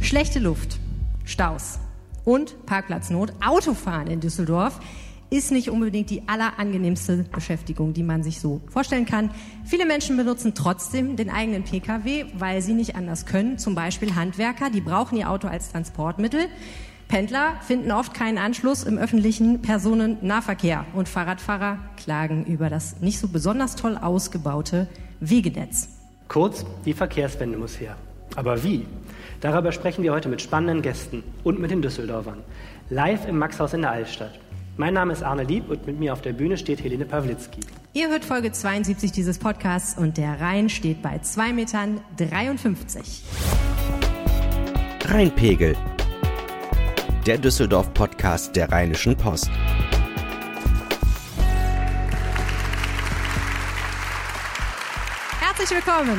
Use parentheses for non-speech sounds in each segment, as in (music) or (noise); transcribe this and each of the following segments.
Schlechte Luft, Staus und Parkplatznot. Autofahren in Düsseldorf ist nicht unbedingt die allerangenehmste Beschäftigung, die man sich so vorstellen kann. Viele Menschen benutzen trotzdem den eigenen Pkw, weil sie nicht anders können. Zum Beispiel Handwerker, die brauchen ihr Auto als Transportmittel. Pendler finden oft keinen Anschluss im öffentlichen Personennahverkehr und Fahrradfahrer klagen über das nicht so besonders toll ausgebaute Wegenetz. Kurz, die Verkehrswende muss her. Aber wie? Darüber sprechen wir heute mit spannenden Gästen und mit den Düsseldorfern. Live im Maxhaus in der Altstadt. Mein Name ist Arne Lieb und mit mir auf der Bühne steht Helene Pawlitzki. Ihr hört Folge 72 dieses Podcasts und der Rhein steht bei 2,53 Metern. Rheinpegel. Der Düsseldorf-Podcast der Rheinischen Post. Herzlich willkommen.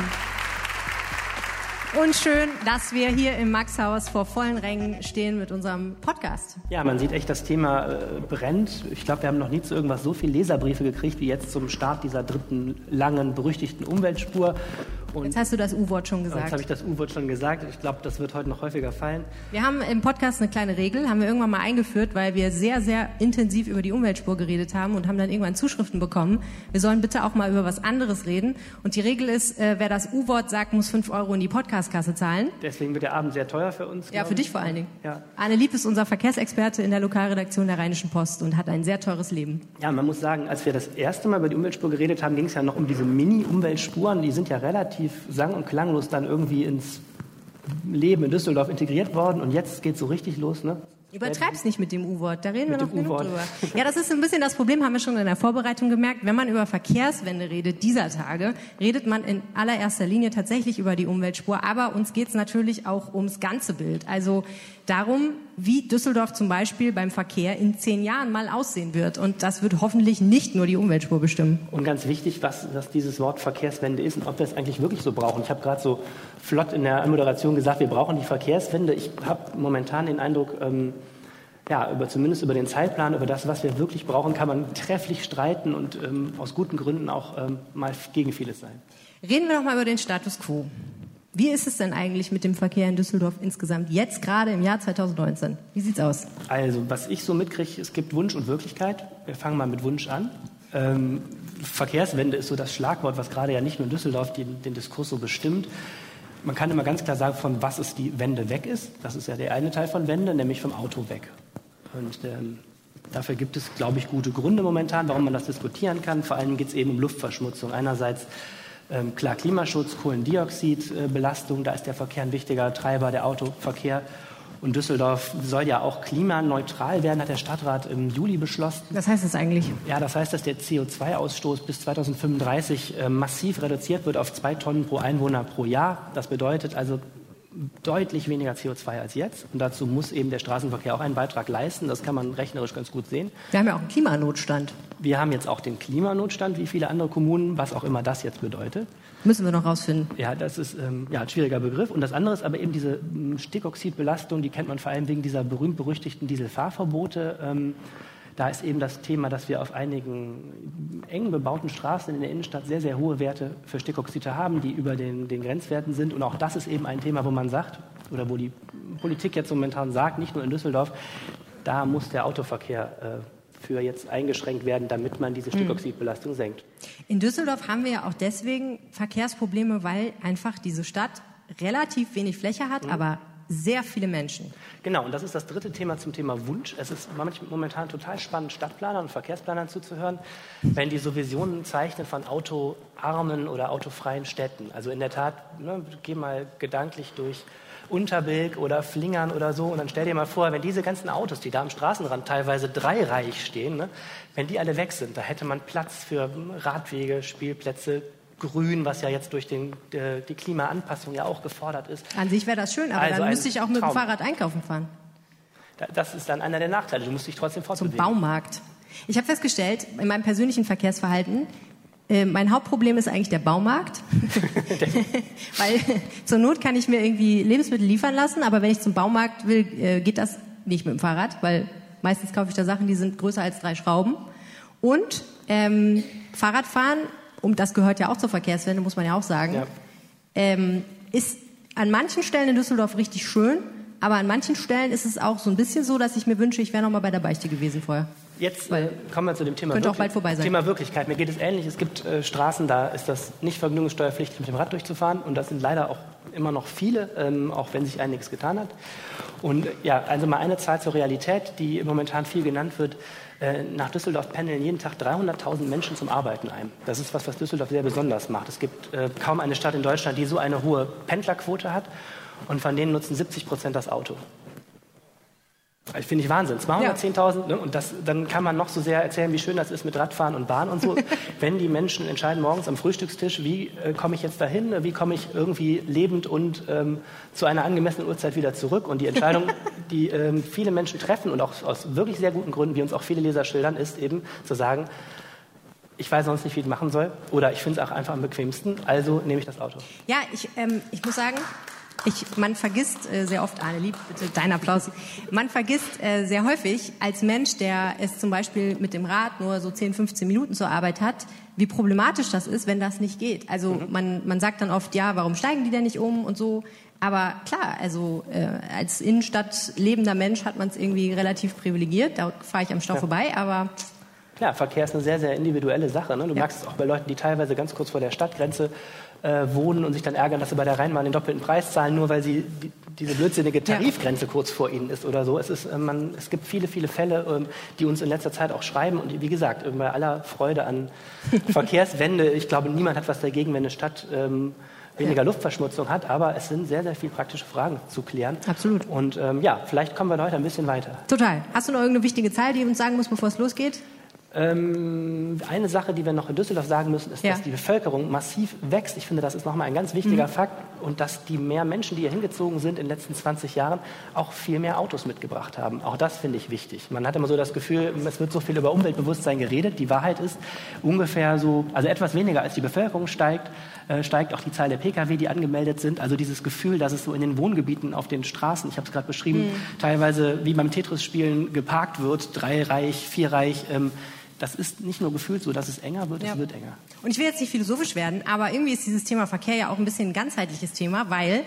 Und schön, dass wir hier im Maxhaus vor vollen Rängen stehen mit unserem Podcast. Ja, man sieht echt, das Thema äh, brennt. Ich glaube, wir haben noch nie zu irgendwas so viele Leserbriefe gekriegt wie jetzt zum Start dieser dritten langen, berüchtigten Umweltspur. Und jetzt hast du das U-Wort schon gesagt. Jetzt habe ich das U-Wort schon gesagt. Ich glaube, das wird heute noch häufiger fallen. Wir haben im Podcast eine kleine Regel, haben wir irgendwann mal eingeführt, weil wir sehr, sehr intensiv über die Umweltspur geredet haben und haben dann irgendwann Zuschriften bekommen. Wir sollen bitte auch mal über was anderes reden. Und die Regel ist, äh, wer das U-Wort sagt, muss fünf Euro in die Podcastkasse zahlen. Deswegen wird der Abend sehr teuer für uns. Ja, für dich vor allen Dingen. Ja. Arne Lieb ist unser Verkehrsexperte in der Lokalredaktion der Rheinischen Post und hat ein sehr teures Leben. Ja, man muss sagen, als wir das erste Mal über die Umweltspur geredet haben, ging es ja noch um diese Mini-Umweltspuren. Die sind ja relativ sang- und klar belanglos dann irgendwie ins Leben in Düsseldorf integriert worden und jetzt geht es so richtig los. Ne? Übertreib's nicht mit dem U-Wort, da reden wir noch genug drüber. Ja, das ist ein bisschen das Problem, haben wir schon in der Vorbereitung gemerkt. Wenn man über Verkehrswende redet dieser Tage, redet man in allererster Linie tatsächlich über die Umweltspur, aber uns geht's natürlich auch ums ganze Bild. Also darum, wie Düsseldorf zum Beispiel beim Verkehr in zehn Jahren mal aussehen wird. Und das wird hoffentlich nicht nur die Umweltspur bestimmen. Und ganz wichtig, was, was dieses Wort Verkehrswende ist und ob wir es eigentlich wirklich so brauchen. Ich habe gerade so flott in der Moderation gesagt, wir brauchen die Verkehrswende. Ich habe momentan den Eindruck, ähm, ja, über, zumindest über den Zeitplan, über das, was wir wirklich brauchen, kann man trefflich streiten und ähm, aus guten Gründen auch ähm, mal gegen vieles sein. Reden wir noch mal über den Status quo. Wie ist es denn eigentlich mit dem Verkehr in Düsseldorf insgesamt jetzt gerade im Jahr 2019? Wie sieht's aus? Also, was ich so mitkriege, es gibt Wunsch und Wirklichkeit. Wir fangen mal mit Wunsch an. Ähm, Verkehrswende ist so das Schlagwort, was gerade ja nicht nur in Düsseldorf den, den Diskurs so bestimmt. Man kann immer ganz klar sagen, von was es die Wende weg ist. Das ist ja der eine Teil von Wende, nämlich vom Auto weg. Und ähm, dafür gibt es, glaube ich, gute Gründe momentan, warum man das diskutieren kann. Vor allem geht es eben um Luftverschmutzung. Einerseits ähm, klar Klimaschutz, Kohlendioxidbelastung, äh, da ist der Verkehr ein wichtiger Treiber, der Autoverkehr. Und Düsseldorf soll ja auch klimaneutral werden, hat der Stadtrat im Juli beschlossen. Was heißt das eigentlich? Ja, das heißt, dass der CO2-Ausstoß bis 2035 äh, massiv reduziert wird auf zwei Tonnen pro Einwohner pro Jahr. Das bedeutet also deutlich weniger CO2 als jetzt. Und dazu muss eben der Straßenverkehr auch einen Beitrag leisten. Das kann man rechnerisch ganz gut sehen. Wir haben ja auch einen Klimanotstand. Wir haben jetzt auch den Klimanotstand, wie viele andere Kommunen, was auch immer das jetzt bedeutet. Müssen wir noch rausfinden. Ja, das ist ähm, ja, ein schwieriger Begriff. Und das andere ist aber eben diese ähm, Stickoxidbelastung, die kennt man vor allem wegen dieser berühmt-berüchtigten Dieselfahrverbote. Ähm, da ist eben das Thema, dass wir auf einigen eng bebauten Straßen in der Innenstadt sehr, sehr hohe Werte für Stickoxide haben, die über den, den Grenzwerten sind. Und auch das ist eben ein Thema, wo man sagt, oder wo die Politik jetzt momentan sagt, nicht nur in Düsseldorf, da muss der Autoverkehr äh, für jetzt eingeschränkt werden, damit man diese hm. Stickoxidbelastung senkt. In Düsseldorf haben wir ja auch deswegen Verkehrsprobleme, weil einfach diese Stadt relativ wenig Fläche hat, mhm. aber sehr viele Menschen. Genau, und das ist das dritte Thema zum Thema Wunsch. Es ist momentan total spannend, Stadtplanern und Verkehrsplanern zuzuhören, wenn die so Visionen zeichnen von autoarmen oder autofreien Städten. Also in der Tat, ne, geh mal gedanklich durch Unterbilk oder Flingern oder so und dann stell dir mal vor, wenn diese ganzen Autos, die da am Straßenrand teilweise dreireich stehen, ne, wenn die alle weg sind, da hätte man Platz für Radwege, Spielplätze, Grün, was ja jetzt durch den, äh, die Klimaanpassung ja auch gefordert ist. An sich wäre das schön, aber also dann müsste ich auch mit Traum. dem Fahrrad einkaufen fahren. Das ist dann einer der Nachteile. Du musst dich trotzdem fortbewegen. Zum Baumarkt. Ich habe festgestellt, in meinem persönlichen Verkehrsverhalten, äh, mein Hauptproblem ist eigentlich der Baumarkt. (laughs) (laughs) Weil zur Not kann ich mir irgendwie Lebensmittel liefern lassen, aber wenn ich zum Baumarkt will, äh, geht das nicht mit dem Fahrrad, weil meistens kaufe ich da Sachen, die sind größer als drei Schrauben. Und ähm, Fahrradfahren um das gehört ja auch zur Verkehrswende, muss man ja auch sagen, ja. Ähm, ist an manchen Stellen in Düsseldorf richtig schön, aber an manchen Stellen ist es auch so ein bisschen so, dass ich mir wünsche, ich wäre noch mal bei der Beichte gewesen vorher. Jetzt äh, kommen wir zu dem Thema, könnte auch bald vorbei sein. Thema Wirklichkeit. Mir geht es ähnlich. Es gibt äh, Straßen, da ist das nicht vergnügungssteuerpflichtig, mit dem Rad durchzufahren. Und das sind leider auch immer noch viele, ähm, auch wenn sich einiges getan hat. Und ja, also mal eine Zahl zur Realität, die momentan viel genannt wird. Äh, nach Düsseldorf pendeln jeden Tag 300.000 Menschen zum Arbeiten ein. Das ist was, was Düsseldorf sehr besonders macht. Es gibt äh, kaum eine Stadt in Deutschland, die so eine hohe Pendlerquote hat. Und von denen nutzen 70 Prozent das Auto. Ich finde ich Wahnsinn. 210.000 ne? und das, dann kann man noch so sehr erzählen, wie schön das ist mit Radfahren und Bahn und so. (laughs) Wenn die Menschen entscheiden morgens am Frühstückstisch, wie äh, komme ich jetzt dahin, wie komme ich irgendwie lebend und ähm, zu einer angemessenen Uhrzeit wieder zurück. Und die Entscheidung, (laughs) die ähm, viele Menschen treffen und auch aus wirklich sehr guten Gründen, wie uns auch viele Leser schildern, ist eben zu sagen, ich weiß sonst nicht, wie ich machen soll oder ich finde es auch einfach am bequemsten, also nehme ich das Auto. Ja, ich, ähm, ich muss sagen, ich, man vergisst äh, sehr oft, Arne Lieb, bitte dein Applaus, man vergisst äh, sehr häufig als Mensch, der es zum Beispiel mit dem Rad nur so 10, 15 Minuten zur Arbeit hat, wie problematisch das ist, wenn das nicht geht. Also mhm. man, man sagt dann oft, ja, warum steigen die denn nicht um und so. Aber klar, also äh, als Innenstadt lebender Mensch hat man es irgendwie relativ privilegiert. Da fahre ich am Stau ja. vorbei, aber Klar, Verkehr ist eine sehr, sehr individuelle Sache. Ne? Du ja. merkst es auch bei Leuten, die teilweise ganz kurz vor der Stadtgrenze äh, wohnen und sich dann ärgern, dass sie bei der Rheinbahn den doppelten Preis zahlen, nur weil sie die, diese blödsinnige Tarifgrenze kurz vor ihnen ist oder so. Es, ist, äh, man, es gibt viele, viele Fälle, ähm, die uns in letzter Zeit auch schreiben. Und wie gesagt, bei aller Freude an (laughs) Verkehrswende, ich glaube, niemand hat was dagegen, wenn eine Stadt ähm, weniger. Luftverschmutzung hat, aber es sind sehr, sehr viele praktische Fragen zu klären. Absolut. Und ähm, ja, vielleicht kommen wir heute ein bisschen weiter. Total. Hast du noch irgendeine wichtige Zahl, die uns sagen muss, bevor es losgeht? Ähm, eine Sache, die wir noch in Düsseldorf sagen müssen, ist, ja. dass die Bevölkerung massiv wächst. Ich finde, das ist nochmal ein ganz wichtiger mhm. Fakt. Und dass die mehr Menschen, die hier hingezogen sind in den letzten 20 Jahren, auch viel mehr Autos mitgebracht haben. Auch das finde ich wichtig. Man hat immer so das Gefühl, es wird so viel über Umweltbewusstsein geredet. Die Wahrheit ist ungefähr so, also etwas weniger als die Bevölkerung steigt, äh, steigt auch die Zahl der Pkw, die angemeldet sind. Also dieses Gefühl, dass es so in den Wohngebieten auf den Straßen, ich habe es gerade beschrieben, mhm. teilweise wie beim Tetris-Spielen geparkt wird, dreireich, vierreich. Ähm, das ist nicht nur gefühlt so, dass es enger wird, ja. es wird enger. Und ich will jetzt nicht philosophisch werden, aber irgendwie ist dieses Thema Verkehr ja auch ein bisschen ein ganzheitliches Thema, weil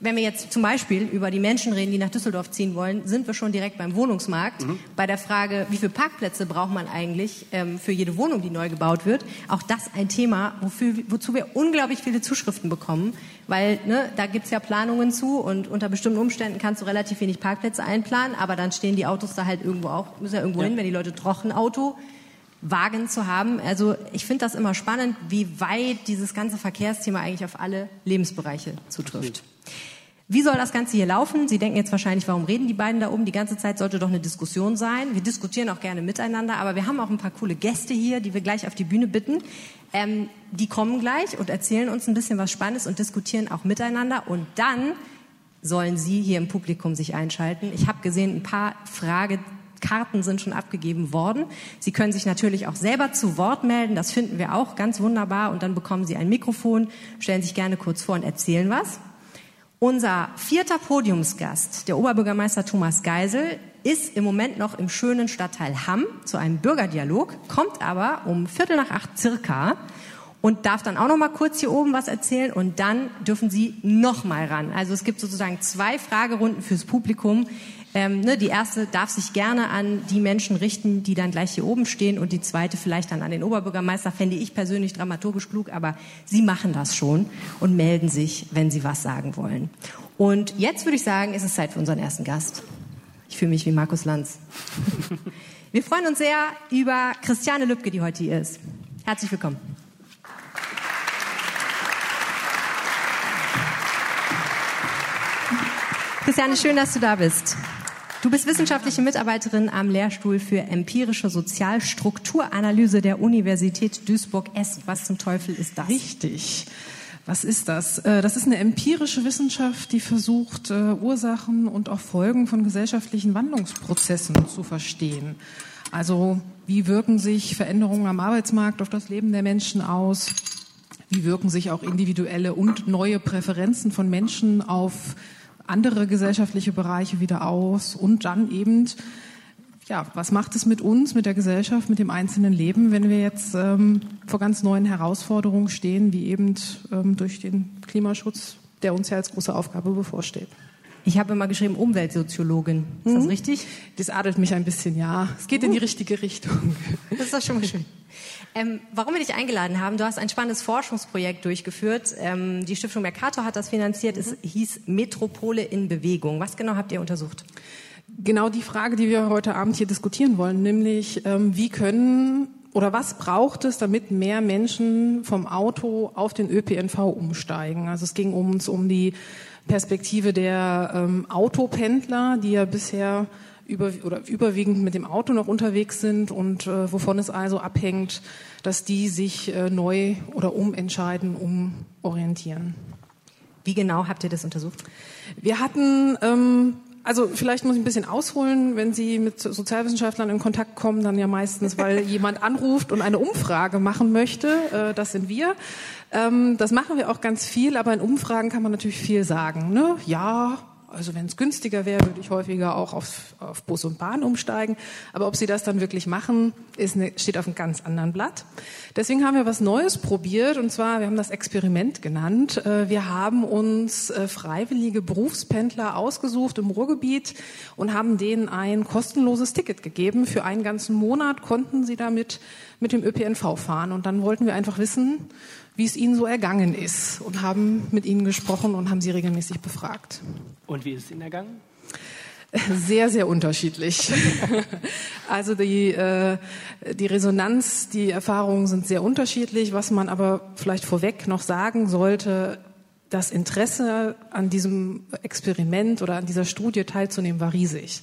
wenn wir jetzt zum Beispiel über die Menschen reden, die nach Düsseldorf ziehen wollen, sind wir schon direkt beim Wohnungsmarkt. Mhm. Bei der Frage, wie viele Parkplätze braucht man eigentlich ähm, für jede Wohnung, die neu gebaut wird. Auch das ein Thema, wofür, wozu wir unglaublich viele Zuschriften bekommen. Weil ne, da gibt's ja Planungen zu und unter bestimmten Umständen kannst du relativ wenig Parkplätze einplanen, aber dann stehen die Autos da halt irgendwo auch, müssen ja irgendwo ja. hin, wenn die Leute trocken Auto Wagen zu haben. Also ich finde das immer spannend, wie weit dieses ganze Verkehrsthema eigentlich auf alle Lebensbereiche zutrifft. Wie soll das Ganze hier laufen? Sie denken jetzt wahrscheinlich, warum reden die beiden da oben? Die ganze Zeit sollte doch eine Diskussion sein. Wir diskutieren auch gerne miteinander, aber wir haben auch ein paar coole Gäste hier, die wir gleich auf die Bühne bitten. Ähm, die kommen gleich und erzählen uns ein bisschen was Spannendes und diskutieren auch miteinander. Und dann sollen Sie hier im Publikum sich einschalten. Ich habe gesehen, ein paar Frage, Karten sind schon abgegeben worden. Sie können sich natürlich auch selber zu Wort melden. Das finden wir auch ganz wunderbar. Und dann bekommen Sie ein Mikrofon, stellen sich gerne kurz vor und erzählen was. Unser vierter Podiumsgast, der Oberbürgermeister Thomas Geisel, ist im Moment noch im schönen Stadtteil Hamm zu einem Bürgerdialog, kommt aber um Viertel nach acht circa und darf dann auch noch mal kurz hier oben was erzählen und dann dürfen Sie noch mal ran. Also es gibt sozusagen zwei Fragerunden fürs Publikum. Ähm, ne, die erste darf sich gerne an die Menschen richten, die dann gleich hier oben stehen und die zweite vielleicht dann an den Oberbürgermeister. Fände ich persönlich dramaturgisch klug, aber Sie machen das schon und melden sich, wenn Sie was sagen wollen. Und jetzt würde ich sagen, ist es Zeit für unseren ersten Gast. Ich fühle mich wie Markus Lanz. (laughs) Wir freuen uns sehr über Christiane Lübcke, die heute hier ist. Herzlich willkommen. Christiane, schön, dass du da bist. Du bist wissenschaftliche Mitarbeiterin am Lehrstuhl für empirische Sozialstrukturanalyse der Universität Duisburg-Essen. Was zum Teufel ist das? Richtig. Was ist das? Äh, das ist eine empirische Wissenschaft, die versucht, äh, Ursachen und auch Folgen von gesellschaftlichen Wandlungsprozessen zu verstehen. Also wie wirken sich Veränderungen am Arbeitsmarkt auf das Leben der Menschen aus? Wie wirken sich auch individuelle und neue Präferenzen von Menschen auf andere gesellschaftliche Bereiche wieder aus und dann eben ja, was macht es mit uns, mit der Gesellschaft, mit dem einzelnen Leben, wenn wir jetzt ähm, vor ganz neuen Herausforderungen stehen, wie eben ähm, durch den Klimaschutz der uns ja als große Aufgabe bevorsteht. Ich habe immer geschrieben Umweltsoziologin. Ist das mhm. richtig? Das adelt mich ein bisschen, ja. Es geht in die richtige Richtung. Das ist doch schon mal schön. Ähm, warum wir dich eingeladen haben, du hast ein spannendes Forschungsprojekt durchgeführt. Ähm, die Stiftung Mercator hat das finanziert. Mhm. Es hieß Metropole in Bewegung. Was genau habt ihr untersucht? Genau die Frage, die wir heute Abend hier diskutieren wollen, nämlich ähm, wie können oder was braucht es, damit mehr Menschen vom Auto auf den ÖPNV umsteigen? Also es ging uns um die Perspektive der ähm, Autopendler, die ja bisher über, oder überwiegend mit dem Auto noch unterwegs sind und äh, wovon es also abhängt, dass die sich äh, neu oder umentscheiden, umorientieren. Wie genau habt ihr das untersucht? Wir hatten ähm, also vielleicht muss ich ein bisschen ausholen, wenn Sie mit Sozialwissenschaftlern in Kontakt kommen, dann ja meistens, weil (laughs) jemand anruft und eine Umfrage machen möchte. Äh, das sind wir. Ähm, das machen wir auch ganz viel, aber in Umfragen kann man natürlich viel sagen. Ne? Ja, also wenn es günstiger wäre, würde ich häufiger auch auf, auf, Bus und Bahn umsteigen. Aber ob sie das dann wirklich machen, ist eine, steht auf einem ganz anderen Blatt. Deswegen haben wir was Neues probiert und zwar, wir haben das Experiment genannt. Äh, wir haben uns äh, freiwillige Berufspendler ausgesucht im Ruhrgebiet und haben denen ein kostenloses Ticket gegeben. Für einen ganzen Monat konnten sie damit mit dem ÖPNV fahren. Und dann wollten wir einfach wissen, wie es ihnen so ergangen ist und haben mit ihnen gesprochen und haben sie regelmäßig befragt. Und wie ist es ihnen ergangen? (laughs) Sehr, sehr unterschiedlich. (laughs) also die, äh, die Resonanz, die Erfahrungen sind sehr unterschiedlich. Was man aber vielleicht vorweg noch sagen sollte, das Interesse an diesem Experiment oder an dieser Studie teilzunehmen war riesig.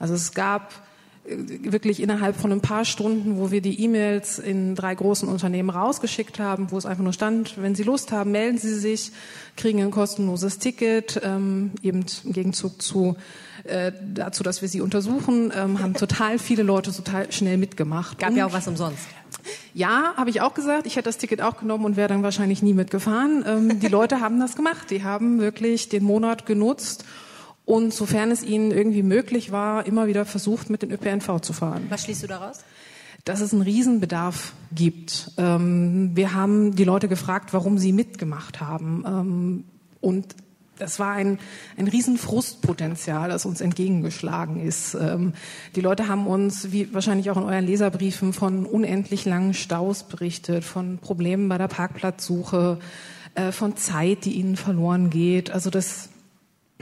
Also es gab wirklich innerhalb von ein paar Stunden, wo wir die E-Mails in drei großen Unternehmen rausgeschickt haben, wo es einfach nur stand, wenn Sie Lust haben, melden Sie sich, kriegen ein kostenloses Ticket, ähm, eben im Gegenzug zu äh, dazu, dass wir sie untersuchen, ähm, haben (laughs) total viele Leute total schnell mitgemacht. Gab und ja auch was umsonst. Ja, habe ich auch gesagt. Ich hätte das Ticket auch genommen und wäre dann wahrscheinlich nie mitgefahren. Ähm, die Leute (laughs) haben das gemacht. Die haben wirklich den Monat genutzt und sofern es ihnen irgendwie möglich war, immer wieder versucht, mit dem ÖPNV zu fahren. Was schließt du daraus? Dass es einen Riesenbedarf gibt. Ähm, wir haben die Leute gefragt, warum sie mitgemacht haben. Ähm, und das war ein, ein Riesenfrustpotenzial, das uns entgegengeschlagen ist. Ähm, die Leute haben uns, wie wahrscheinlich auch in euren Leserbriefen, von unendlich langen Staus berichtet, von Problemen bei der Parkplatzsuche, äh, von Zeit, die ihnen verloren geht. Also das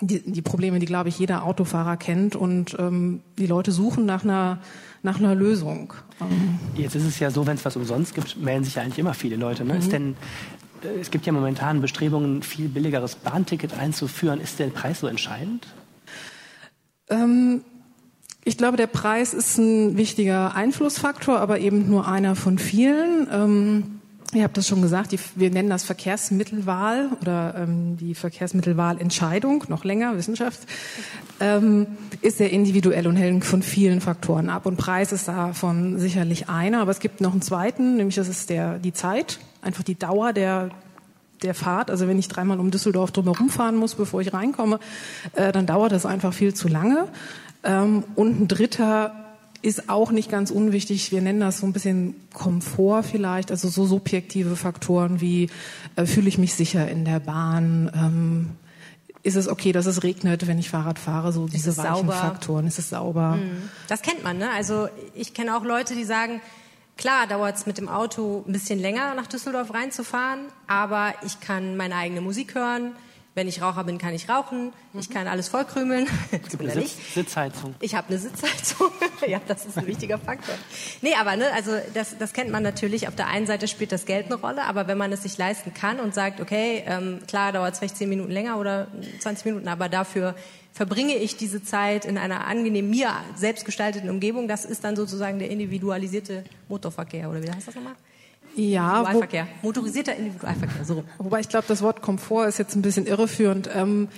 die, die Probleme, die, glaube ich, jeder Autofahrer kennt. Und ähm, die Leute suchen nach einer, nach einer Lösung. Ähm. Jetzt ist es ja so, wenn es was umsonst gibt, melden sich ja eigentlich immer viele Leute. Ne? Mhm. Ist denn, äh, es gibt ja momentan Bestrebungen, ein viel billigeres Bahnticket einzuführen. Ist der Preis so entscheidend? Ähm, ich glaube, der Preis ist ein wichtiger Einflussfaktor, aber eben nur einer von vielen. Ähm, Ihr habt das schon gesagt, die, wir nennen das Verkehrsmittelwahl oder ähm, die Verkehrsmittelwahlentscheidung, noch länger, Wissenschaft, ähm, ist sehr individuell und hängt von vielen Faktoren ab. Und Preis ist davon sicherlich einer, aber es gibt noch einen zweiten, nämlich das ist der, die Zeit, einfach die Dauer der, der Fahrt. Also wenn ich dreimal um Düsseldorf drumherum fahren muss, bevor ich reinkomme, äh, dann dauert das einfach viel zu lange. Ähm, und ein dritter ist auch nicht ganz unwichtig. Wir nennen das so ein bisschen Komfort vielleicht, also so subjektive Faktoren wie äh, fühle ich mich sicher in der Bahn, ähm, ist es okay, dass es regnet, wenn ich Fahrrad fahre, so diese weichen sauber? Faktoren, ist es sauber? Mhm. Das kennt man, ne? Also ich kenne auch Leute, die sagen, klar dauert es mit dem Auto ein bisschen länger nach Düsseldorf reinzufahren, aber ich kann meine eigene Musik hören, wenn ich Raucher bin, kann ich rauchen. Mhm. Ich kann alles vollkrümeln. (laughs) Es gibt eine Sitz Sitzheizung. Ich habe eine Sitzheizung. (laughs) ja, das ist ein wichtiger Faktor. Nee, aber ne, also das, das kennt man natürlich. Auf der einen Seite spielt das Geld eine Rolle, aber wenn man es sich leisten kann und sagt, okay, ähm, klar dauert es vielleicht 10 Minuten länger oder 20 Minuten, aber dafür verbringe ich diese Zeit in einer angenehm mir selbst gestalteten Umgebung, das ist dann sozusagen der individualisierte Motorverkehr, oder wie heißt das nochmal? Ja, Individualverkehr. Motorisierter Individualverkehr. So. Wobei ich glaube, das Wort Komfort ist jetzt ein bisschen irreführend. Ähm,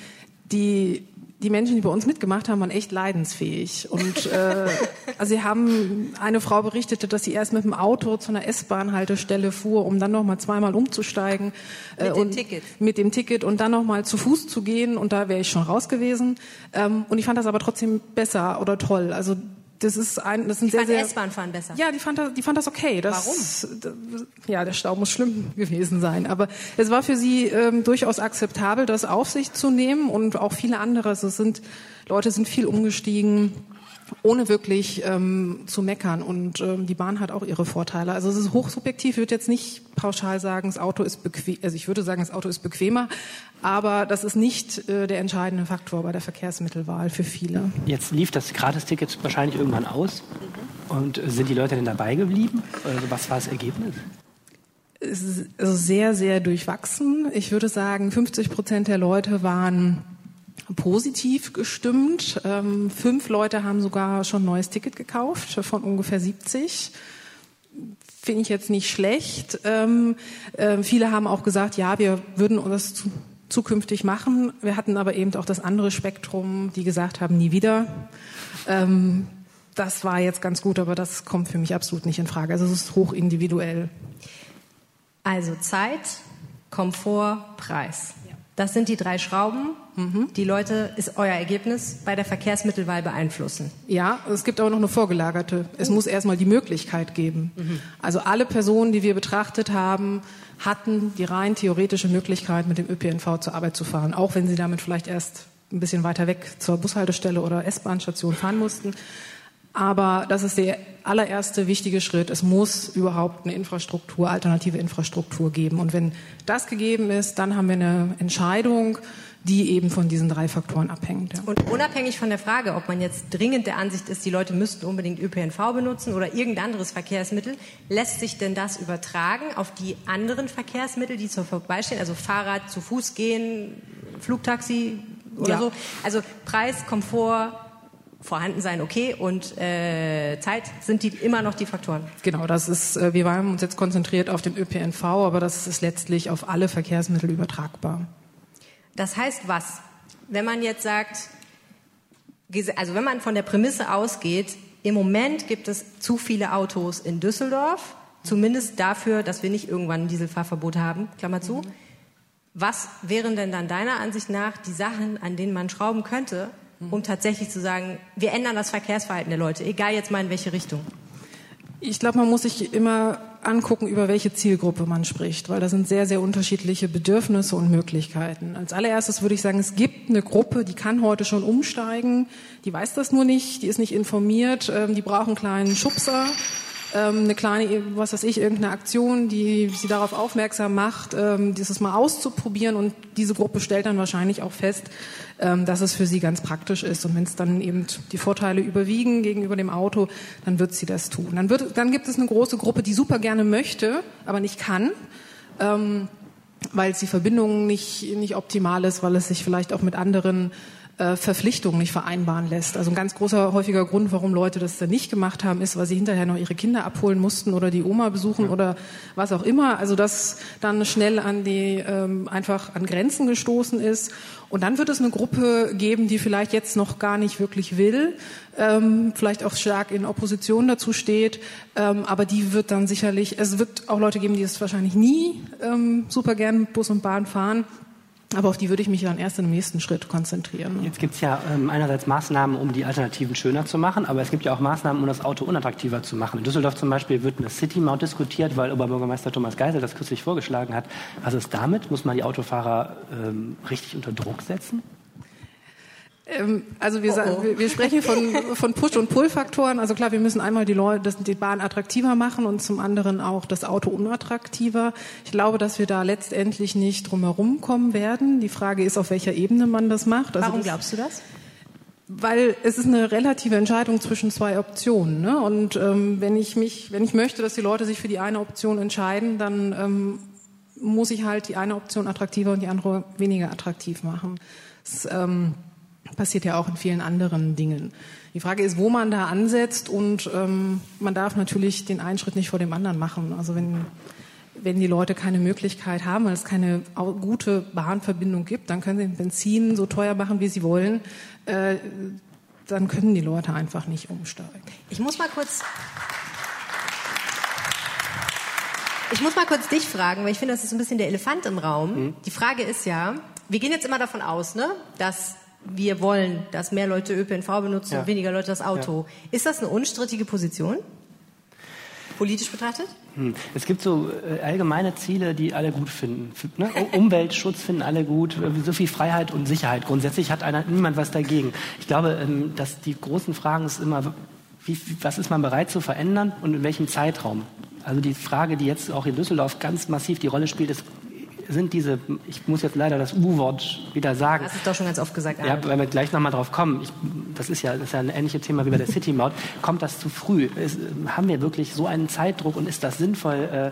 die die Menschen, die bei uns mitgemacht haben, waren echt leidensfähig. Und äh, (laughs) also sie haben, eine Frau berichtete, dass sie erst mit dem Auto zu einer S-Bahn-Haltestelle fuhr, um dann nochmal zweimal umzusteigen. Äh, mit dem Ticket. Mit dem Ticket und dann nochmal zu Fuß zu gehen und da wäre ich schon raus gewesen. Ähm, und ich fand das aber trotzdem besser oder toll. Also das ist ein, das sind Ich sehr, sehr. S-Bahn fahren besser. Ja, die fand, das, die fand das okay. Das, Warum? Ja, der Stau muss schlimm gewesen sein. Aber es war für sie ähm, durchaus akzeptabel, das auf sich zu nehmen und auch viele andere. Es sind Leute sind viel umgestiegen ohne wirklich ähm, zu meckern. Und ähm, die Bahn hat auch ihre Vorteile. Also es ist hochsubjektiv. Ich würde jetzt nicht pauschal sagen, das Auto ist bequem. Also ich würde sagen, das Auto ist bequemer, aber das ist nicht äh, der entscheidende Faktor bei der Verkehrsmittelwahl für viele. Jetzt lief das Gratisticket wahrscheinlich irgendwann aus. Und äh, sind die Leute denn dabei geblieben? Also was war das Ergebnis? Es ist also sehr, sehr durchwachsen. Ich würde sagen, 50 Prozent der Leute waren positiv gestimmt. Ähm, fünf Leute haben sogar schon ein neues Ticket gekauft von ungefähr 70. Finde ich jetzt nicht schlecht. Ähm, äh, viele haben auch gesagt, ja, wir würden das zu, zukünftig machen. Wir hatten aber eben auch das andere Spektrum, die gesagt haben, nie wieder. Ähm, das war jetzt ganz gut, aber das kommt für mich absolut nicht in Frage. Also es ist hoch individuell. Also Zeit, Komfort, Preis. Das sind die drei Schrauben, mhm. die Leute, ist euer Ergebnis, bei der Verkehrsmittelwahl beeinflussen. Ja, es gibt aber noch eine vorgelagerte. Es muss erstmal die Möglichkeit geben. Mhm. Also alle Personen, die wir betrachtet haben, hatten die rein theoretische Möglichkeit, mit dem ÖPNV zur Arbeit zu fahren, auch wenn sie damit vielleicht erst ein bisschen weiter weg zur Bushaltestelle oder S-Bahn-Station fahren mussten. Aber das ist der allererste wichtige Schritt. Es muss überhaupt eine Infrastruktur, alternative Infrastruktur geben. Und wenn das gegeben ist, dann haben wir eine Entscheidung, die eben von diesen drei Faktoren abhängt. Ja. Und unabhängig von der Frage, ob man jetzt dringend der Ansicht ist, die Leute müssten unbedingt ÖPNV benutzen oder irgendein anderes Verkehrsmittel, lässt sich denn das übertragen auf die anderen Verkehrsmittel, die zur vorbeistehen, also Fahrrad, zu Fuß gehen, Flugtaxi oder ja. so? Also Preis, Komfort, vorhanden sein, okay, und äh, Zeit sind die immer noch die Faktoren. Genau, das ist, äh, wir haben uns jetzt konzentriert auf den ÖPNV, aber das ist letztlich auf alle Verkehrsmittel übertragbar. Das heißt was? Wenn man jetzt sagt, also wenn man von der Prämisse ausgeht, im Moment gibt es zu viele Autos in Düsseldorf, zumindest dafür, dass wir nicht irgendwann ein Dieselfahrverbot haben, Klammer zu. Mhm. Was wären denn dann deiner Ansicht nach die Sachen, an denen man schrauben könnte, um tatsächlich zu sagen, wir ändern das Verkehrsverhalten der Leute, egal jetzt mal in welche Richtung? Ich glaube, man muss sich immer angucken, über welche Zielgruppe man spricht, weil da sind sehr, sehr unterschiedliche Bedürfnisse und Möglichkeiten. Als allererstes würde ich sagen, es gibt eine Gruppe, die kann heute schon umsteigen, die weiß das nur nicht, die ist nicht informiert, ähm, die brauchen einen kleinen Schubser ähm, eine kleine, was weiß ich, irgendeine Aktion, die sie darauf aufmerksam macht, ähm, dieses mal auszuprobieren und diese Gruppe stellt dann wahrscheinlich auch fest, ähm, dass es für sie ganz praktisch ist und wenn es dann eben die Vorteile überwiegen gegenüber dem Auto, dann wird sie das tun. Dann, wird, dann gibt es eine große Gruppe, die super gerne möchte, aber nicht kann. Ähm, weil die Verbindung nicht, nicht optimal ist, weil es sich vielleicht auch mit anderen äh, Verpflichtungen nicht vereinbaren lässt. Also ein ganz großer, häufiger Grund, warum Leute das dann nicht gemacht haben, ist, weil sie hinterher noch ihre Kinder abholen mussten oder die Oma besuchen ja. oder was auch immer. Also das dann schnell an die ähm, einfach an Grenzen gestoßen ist. Und dann wird es eine Gruppe geben, die vielleicht jetzt noch gar nicht wirklich will, ähm, vielleicht auch stark in Opposition dazu steht, ähm, aber die wird dann sicherlich, es wird auch Leute geben, die es wahrscheinlich nie ähm, super gern Bus und Bahn fahren, aber auf die würde ich mich dann erst im nächsten Schritt konzentrieren. Jetzt gibt es ja ähm, einerseits Maßnahmen, um die Alternativen schöner zu machen, aber es gibt ja auch Maßnahmen, um das Auto unattraktiver zu machen. In Düsseldorf zum Beispiel wird eine City-Maut diskutiert, weil Oberbürgermeister Thomas Geisel das kürzlich vorgeschlagen hat. Was ist damit? Muss man die Autofahrer ähm, richtig unter Druck setzen? Ähm, also wir, oh oh. wir sprechen von, (laughs) von Push- und Pull-Faktoren. Also klar, wir müssen einmal die, Leute, die Bahn attraktiver machen und zum anderen auch das Auto unattraktiver. Ich glaube, dass wir da letztendlich nicht drumherum kommen werden. Die Frage ist, auf welcher Ebene man das macht. Also Warum das, glaubst du das? Weil es ist eine relative Entscheidung zwischen zwei Optionen. Ne? Und ähm, wenn ich mich, wenn ich möchte, dass die Leute sich für die eine Option entscheiden, dann ähm, muss ich halt die eine Option attraktiver und die andere weniger attraktiv machen. Das, ähm, passiert ja auch in vielen anderen Dingen. Die Frage ist, wo man da ansetzt und ähm, man darf natürlich den einen Schritt nicht vor dem anderen machen. Also wenn, wenn die Leute keine Möglichkeit haben, weil es keine gute Bahnverbindung gibt, dann können sie den Benzin so teuer machen, wie sie wollen. Äh, dann können die Leute einfach nicht umsteigen. Ich muss mal kurz ich muss mal kurz dich fragen, weil ich finde, das ist ein bisschen der Elefant im Raum. Mhm. Die Frage ist ja, wir gehen jetzt immer davon aus, ne, dass wir wollen, dass mehr Leute ÖPNV benutzen Ja. und weniger Leute das Auto. Ist das eine unstrittige Position? Politisch betrachtet? Hm. Es gibt so äh, allgemeine Ziele, die alle gut finden. Ne? Umweltschutz finden alle gut, so viel Freiheit und Sicherheit. Grundsätzlich hat einer, niemand was dagegen. Ich glaube, ähm, dass die großen Fragen ist immer, wie- was ist man bereit zu verändern und in welchem Zeitraum? Also die Frage, die jetzt auch in Düsseldorf ganz massiv die Rolle spielt, ist, sind diese, ich muss jetzt leider das U-Wort wieder sagen, Das ist doch schon ganz oft gesagt. ja, weil wir gleich nochmal drauf kommen. Ich, das, ist ja, das ist ja ein ähnliches Thema wie bei der City-Maut. Kommt das zu früh? Ist, haben wir wirklich so einen Zeitdruck und ist das sinnvoll? Äh,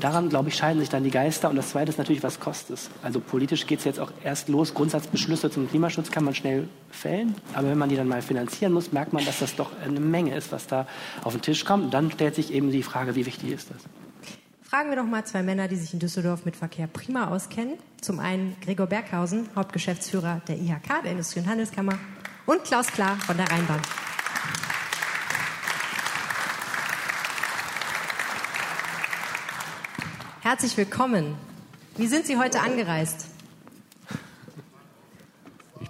daran, glaube ich, scheiden sich dann die Geister. Und das Zweite ist natürlich, was kostet es? Also politisch geht es jetzt auch erst los. Grundsatzbeschlüsse zum Klimaschutz kann man schnell fällen. Aber wenn man die dann mal finanzieren muss, merkt man, dass das doch eine Menge ist, was da auf den Tisch kommt. Und dann stellt sich eben die Frage, wie wichtig ist das? Fragen wir doch mal zwei Männer, die sich in Düsseldorf mit Verkehr prima auskennen. Zum einen Gregor Berghausen, Hauptgeschäftsführer der IHK, der Industrie- und Handelskammer, und Klaus Klar von der Rheinbahn. Herzlich willkommen. Wie sind Sie heute angereist?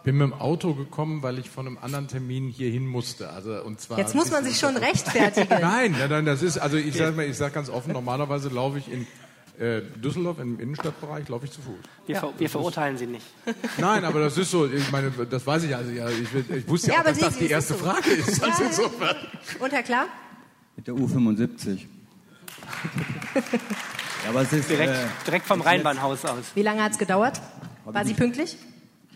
Ich bin mit dem Auto gekommen, weil ich von einem anderen Termin hierhin musste. Also und zwar Jetzt muss man sich schon rechtfertigen. (laughs) Nein, nein, nein, das ist also ich sage mal, ich sage ganz offen, normalerweise laufe ich in äh, Düsseldorf im Innenstadtbereich laufe ich zu Fuß. Wir, ver wir verurteilen Sie nicht. Nein, aber das ist so, ich meine, das weiß ich also ja, ich, ich wusste ja, Ja, auch, dass Sie- das die erste so. Frage ist. Also Ja, insofern. Und Herr Klar? Mit der U75. (laughs) ja, aber es ist. Direkt, äh, direkt vom Rheinbahnhaus aus. Wie lange hat es gedauert? War sie pünktlich?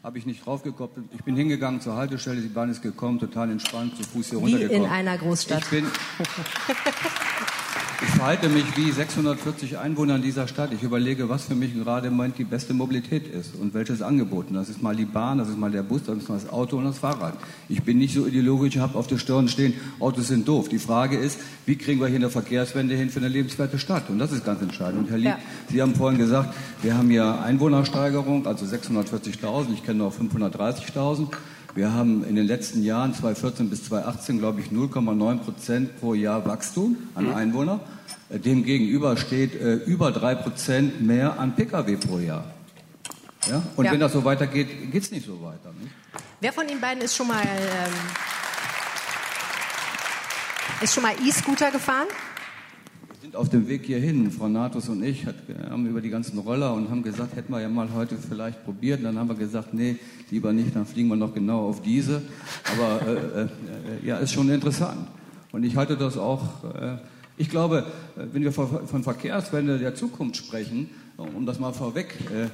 Habe ich nicht draufgekoppelt. Ich bin hingegangen zur Haltestelle, die Bahn ist gekommen, total entspannt, zu Fuß hier Wie runtergekommen. in einer Großstadt. Ich bin. (laughs) Ich verhalte mich wie 640 Einwohner in dieser Stadt. Ich überlege, was für mich gerade im Moment die beste Mobilität ist und welches Angebot. Und das ist mal die Bahn, das ist mal der Bus, das ist mal das Auto und das Fahrrad. Ich bin nicht so ideologisch, ich habe auf der Stirn stehen, Autos sind doof. Die Frage ist, wie kriegen wir hier eine Verkehrswende hin für eine lebenswerte Stadt? Und das ist ganz entscheidend. Und Herr Lieb, Ja. Sie haben vorhin gesagt, wir haben hier Einwohnersteigerung, also 640.000, ich kenne noch 530.000. Wir haben in den letzten Jahren, 2014 bis 2018, glaube ich, 0,9 Prozent pro Jahr Wachstum an Einwohner. Äh, Demgegenüber steht äh, über drei Prozent mehr an Pkw pro Jahr. Ja? Und Ja. wenn das so weitergeht, geht es nicht so weiter. Nicht? Wer von Ihnen beiden ist schon mal ähm, ist schon mal E-Scooter gefahren? Auf dem Weg hierhin, Frau Natus und ich, hat, haben über die ganzen Roller und haben gesagt, hätten wir ja mal heute vielleicht probiert. Und dann haben wir gesagt, nee, lieber nicht, dann fliegen wir noch genau auf diese. Aber äh, äh, ja, ist schon interessant. Und ich halte das auch, äh, ich glaube, äh, wenn wir von, von Verkehrswende der Zukunft sprechen, um das mal vorweg, äh,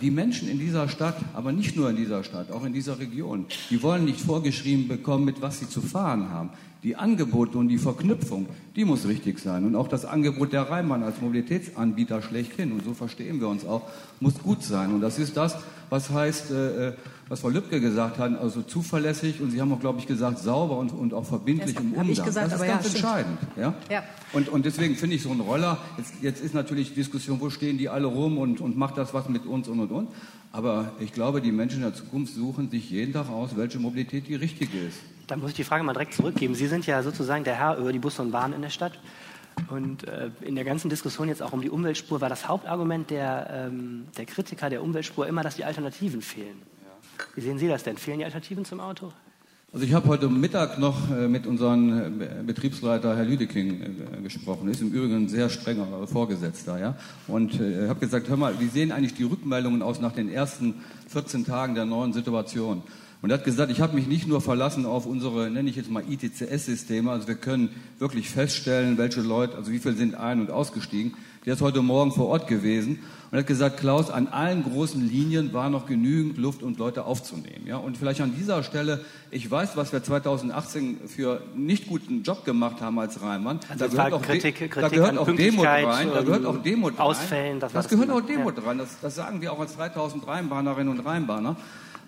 die Menschen in dieser Stadt, aber nicht nur in dieser Stadt, auch in dieser Region, die wollen nicht vorgeschrieben bekommen, mit was sie zu fahren haben. Die Angebote und die Verknüpfung, die muss richtig sein. Und auch das Angebot der Rheinbahn als Mobilitätsanbieter schlechthin, und so verstehen wir uns auch, muss gut sein. Und das ist das, was heißt, äh, was Frau Lübcke gesagt hat, also zuverlässig und Sie haben auch, glaube ich, gesagt, sauber und, und auch verbindlich Das im Umgang. ich gesagt, das ist aber ja, ganz stimmt. entscheidend. Ja? Ja. Und, und deswegen finde ich so einen Roller, jetzt, jetzt ist natürlich die Diskussion, wo stehen die alle rum und, und macht das was mit uns und und und. Aber ich glaube, die Menschen in der Zukunft suchen sich jeden Tag aus, welche Mobilität die richtige ist. Da muss ich die Frage mal direkt zurückgeben. Sie sind ja sozusagen der Herr über die Busse und Bahn in der Stadt. Und äh, in der ganzen Diskussion jetzt auch um die Umweltspur war das Hauptargument der, ähm, der Kritiker der Umweltspur immer, dass die Alternativen fehlen. Wie sehen Sie das denn? Fehlen die Alternativen zum Auto? Also ich habe heute Mittag noch äh, mit unserem äh, Betriebsleiter Herr Lüdeking äh, gesprochen. Ist im Übrigen ein sehr strenger Vorgesetzter, ja. Und äh, habe gesagt, hör mal, wie sehen eigentlich die Rückmeldungen aus nach den ersten 14 Tagen der neuen Situation? Und er hat gesagt, ich habe mich nicht nur verlassen auf unsere, nenne ich jetzt mal ITCS-Systeme, also wir können wirklich feststellen, welche Leute, also wie viele sind ein- und ausgestiegen. Der ist heute Morgen vor Ort gewesen und hat gesagt, Klaus, an allen großen Linien war noch genügend Luft und Leute aufzunehmen. Ja? Und vielleicht an dieser Stelle, ich weiß, was wir 2018 für nicht guten Job gemacht haben als Rheinmann. Also es war De- Kritik- da Kritik gehört an auch Demut rein. Da gehört auch Demut. Ausfällen, das das gehört auch Demut rein. Das, das sagen wir auch als 3000 Rheinbahnerinnen und Rheinbahner.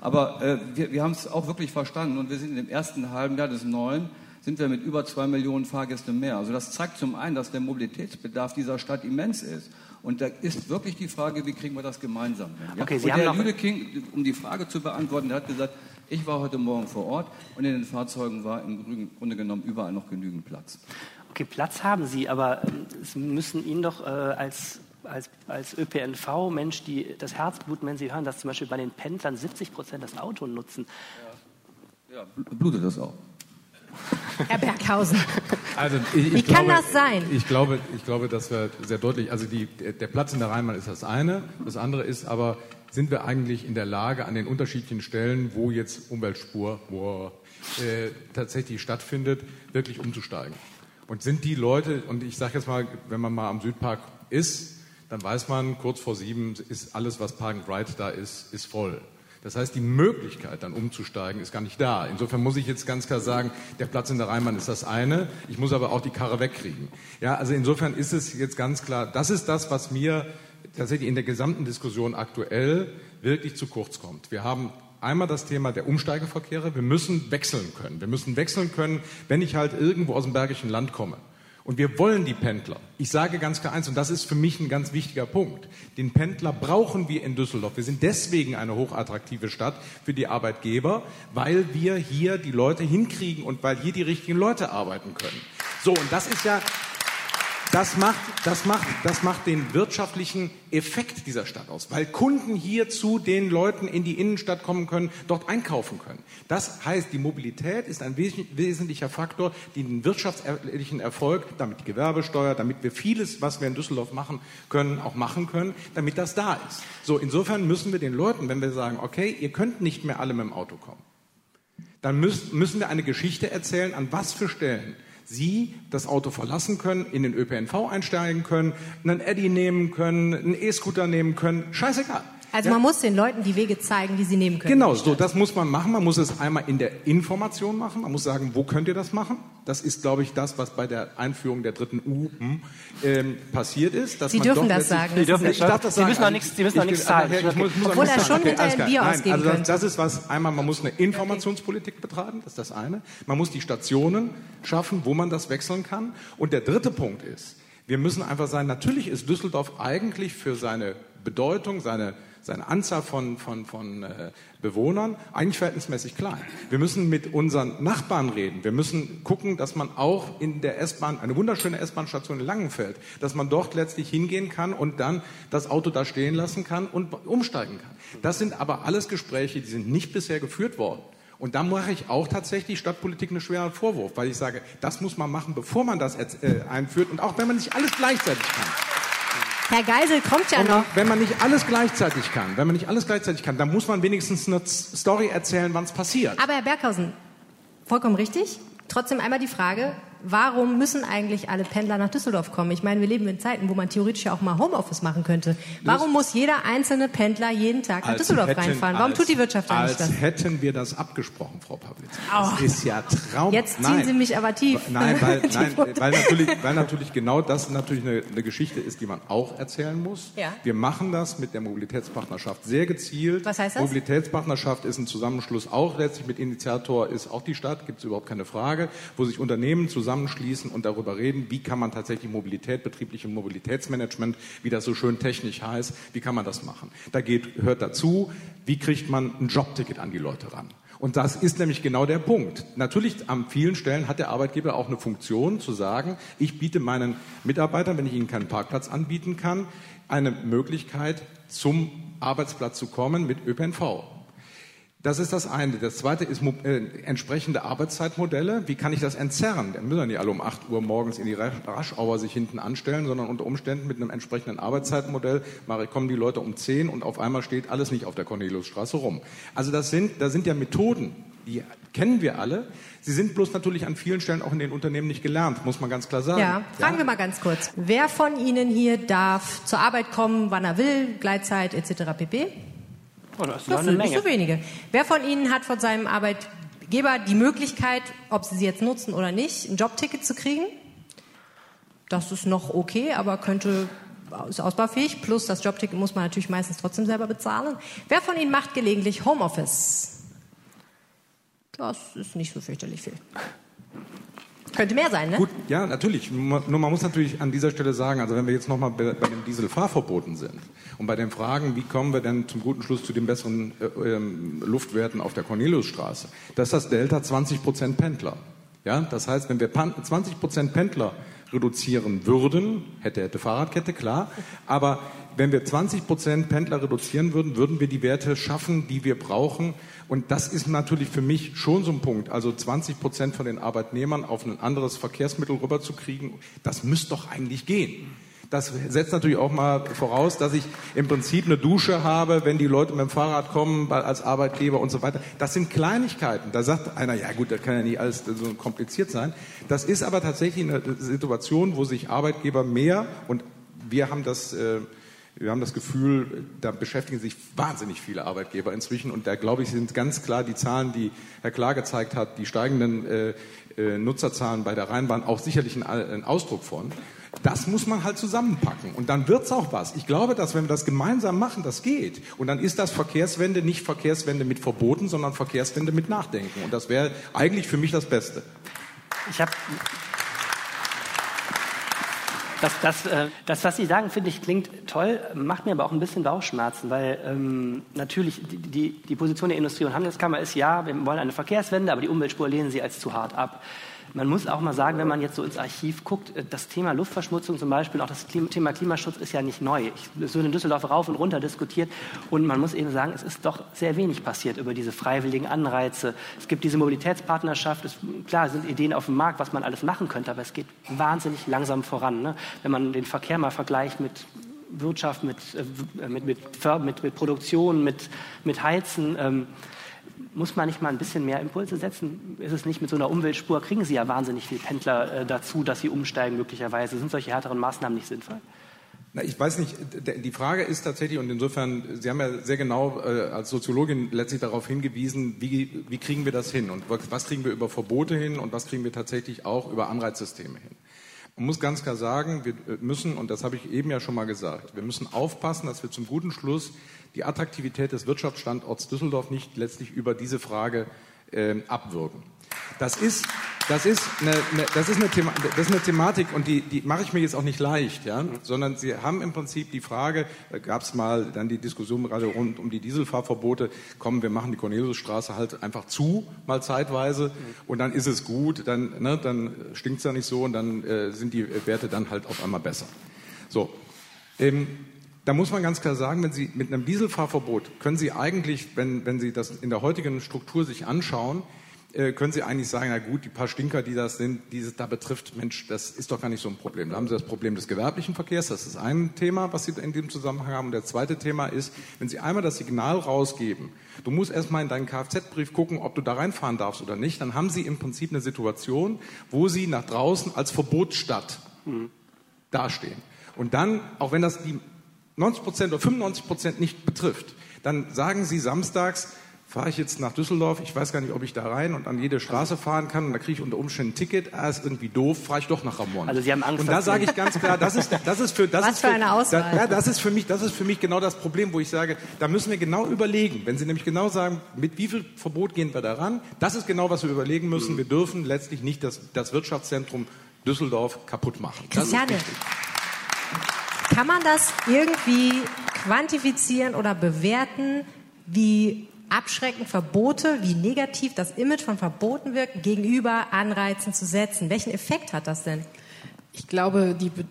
Aber äh, wir, wir haben es auch wirklich verstanden und wir sind im ersten halben Jahr des neuen sind wir mit über zwei Millionen Fahrgästen mehr. Also das zeigt zum einen, dass der Mobilitätsbedarf dieser Stadt immens ist. Und da ist wirklich die Frage, wie kriegen wir das gemeinsam hin? Ja? Okay, Sie und haben noch- Lüdeking, um die Frage zu beantworten, der hat gesagt, ich war heute Morgen vor Ort und in den Fahrzeugen war im Grunde genommen überall noch genügend Platz. Okay, Platz haben Sie, aber ähm, es müssen Ihnen doch äh, als als, als ÖPNV-Mensch die das Herz bluten, wenn Sie hören, dass zum Beispiel bei den Pendlern 70 Prozent das Auto nutzen. Ja, blutet das auch. Herr Berghausen. Also ich, ich Wie glaube, kann das sein? Ich glaube, ich glaube, dass wir sehr deutlich, also die, der Platz in der Rheinbahn ist das eine. Das andere ist aber, sind wir eigentlich in der Lage, an den unterschiedlichen Stellen, wo jetzt Umweltspur wow, äh, tatsächlich stattfindet, wirklich umzusteigen? Und sind die Leute, und ich sage jetzt mal, wenn man mal am Südpark ist, dann weiß man, kurz vor sieben ist alles, was Park and Ride da ist, ist voll. Das heißt, die Möglichkeit, dann umzusteigen, ist gar nicht da. Insofern muss ich jetzt ganz klar sagen, der Platz in der Rheinbahn ist das eine. Ich muss aber auch die Karre wegkriegen. Ja, also insofern ist es jetzt ganz klar, das ist das, was mir tatsächlich in der gesamten Diskussion aktuell wirklich zu kurz kommt. Wir haben einmal das Thema der Umsteigeverkehre. Wir müssen wechseln können. Wir müssen wechseln können, wenn ich halt irgendwo aus dem bergischen Land komme. Und wir wollen die Pendler. Ich sage ganz klar eins, und das ist für mich ein ganz wichtiger Punkt. Den Pendler brauchen wir in Düsseldorf. Wir sind deswegen eine hochattraktive Stadt für die Arbeitgeber, weil wir hier die Leute hinkriegen und weil hier die richtigen Leute arbeiten können. So, und das ist ja, das macht, das, macht, das macht den wirtschaftlichen Effekt dieser Stadt aus, weil Kunden hier zu den Leuten in die Innenstadt kommen können, dort einkaufen können. Das heißt, die Mobilität ist ein wesentlicher Faktor, den wirtschaftlichen Erfolg, damit die Gewerbesteuer, damit wir vieles, was wir in Düsseldorf machen können, auch machen können, damit das da ist. So, insofern müssen wir den Leuten, wenn wir sagen, okay, ihr könnt nicht mehr alle mit dem Auto kommen, dann müssen, müssen wir eine Geschichte erzählen, an was für Stellen Sie das Auto verlassen können, in den ÖPNV einsteigen können, einen Eddy nehmen können, einen E-Scooter nehmen können. Scheißegal. Also Ja. man muss den Leuten die Wege zeigen, die sie nehmen können. Genau, so das muss man machen. Man muss es einmal in der Information machen. Man muss sagen, wo könnt ihr das machen? Das ist, glaube ich, das, was bei der Einführung der dritten U hm, ähm, passiert ist. Dass Sie man dürfen doch das sagen. Sie dürfen Ich darf das Sie sagen. müssen auch nichts- Sie müssen auch ich- nichts ich- zahlen. ich muss- muss Obwohl er schon hinterher ein klar. Bier Nein, ausgeben also das, das ist was, einmal, man muss eine Informationspolitik betreiben, das ist das eine. Man muss die Stationen schaffen, wo man das wechseln kann. Und der dritte Punkt ist, wir müssen einfach sagen, natürlich ist Düsseldorf eigentlich für seine Bedeutung, seine, seine Anzahl von, von, von äh, Bewohnern eigentlich verhältnismäßig klein. Wir müssen mit unseren Nachbarn reden. Wir müssen gucken, dass man auch in der S-Bahn, eine wunderschöne S-Bahn-Station in Langenfeld, dass man dort letztlich hingehen kann und dann das Auto da stehen lassen kann und umsteigen kann. Das sind aber alles Gespräche, die sind nicht bisher geführt worden. Und da mache ich auch tatsächlich Stadtpolitik einen schweren Vorwurf, weil ich sage, das muss man machen, bevor man das äh, einführt und auch wenn man nicht alles gleichzeitig kann. Herr Geisel kommt ja Und noch. wenn man nicht alles gleichzeitig kann, wenn man nicht alles gleichzeitig kann, dann muss man wenigstens eine Story erzählen, wann es passiert. Aber Herr Berghausen, vollkommen richtig. Trotzdem einmal die Frage, warum müssen eigentlich alle Pendler nach Düsseldorf kommen? Ich meine, wir leben in Zeiten, wo man theoretisch ja auch mal Homeoffice machen könnte. Warum muss jeder einzelne Pendler jeden Tag nach Als Düsseldorf hätten- reinfahren? Warum als- tut die Wirtschaft als eigentlich das? hätten wir das abgesprochen, Frau Pawlitzki. Oh. Das ist ja Traum. Jetzt ziehen Nein. Sie mich aber tief. Nein, weil, (laughs) nein, weil, natürlich, weil natürlich genau das natürlich eine, eine Geschichte ist, die man auch erzählen muss. Ja. Wir machen das mit der Mobilitätspartnerschaft sehr gezielt. Was heißt das? Mobilitätspartnerschaft ist ein Zusammenschluss auch letztlich mit Initiator ist auch die Stadt, gibt es überhaupt keine Frage, wo sich Unternehmen zusammenschließen und darüber reden, wie kann man tatsächlich Mobilität, betriebliche Mobilitätsmanagement, wie das so schön technisch heißt, wie kann man das machen. Da geht, hört dazu, wie kriegt man ein Jobticket an die Leute ran. Und das ist nämlich genau der Punkt. Natürlich an vielen Stellen hat der Arbeitgeber auch eine Funktion zu sagen, ich biete meinen Mitarbeitern, wenn ich ihnen keinen Parkplatz anbieten kann, eine Möglichkeit zum Arbeitsplatz zu kommen mit ÖPNV. Das ist das eine. Das zweite ist äh, entsprechende Arbeitszeitmodelle. Wie kann ich das entzerren? Da müssen ja nicht alle um 8 Uhr morgens in die Rasch- Raschauer sich hinten anstellen, sondern unter Umständen mit einem entsprechenden Arbeitszeitmodell mache, kommen die Leute um 10 und auf einmal steht alles nicht auf der Corneliusstraße rum. Also das sind, da sind ja Methoden, die kennen wir alle. Sie sind bloß natürlich an vielen Stellen auch in den Unternehmen nicht gelernt, muss man ganz klar sagen. Ja, fragen wir mal ganz kurz. Wer von Ihnen hier darf zur Arbeit kommen, wann er will, Gleitzeit etc. pp? Oh, das Das sind nicht so wenige. Wer von Ihnen hat von seinem Arbeitgeber die Möglichkeit, ob Sie sie jetzt nutzen oder nicht, ein Jobticket zu kriegen? Das ist noch okay, aber könnte ist ausbaufähig. Plus das Jobticket muss man natürlich meistens trotzdem selber bezahlen. Wer von Ihnen macht gelegentlich Homeoffice? Das ist nicht so fürchterlich viel. Könnte mehr sein, ne? Gut, ja, natürlich. Nur man muss natürlich an dieser Stelle sagen, also wenn wir jetzt nochmal bei, den Dieselfahrverboten sind und bei den Fragen, wie kommen wir denn zum guten Schluss zu den besseren äh, ähm, Luftwerten auf der Corneliusstraße, das ist das Delta 20 Prozent Pendler. Ja, das heißt, wenn wir pan 20 Prozent Pendler reduzieren würden, hätte, hätte Fahrradkette, klar, aber wenn wir 20 Prozent Pendler reduzieren würden, würden wir die Werte schaffen, die wir brauchen. Und das ist natürlich für mich schon so ein Punkt. Also 20 Prozent von den Arbeitnehmern auf ein anderes Verkehrsmittel rüberzukriegen, das müsste doch eigentlich gehen. Das setzt natürlich auch mal voraus, dass ich im Prinzip eine Dusche habe, wenn die Leute mit dem Fahrrad kommen, als Arbeitgeber und so weiter. Das sind Kleinigkeiten. Da sagt einer, ja gut, das kann ja nicht alles so kompliziert sein. Das ist aber tatsächlich eine Situation, wo sich Arbeitgeber mehr und wir haben das äh, wir haben das Gefühl, da beschäftigen sich wahnsinnig viele Arbeitgeber inzwischen und da glaube ich sind ganz klar die Zahlen, die Herr Klar gezeigt hat, die steigenden äh, äh, Nutzerzahlen bei der Rheinbahn auch sicherlich ein, ein, Ausdruck von. Das muss man halt zusammenpacken und dann wird's auch was. Ich glaube, dass wenn wir das gemeinsam machen, das geht. Und dann ist das Verkehrswende nicht Verkehrswende mit Verboten, sondern Verkehrswende mit Nachdenken. Und das wäre eigentlich für mich das Beste. Ich habe das, das, äh, das, was Sie sagen, finde ich, klingt toll, macht mir aber auch ein bisschen Bauchschmerzen, weil ähm, natürlich die, die, die Position der Industrie- und Handelskammer ist, ja, wir wollen eine Verkehrswende, aber die Umweltspur lehnen Sie als zu hart ab. Man muss auch mal sagen, wenn man jetzt so ins Archiv guckt, äh, das Thema Luftverschmutzung zum Beispiel, auch das Thema Klimaschutz ist ja nicht neu. Es wird in Düsseldorf rauf und runter diskutiert und man muss eben sagen, es ist doch sehr wenig passiert über diese freiwilligen Anreize. Es gibt diese Mobilitätspartnerschaft. Es, klar sind Ideen auf dem Markt, was man alles machen könnte, aber es geht wahnsinnig langsam voran. Ne? Wenn man den Verkehr mal vergleicht mit Wirtschaft, mit, äh, mit, mit, mit, mit Produktion, mit, mit Heizen. Ähm, muss man nicht mal ein bisschen mehr Impulse setzen? Ist es nicht mit so einer Umweltspur, kriegen Sie ja wahnsinnig viele Pendler äh, dazu, dass sie umsteigen möglicherweise. Sind solche härteren Maßnahmen nicht sinnvoll? Na, ich weiß nicht, die Frage ist tatsächlich, und insofern, Sie haben ja sehr genau äh, als Soziologin letztlich darauf hingewiesen, wie, wie kriegen wir das hin und was kriegen wir über Verbote hin und was kriegen wir tatsächlich auch über Anreizsysteme hin. Man muss ganz klar sagen, wir äh, müssen, und das habe ich eben ja schon mal gesagt, wir müssen aufpassen, dass wir zum guten Schluss die Attraktivität des Wirtschaftsstandorts Düsseldorf nicht letztlich über diese Frage äh, abwürgen. Das ist, das ist eine, eine, das ist eine, das ist eine Thematik und die, die mache ich mir jetzt auch nicht leicht, ja? sondern Sie haben im Prinzip die Frage, da gab es mal dann die Diskussion gerade rund um die Dieselfahrverbote, kommen, wir machen die Corneliusstraße halt einfach zu, mal zeitweise und dann ist es gut, dann, ne, dann stinkt es ja nicht so und dann äh, sind die Werte dann halt auf einmal besser. So, ähm, da muss man ganz klar sagen, wenn Sie mit einem Dieselfahrverbot können Sie eigentlich, wenn, wenn Sie das in der heutigen Struktur sich anschauen, äh, können Sie eigentlich sagen, na gut, die paar Stinker, die das sind, die es da betrifft, Mensch, das ist doch gar nicht so ein Problem. Da haben Sie das Problem des gewerblichen Verkehrs, das ist ein Thema, was Sie in dem Zusammenhang haben. Und der zweite Thema ist, wenn Sie einmal das Signal rausgeben, du musst erstmal in deinen Kfz-Brief gucken, ob du da reinfahren darfst oder nicht, dann haben Sie im Prinzip eine Situation, wo Sie nach draußen als Verbotsstadt mhm. dastehen. Und dann, auch wenn das die 90 Prozent oder 95 Prozent nicht betrifft, dann sagen Sie samstags, fahre ich jetzt nach Düsseldorf, ich weiß gar nicht, ob ich da rein und an jede Straße fahren kann und da kriege ich unter Umständen ein Ticket, ah, ist irgendwie doof, fahre ich doch nach Ramon. Also Sie haben Angst. Und da sage ich ganz klar, das ist, das ist für, das Was ist für, eine Auswahl. Da, ja, das ist für mich, das ist für mich genau das Problem, wo ich sage, da müssen wir genau überlegen. Wenn Sie nämlich genau sagen, mit wie viel Verbot gehen wir daran, das ist genau, was wir überlegen müssen. Wir dürfen letztlich nicht das, das Wirtschaftszentrum Düsseldorf kaputt machen. Christiane, kann man das irgendwie quantifizieren oder bewerten, wie abschreckend Verbote, wie negativ das Image von Verboten wirkt, gegenüber Anreizen zu setzen? Welchen Effekt hat das denn? Ich glaube, die Be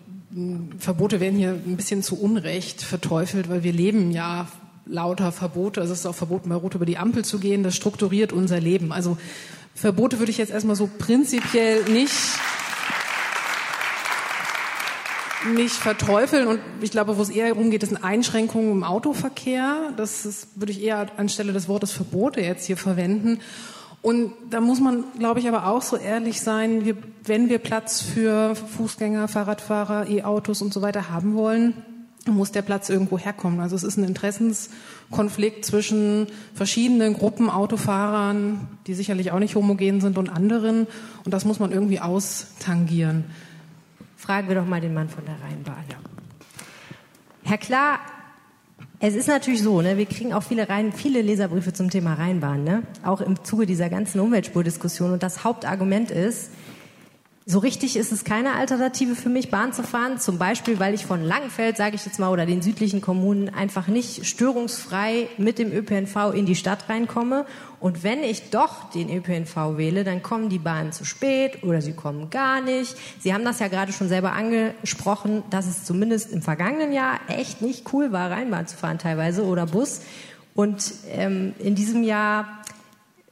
Verbote werden hier ein bisschen zu Unrecht verteufelt, weil wir leben ja lauter Verbote. Also es ist auch verboten, bei Rot über die Ampel zu gehen. Das strukturiert unser Leben. Also Verbote würde ich jetzt erstmal so prinzipiell nicht nicht verteufeln und ich glaube, wo es eher darum geht, sind Einschränkungen im Autoverkehr. Das ist, würde ich eher anstelle des Wortes Verbote jetzt hier verwenden. Und da muss man, glaube ich, aber auch so ehrlich sein, wir, wenn wir Platz für Fußgänger, Fahrradfahrer, E-Autos und so weiter haben wollen, muss der Platz irgendwo herkommen. Also es ist ein Interessenskonflikt zwischen verschiedenen Gruppen Autofahrern, die sicherlich auch nicht homogen sind, und anderen. Und das muss man irgendwie austangieren. Fragen wir doch mal den Mann von der Rheinbahn. Ja. Herr Klar, es ist natürlich so, ne, wir kriegen auch viele, Rhein, viele Leserbriefe zum Thema Rheinbahn, ne? auch im Zuge dieser ganzen Umweltspurdiskussion. Und das Hauptargument ist, So richtig ist es keine Alternative für mich, Bahn zu fahren. Zum Beispiel, weil ich von Langenfeld, sage ich jetzt mal, oder den südlichen Kommunen einfach nicht störungsfrei mit dem ÖPNV in die Stadt reinkomme. Und wenn ich doch den ÖPNV wähle, dann kommen die Bahnen zu spät oder sie kommen gar nicht. Sie haben das ja gerade schon selber angesprochen, dass es zumindest im vergangenen Jahr echt nicht cool war, Rheinbahn zu fahren teilweise oder Bus. Und ähm, in diesem Jahr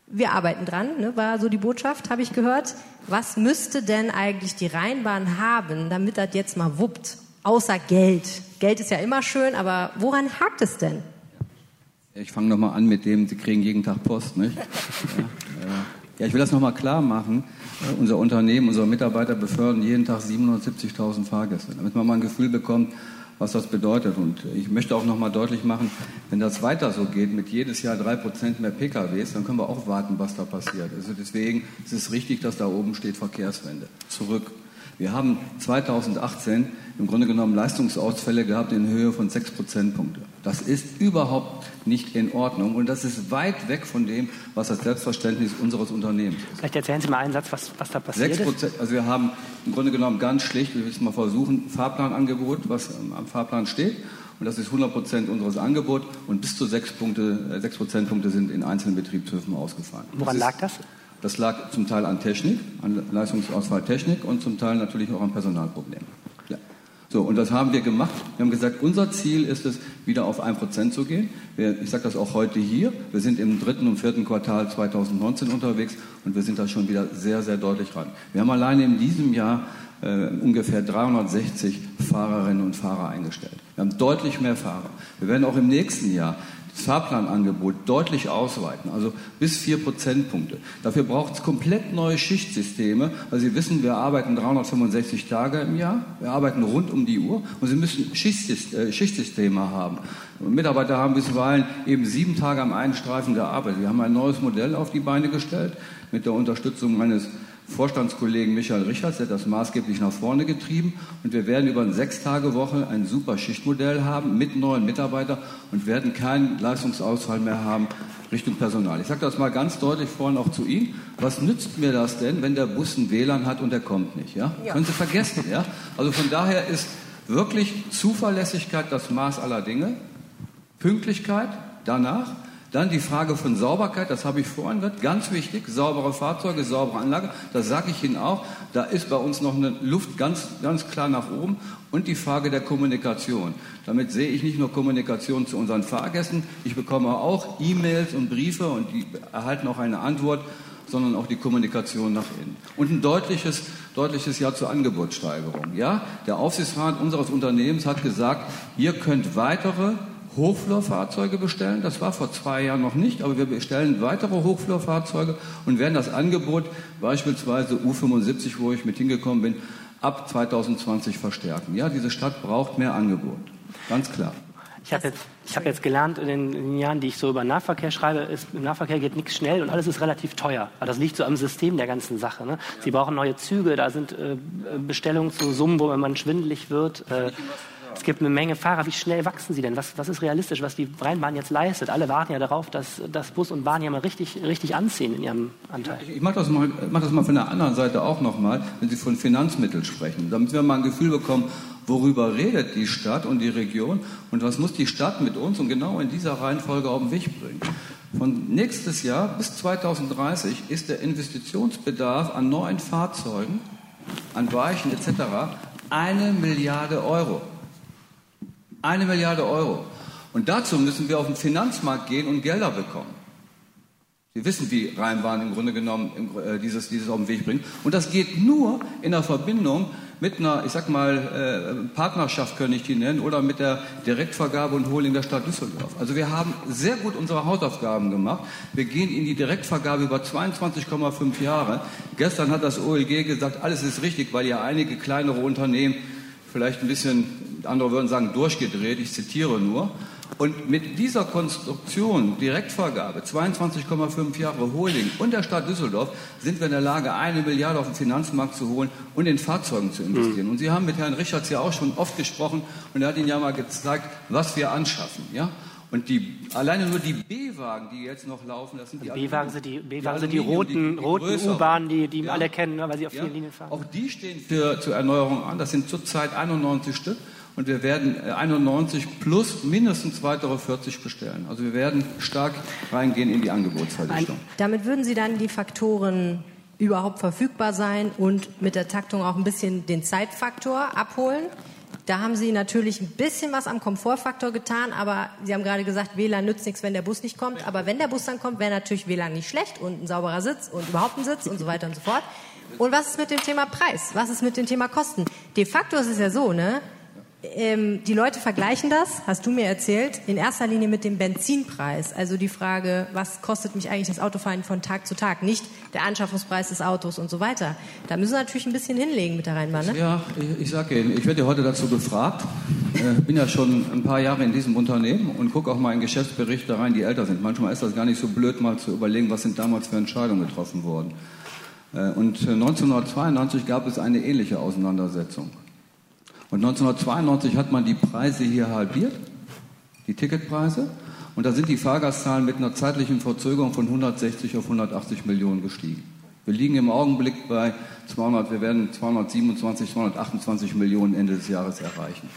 wir arbeiten dran, ne, war so die Botschaft, habe ich gehört. Was müsste denn eigentlich die Rheinbahn haben, damit das jetzt mal wuppt? Außer Geld. Geld ist ja immer schön, aber woran hakt es denn? Ich fange nochmal an mit dem, Sie kriegen jeden Tag Post, nicht? (laughs) Ja, ja ich will das nochmal klar machen. Unser Unternehmen, unsere Mitarbeiter befördern jeden Tag 770.000 Fahrgäste, damit man mal ein Gefühl bekommt, was das bedeutet. Und ich möchte auch noch mal deutlich machen, wenn das weiter so geht, mit jedes Jahr drei Prozent mehr PKWs, dann können wir auch warten, was da passiert. Also deswegen ist es richtig, dass da oben steht Verkehrswende. Zurück. Wir haben 2018 im Grunde genommen Leistungsausfälle gehabt in Höhe von sechs Prozentpunkte. Das ist überhaupt nicht in Ordnung und das ist weit weg von dem, was das Selbstverständnis unseres Unternehmens ist. Vielleicht erzählen Sie mal einen Satz, was, was da passiert 6%, ist. Also wir haben im Grunde genommen ganz schlicht, wir müssen mal versuchen, Fahrplanangebot, was am Fahrplan steht. Und das ist 100 Prozent unseres Angebots und bis zu sechs, Punkte, sechs Prozentpunkte sind in einzelnen Betriebshöfen ausgefallen. Woran das lag das? Das lag zum Teil an Technik, an Leistungsausfall Technik und zum Teil natürlich auch an Personalproblemen. So, und das haben wir gemacht. Wir haben gesagt, unser Ziel ist es, wieder auf 1% zu gehen. Wir, ich sage das auch heute hier. Wir sind im dritten und vierten Quartal 2019 unterwegs und wir sind da schon wieder sehr, sehr deutlich ran. Wir haben alleine in diesem Jahr äh, ungefähr 360 Fahrerinnen und Fahrer eingestellt. Wir haben deutlich mehr Fahrer. Wir werden auch im nächsten Jahr Fahrplanangebot deutlich ausweiten, also bis vier Prozentpunkte. Dafür braucht es komplett neue Schichtsysteme, weil Sie wissen, wir arbeiten 365 Tage im Jahr, wir arbeiten rund um die Uhr und Sie müssen äh, Schichtsysteme haben. Mitarbeiter haben bisweilen eben sieben Tage am einen Streifen gearbeitet. Wir haben ein neues Modell auf die Beine gestellt mit der Unterstützung meines Vorstandskollegen Michael Richards, der hat das maßgeblich nach vorne getrieben. Und wir werden über eine Sechstagewoche ein super Schichtmodell haben mit neuen Mitarbeitern und werden keinen Leistungsausfall mehr haben Richtung Personal. Ich sage das mal ganz deutlich vorhin auch zu Ihnen. Was nützt mir das denn, wenn der Bus ein WLAN hat und der kommt nicht? Ja? ja. Können Sie vergessen. Ja? Also von daher ist wirklich Zuverlässigkeit das Maß aller Dinge. Pünktlichkeit danach dann die Frage von Sauberkeit, das habe ich vorhin gehört, ganz wichtig, saubere Fahrzeuge, saubere Anlage, das sage ich Ihnen auch, da ist bei uns noch eine Luft ganz, ganz klar nach oben und die Frage der Kommunikation. Damit sehe ich nicht nur Kommunikation zu unseren Fahrgästen, ich bekomme auch E-Mails und Briefe und die erhalten auch eine Antwort, sondern auch die Kommunikation nach innen. Und ein deutliches, deutliches Ja zur Angebotssteigerung. Ja, der Aufsichtsrat unseres Unternehmens hat gesagt, ihr könnt weitere Hochflurfahrzeuge bestellen. Das war vor zwei Jahren noch nicht, aber wir bestellen weitere Hochflurfahrzeuge und werden das Angebot beispielsweise U75, wo ich mit hingekommen bin, ab 2020 verstärken. Ja, diese Stadt braucht mehr Angebot. Ganz klar. Ich habe jetzt, hab jetzt gelernt in den, in den, Jahren, die ich so über Nahverkehr schreibe, ist, im Nahverkehr geht nichts schnell und alles ist relativ teuer. Aber das liegt so am System der ganzen Sache. Ne? Sie brauchen neue Züge, da sind äh, Bestellungen zu Summen, wo man schwindelig wird. Äh, es gibt eine Menge Fahrer. Wie schnell wachsen sie denn? Was, was ist realistisch, was die Rheinbahn jetzt leistet? Alle warten ja darauf, dass, dass Bus und Bahn ja mal richtig, richtig anziehen in ihrem Anteil. Ich, ich mache das, mal, mach das mal von der anderen Seite auch nochmal, wenn Sie von Finanzmitteln sprechen, damit wir mal ein Gefühl bekommen, worüber redet die Stadt und die Region und was muss die Stadt mit uns und genau in dieser Reihenfolge auf den Weg bringen. Von nächstes Jahr bis 2030 ist der Investitionsbedarf an neuen Fahrzeugen, an Weichen etc. eine Milliarde Euro. Eine Milliarde Euro. Und dazu müssen wir auf den Finanzmarkt gehen und Gelder bekommen. Sie wissen, wie Rheinbahn im Grunde genommen äh, dieses, dieses auf den Weg bringt. Und das geht nur in der Verbindung mit einer, ich sag mal, äh, Partnerschaft könnte ich die nennen, oder mit der Direktvergabe und Holding der Stadt Düsseldorf. Also wir haben sehr gut unsere Hausaufgaben gemacht. Wir gehen in die Direktvergabe über 22,5 Jahre. Gestern hat das OLG gesagt, alles ist richtig, weil ja einige kleinere Unternehmen vielleicht ein bisschen andere würden sagen durchgedreht, ich zitiere nur. Und mit dieser Konstruktion, Direktvergabe, 22,5 Jahre Holding und der Stadt Düsseldorf sind wir in der Lage, eine Milliarde auf den Finanzmarkt zu holen und in Fahrzeugen zu investieren. Mhm. Und Sie haben mit Herrn Richards ja auch schon oft gesprochen und er hat Ihnen ja mal gezeigt, was wir anschaffen. Ja? Und die, alleine nur die B-Wagen, die jetzt noch laufen, das sind die B-Wagen sind die, B-Wagen sind die roten, die, roten U-Bahnen, die, die ja. alle kennen, weil sie auf vielen Linien fahren. Auch die stehen für, zur Erneuerung an. Das sind zurzeit 91 Stück. Und wir werden 91 äh, plus mindestens weitere 40 bestellen. Also wir werden stark reingehen in die Angebotsverdichtung. Damit würden Sie dann die Faktoren überhaupt verfügbar sein und mit der Taktung auch ein bisschen den Zeitfaktor abholen? Da haben Sie natürlich ein bisschen was am Komfortfaktor getan, aber Sie haben gerade gesagt, WLAN nützt nichts, wenn der Bus nicht kommt. Aber wenn der Bus dann kommt, wäre natürlich WLAN nicht schlecht und ein sauberer Sitz und überhaupt ein Sitz und so weiter und so fort. Und was ist mit dem Thema Preis? Was ist mit dem Thema Kosten? De facto ist es ja so, ne? Ähm, die Leute vergleichen das, hast du mir erzählt, in erster Linie mit dem Benzinpreis. Also die Frage, was kostet mich eigentlich das Autofahren von Tag zu Tag? Nicht der Anschaffungspreis des Autos und so weiter. Da müssen wir natürlich ein bisschen hinlegen mit der Rheinbahn. Ne? Ja, ich, ich sage Ihnen, ich werde ja heute dazu gefragt. Ich äh, bin ja schon ein paar Jahre in diesem Unternehmen und gucke auch mal in Geschäftsberichte rein, die älter sind. Manchmal ist das gar nicht so blöd, mal zu überlegen, was sind damals für Entscheidungen getroffen worden. Äh, und 1992 äh, gab es eine ähnliche Auseinandersetzung. Und 1992 hat man die Preise hier halbiert, die Ticketpreise. Und da sind die Fahrgastzahlen mit einer zeitlichen Verzögerung von 160 auf 180 Millionen gestiegen. Wir liegen im Augenblick bei 200, wir werden 227, 228 Millionen Ende des Jahres erreichen.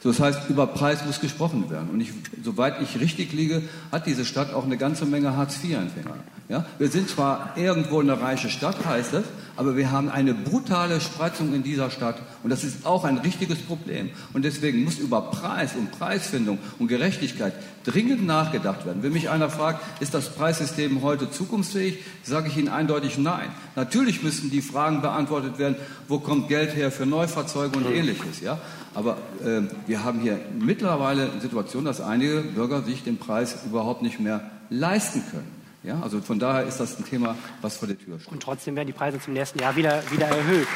So, das heißt, über Preis muss gesprochen werden. Und ich, soweit ich richtig liege, hat diese Stadt auch eine ganze Menge Hartz-IV-Empfänger. Ja? Wir sind zwar irgendwo eine reiche Stadt, heißt es, aber wir haben eine brutale Spreizung in dieser Stadt. Und das ist auch ein richtiges Problem. Und deswegen muss über Preis und Preisfindung und Gerechtigkeit dringend nachgedacht werden. Wenn mich einer fragt, ist das Preissystem heute zukunftsfähig, sage ich Ihnen eindeutig nein. Natürlich müssen die Fragen beantwortet werden, wo kommt Geld her für Neufahrzeuge und ähnliches. Ja? Aber äh, wir haben hier mittlerweile eine Situation, dass einige Bürger sich den Preis überhaupt nicht mehr leisten können. Ja, also von daher ist das ein Thema, was vor der Tür steht. Und trotzdem werden die Preise zum nächsten Jahr wieder, wieder erhöht.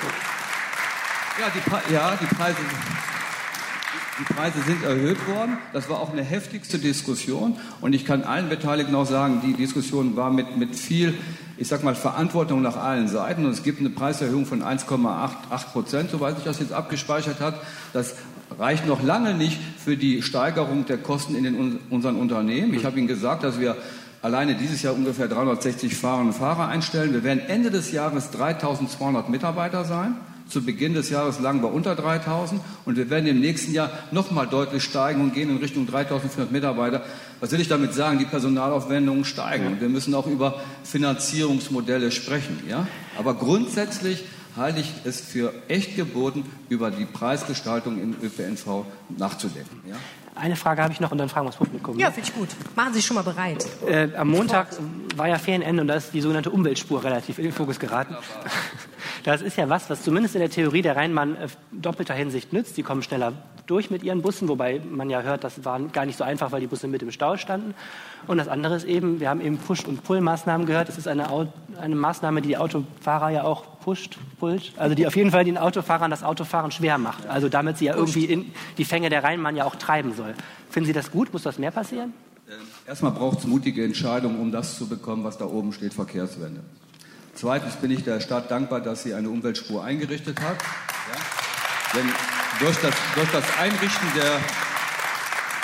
Ja, die, ja, die Preise. Die Preise sind erhöht worden. Das war auch eine heftigste Diskussion. Und ich kann allen Beteiligten auch sagen, die Diskussion war mit, mit viel, ich sag mal, Verantwortung nach allen Seiten. Und es gibt eine Preiserhöhung von 1,88 Prozent, soweit sich das jetzt abgespeichert hat. Das reicht noch lange nicht für die Steigerung der Kosten in den, unseren Unternehmen. Ich habe Ihnen gesagt, dass wir alleine dieses Jahr ungefähr 360 Fahrerinnen und Fahrer einstellen. Wir werden Ende des Jahres 3200 Mitarbeiter sein. Zu Beginn des Jahres lagen wir unter 3000 und wir werden im nächsten Jahr nochmal deutlich steigen und gehen in Richtung 3400 Mitarbeiter. Was will ich damit sagen? Die Personalaufwendungen steigen und wir müssen auch über Finanzierungsmodelle sprechen. Ja? Aber grundsätzlich halte ich es für echt geboten, über die Preisgestaltung im ÖPNV nachzudenken. Ja? Eine Frage habe ich noch und dann fragen wir das Publikum. Ja, finde ich gut. Machen Sie sich schon mal bereit. Äh, am Montag war ja Ferienende und da ist die sogenannte Umweltspur relativ in den Fokus geraten. (laughs) Das ist ja was, was zumindest in der Theorie der Rheinbahn äh, doppelter Hinsicht nützt. Die kommen schneller durch mit ihren Bussen, wobei man ja hört, das war gar nicht so einfach, weil die Busse mit im Stau standen. Und das andere ist eben, wir haben eben Push- und Pull-Maßnahmen gehört. Das ist eine, eine Maßnahme, die die Autofahrer ja auch pusht, pullt, also die auf jeden Fall den Autofahrern das Autofahren schwer macht. Also damit sie ja irgendwie in die Fänge der Rheinbahn ja auch treiben soll. Finden Sie das gut? Muss das mehr passieren? Ähm, erstmal braucht es mutige Entscheidungen, um das zu bekommen, was da oben steht, Verkehrswende. Zweitens bin ich der Stadt dankbar, dass sie eine Umweltspur eingerichtet hat. Ja? Denn durch das, durch das Einrichten der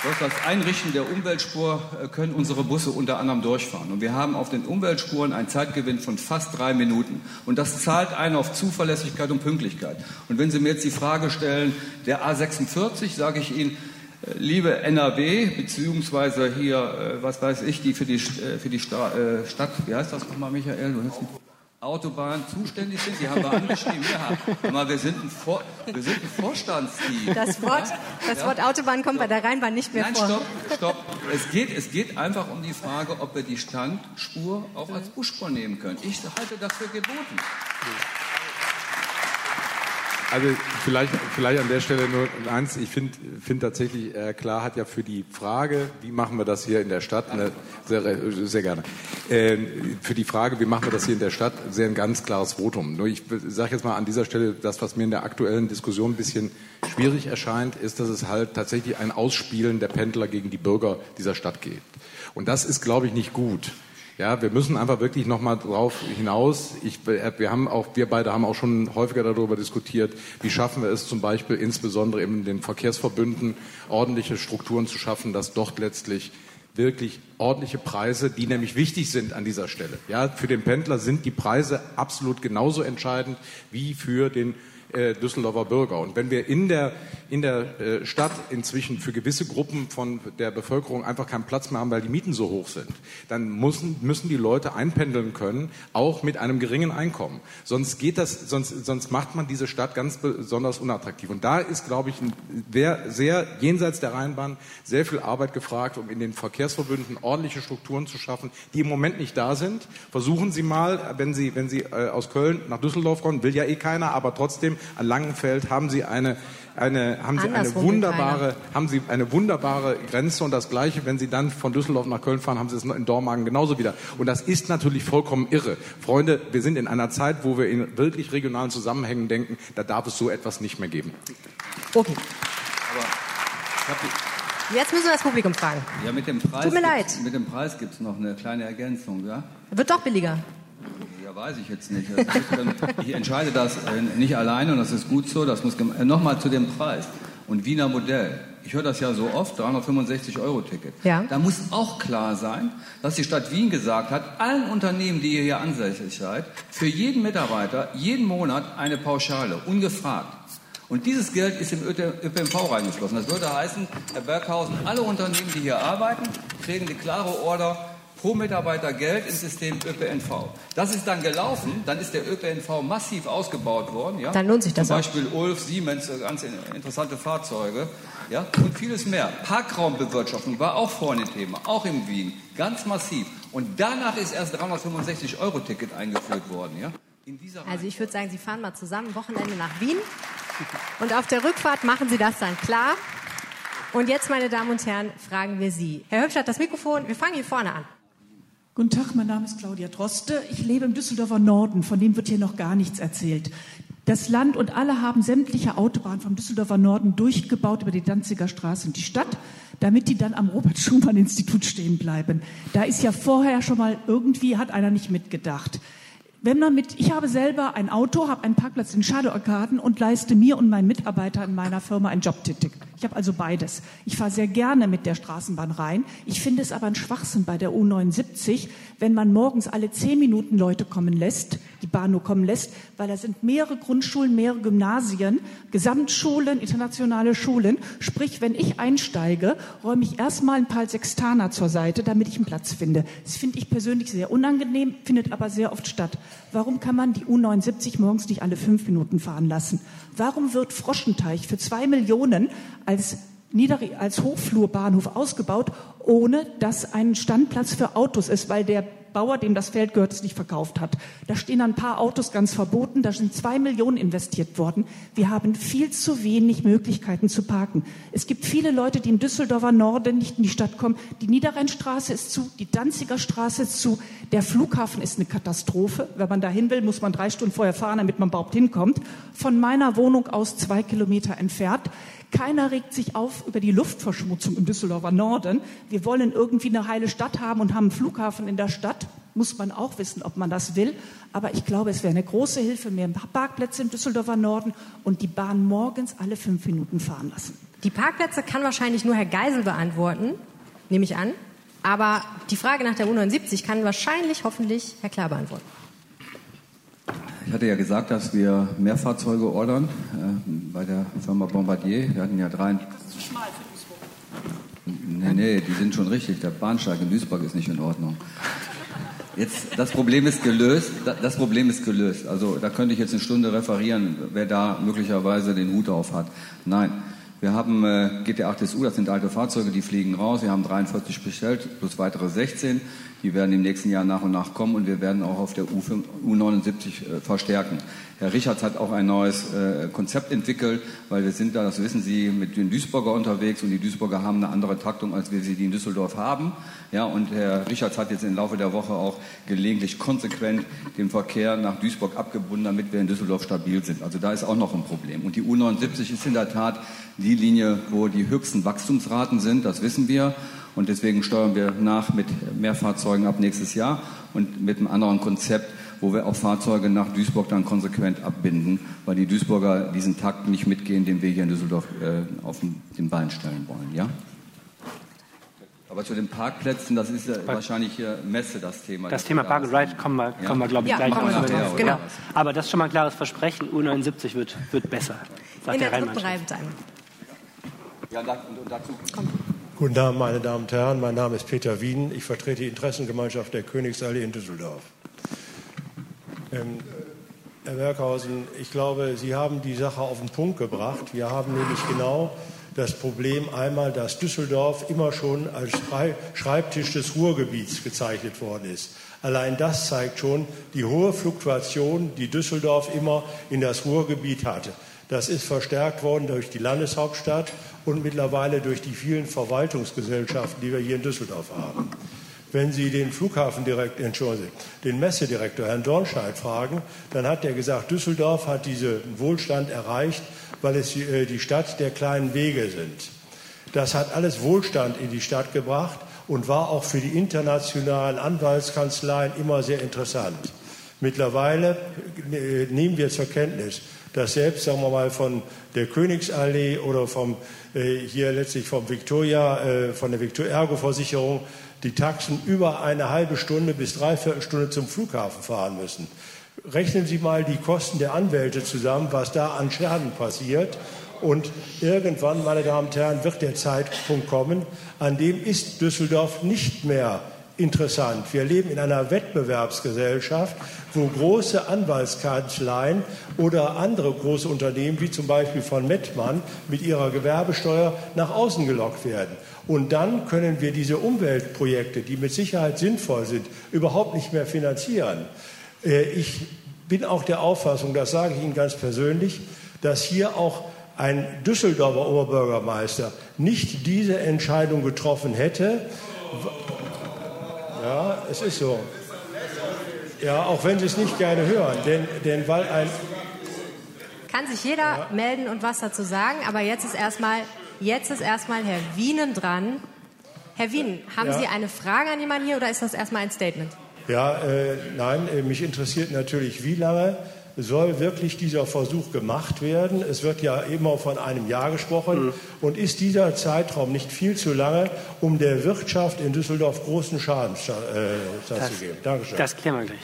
durch das Einrichten der Umweltspur äh, können unsere Busse unter anderem durchfahren. Und wir haben auf den Umweltspuren einen Zeitgewinn von fast drei Minuten. Und das zahlt ein auf Zuverlässigkeit und Pünktlichkeit. Und wenn Sie mir jetzt die Frage stellen, der A46, sage ich Ihnen, äh, liebe NRW, beziehungsweise hier, äh, was weiß ich, die für die, für die Stadt, wie heißt das nochmal, Michael? Du Autobahn zuständig sind. Die haben wir angeschrieben. Ja, mal, wir sind ein, Vor wir sind ein Vorstandsteam. Das Wort, das Wort Autobahn kommt bei der Rheinbahn nicht mehr Nein, vor. Stopp, stopp. Es geht, es geht einfach um die Frage, ob wir die Standspur auch als Busspur nehmen können. Ich halte das für geboten. Also vielleicht, vielleicht an der Stelle nur eins. Ich finde find tatsächlich, äh, klar hat ja für die Frage, wie machen wir das hier in der Stadt, eine, sehr, sehr gerne, äh, für die Frage, wie machen wir das hier in der Stadt, sehr ein ganz klares Votum. Nur ich sage jetzt mal an dieser Stelle, das, was mir in der aktuellen Diskussion ein bisschen schwierig erscheint, ist, dass es halt tatsächlich ein Ausspielen der Pendler gegen die Bürger dieser Stadt gibt. Und das ist, glaube ich, nicht gut. Ja, wir müssen einfach wirklich noch mal drauf hinaus. Ich, wir haben auch, wir beide haben auch schon häufiger darüber diskutiert, wie schaffen wir es zum Beispiel insbesondere in den Verkehrsverbünden ordentliche Strukturen zu schaffen, dass dort letztlich wirklich ordentliche Preise, die nämlich wichtig sind an dieser Stelle. Ja, für den Pendler sind die Preise absolut genauso entscheidend wie für den äh, Düsseldorfer Bürger. Und wenn wir in der, in der äh, Stadt inzwischen für gewisse Gruppen von der Bevölkerung einfach keinen Platz mehr haben, weil die Mieten so hoch sind, dann müssen, müssen die Leute einpendeln können, auch mit einem geringen Einkommen. Sonst geht das, sonst, sonst macht man diese Stadt ganz besonders unattraktiv. Und da ist, glaube ich, sehr, sehr jenseits der Rheinbahn sehr viel Arbeit gefragt, um in den Verkehrsverbünden ordentliche Strukturen zu schaffen, die im Moment nicht da sind. Versuchen Sie mal, wenn Sie, wenn Sie äh, aus Köln nach Düsseldorf kommen, will ja eh keiner, aber trotzdem an Langenfeld haben Sie eine eine, haben Sie eine wunderbare, haben Sie eine wunderbare Grenze und das Gleiche, wenn Sie dann von Düsseldorf nach Köln fahren, haben Sie es in Dormagen genauso wieder. Und das ist natürlich vollkommen irre. Freunde, wir sind in einer Zeit, wo wir in wirklich regionalen Zusammenhängen denken, da darf es so etwas nicht mehr geben. Okay. Jetzt müssen wir das Publikum fragen. Ja, mit dem Preis. Tut mir leid. Mit dem Preis gibt es noch eine kleine Ergänzung, ja? Wird doch billiger. Ja, weiß ich jetzt nicht. Ich entscheide das äh, nicht alleine und das ist gut so. Das muss äh, nochmal zu dem Preis und Wiener Modell. Ich höre das ja so oft, 365 Euro Ticket. Ja. Da muss auch klar sein, dass die Stadt Wien gesagt hat, allen Unternehmen, die ihr hier ansässig seid, für jeden Mitarbeiter jeden Monat eine Pauschale, ungefragt. Und dieses Geld ist im ÖPNV reingeflossen. Das würde heißen, Herr Berghausen, alle Unternehmen, die hier arbeiten, kriegen die klare Order, pro Mitarbeiter Geld im System ÖPNV. Das ist dann gelaufen, dann ist der ÖPNV massiv ausgebaut worden. Ja? Dann lohnt sich das Zum Beispiel auch. Ulf, Siemens, äh, ganz interessante Fahrzeuge ja? und vieles mehr. Parkraumbewirtschaftung war auch vorne ein Thema, auch in Wien, ganz massiv. Und danach ist erst 365 Euro Ticket eingeführt worden. Ja? also ich würde sagen, Sie fahren mal zusammen Wochenende nach Wien und auf der Rückfahrt machen Sie das dann klar. Und jetzt, meine Damen und Herren, fragen wir Sie. Herr hat das Mikrofon. Wir fangen hier vorne an. Guten Tag, mein Name ist Claudia Droste. Ich lebe im Düsseldorfer Norden, von dem wird hier noch gar nichts erzählt. Das Land und alle haben sämtliche Autobahnen vom Düsseldorfer Norden durchgebaut über die Danziger Straße und die Stadt, damit die dann am Robert-Schumann-Institut stehen bleiben. Da ist ja vorher schon mal irgendwie, hat einer nicht mitgedacht. Wenn man mit, ich habe selber ein Auto, habe einen Parkplatz in Shadow Arkaden und leiste mir und meinen Mitarbeitern in meiner Firma ein Jobticket. Ich habe also beides. Ich fahre sehr gerne mit der Straßenbahn rein. Ich finde es aber ein Schwachsinn bei der U79, wenn man morgens alle zehn Minuten Leute kommen lässt, die Bahn nur kommen lässt, weil da sind mehrere Grundschulen, mehrere Gymnasien, Gesamtschulen, internationale Schulen. Sprich, wenn ich einsteige, räume ich erstmal ein paar Sextaner zur Seite, damit ich einen Platz finde. Das finde ich persönlich sehr unangenehm, findet aber sehr oft statt. Warum kann man die U79 morgens nicht alle fünf Minuten fahren lassen? Warum wird Froschenteich für zwei Millionen als Nieder als Hochflurbahnhof ausgebaut, ohne dass ein Standplatz für Autos ist, weil der Bauer, dem das Feld gehört, es nicht verkauft hat. Da stehen ein paar Autos ganz verboten, da sind zwei Millionen investiert worden. Wir haben viel zu wenig Möglichkeiten zu parken. Es gibt viele Leute, die im Düsseldorfer Norden nicht in die Stadt kommen. Die Niederrheinstraße ist zu, die Danziger Straße ist zu, der Flughafen ist eine Katastrophe. Wenn man da hin will, muss man drei Stunden vorher fahren, damit man überhaupt hinkommt. Von meiner Wohnung aus zwei Kilometer entfernt. Keiner regt sich auf über die Luftverschmutzung im Düsseldorfer Norden. Wir wollen irgendwie eine heile Stadt haben und haben einen Flughafen in der Stadt. Muss man auch wissen, ob man das will. Aber ich glaube, es wäre eine große Hilfe, mehr Parkplätze im Düsseldorfer Norden und die Bahn morgens alle fünf Minuten fahren lassen. Die Parkplätze kann wahrscheinlich nur Herr Geisel beantworten, nehme ich an. Aber die Frage nach der U79 kann wahrscheinlich, hoffentlich Herr Klar beantworten. Ich hatte ja gesagt, dass wir mehr Fahrzeuge ordern äh, bei der Firma Bombardier. Wir hatten ja drei. Das ist zu schmal für Duisburg. Nee, nee, die sind schon richtig. Der Bahnsteig in Duisburg ist nicht in Ordnung. Jetzt, das Problem ist gelöst. Das Problem ist gelöst. Also, da könnte ich jetzt eine Stunde referieren, wer da möglicherweise den Hut auf hat. Nein. Wir haben äh, GT8SU, das sind alte Fahrzeuge, die fliegen raus. Wir haben 43 bestellt, plus weitere 16. Die werden im nächsten Jahr nach und nach kommen und wir werden auch auf der U5, U79 äh, verstärken. Herr Richards hat auch ein neues äh, Konzept entwickelt, weil wir sind da, das wissen Sie, mit den Duisburger unterwegs und die Duisburger haben eine andere Taktung, als wir sie in Düsseldorf haben. Ja, und Herr Richards hat jetzt im Laufe der Woche auch gelegentlich konsequent den Verkehr nach Duisburg abgebunden, damit wir in Düsseldorf stabil sind. Also da ist auch noch ein Problem. Und die U79 ist in der Tat die Linie, wo die höchsten Wachstumsraten sind, das wissen wir. Und deswegen steuern wir nach mit mehr Fahrzeugen ab nächstes Jahr und mit einem anderen Konzept, wo wir auch Fahrzeuge nach Duisburg dann konsequent abbinden, weil die Duisburger diesen Takt nicht mitgehen, den wir hier in Düsseldorf äh, auf den Bein stellen wollen. Ja? Aber zu den Parkplätzen, das ist ja wahrscheinlich hier Messe das Thema. Das Thema Park and Ride kommen wir, Ja. kommen wir glaube ich, Ja, gleich noch. drauf, Ja. genau. Aber das ist schon mal ein klares Versprechen. U79 wird, wird besser, sagt In der der dritten. Reihe. Ja, und dazu Guten Abend, meine Damen und Herren. Mein Name ist Peter Wien. Ich vertrete die Interessengemeinschaft der Königsallee in Düsseldorf. Ähm, Herr Werkhausen, ich glaube, Sie haben die Sache auf den Punkt gebracht. Wir haben nämlich genau das Problem einmal, dass Düsseldorf immer schon als Schrei- Schreibtisch des Ruhrgebiets gezeichnet worden ist. Allein das zeigt schon die hohe Fluktuation, die Düsseldorf immer in das Ruhrgebiet hatte. Das ist verstärkt worden durch die Landeshauptstadt und mittlerweile durch die vielen Verwaltungsgesellschaften, die wir hier in Düsseldorf haben. Wenn Sie den Flughafendirektor, Entschuldigung, den Messedirektor Herrn Dornscheid fragen, dann hat er gesagt, Düsseldorf hat diesen Wohlstand erreicht, weil es äh, die Stadt der kleinen Wege sind. Das hat alles Wohlstand in die Stadt gebracht und war auch für die internationalen Anwaltskanzleien immer sehr interessant. Mittlerweile äh, nehmen wir zur Kenntnis, dass selbst, sagen wir mal, von der Königsallee oder vom, äh, hier letztlich vom Victoria, von der Victor Ergo Versicherung die Taxen über eine halbe Stunde bis dreiviertel Stunde zum Flughafen fahren müssen. Rechnen Sie mal die Kosten der Anwälte zusammen, was da an Schaden passiert. Und irgendwann, meine Damen und Herren, wird der Zeitpunkt kommen, an dem ist Düsseldorf nicht mehr interessant. Wir leben in einer Wettbewerbsgesellschaft, wo große Anwaltskanzleien oder andere große Unternehmen, wie zum Beispiel von Mettmann, mit ihrer Gewerbesteuer nach außen gelockt werden. Und dann können wir diese Umweltprojekte, die mit Sicherheit sinnvoll sind, überhaupt nicht mehr finanzieren. Äh, Ich bin auch der Auffassung, das sage ich Ihnen ganz persönlich, dass hier auch ein Düsseldorfer Oberbürgermeister nicht diese Entscheidung getroffen hätte. Ja, es ist so. Ja, auch wenn Sie es nicht gerne hören, denn, denn weil ein Kann sich jeder melden und was dazu sagen, aber jetzt ist erstmal, jetzt ist erstmal Herr Wienen dran. Herr Wienen, haben Ja. Sie eine Frage an jemanden hier oder ist das erstmal ein Statement? Ja, äh, nein, äh, mich interessiert natürlich, wie lange soll wirklich dieser Versuch gemacht werden? Es wird ja immer von einem Jahr gesprochen. Und ist dieser Zeitraum nicht viel zu lange, um der Wirtschaft in Düsseldorf großen Schaden äh, zu geben? Dankeschön. das klären wir gleich.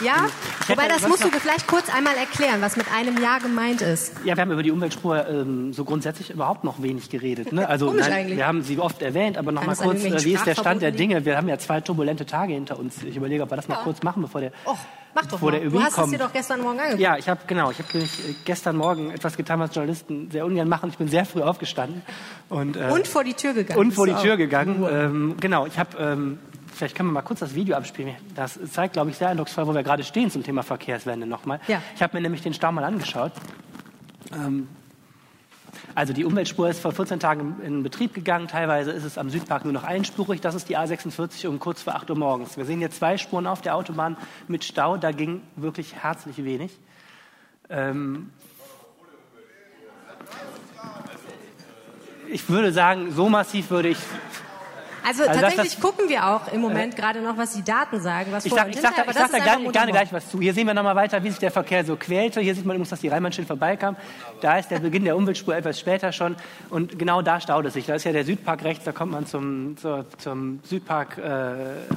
Ja? Hätte Wobei, das musst du vielleicht kurz einmal erklären, was mit einem Jahr gemeint ist. Ja, wir haben über die Umweltspur ähm, so grundsätzlich überhaupt noch wenig geredet. Ne? Also nein, wir haben sie oft erwähnt, aber noch Kann mal es an kurz, äh, wie ist der Stand der Dinge? Wir haben ja zwei turbulente Tage hinter uns. Ich überlege, ob wir das noch kurz machen, bevor der, Och, mach doch bevor mal. der Du hast es kommt. dir doch gestern Morgen angeguckt. Ja, ich habe genau, ich habe äh, gestern Morgen etwas getan, was Journalisten sehr ungern machen. Ich bin sehr früh aufgestanden und, äh, Und vor die Tür gegangen. und vor die Tür gegangen. Ähm, genau, ich habe, ähm, vielleicht können wir mal kurz das Video abspielen. Das zeigt, glaube ich, sehr eindrucksvoll, wo wir gerade stehen zum Thema Verkehrswende nochmal. Ja. Ich habe mir nämlich den Stau mal angeschaut. Ähm, also die Umweltspur ist vor 14 Tagen in Betrieb gegangen. Teilweise ist es am Südpark nur noch einspurig. Das ist die A46 um kurz vor 8 Uhr morgens. Wir sehen hier zwei Spuren auf der Autobahn mit Stau. Da ging wirklich herzlich wenig. Ähm, ich würde sagen, so massiv würde ich Also, Also tatsächlich das- gucken wir auch im Moment gerade noch, was die Daten sagen, was Ich vor sag, ich sag, hinter, da, ich sag da gerne, gerne gleich was zu. Hier sehen wir nochmal weiter, wie sich der Verkehr so quälte. Hier sieht man übrigens, dass die Rheinbahnstelle vorbeikam. Da ist der Beginn der Umweltspur etwas später schon. Und genau da staut es sich. Da ist ja der Südpark rechts, da kommt man zum, zur, zum Südpark äh,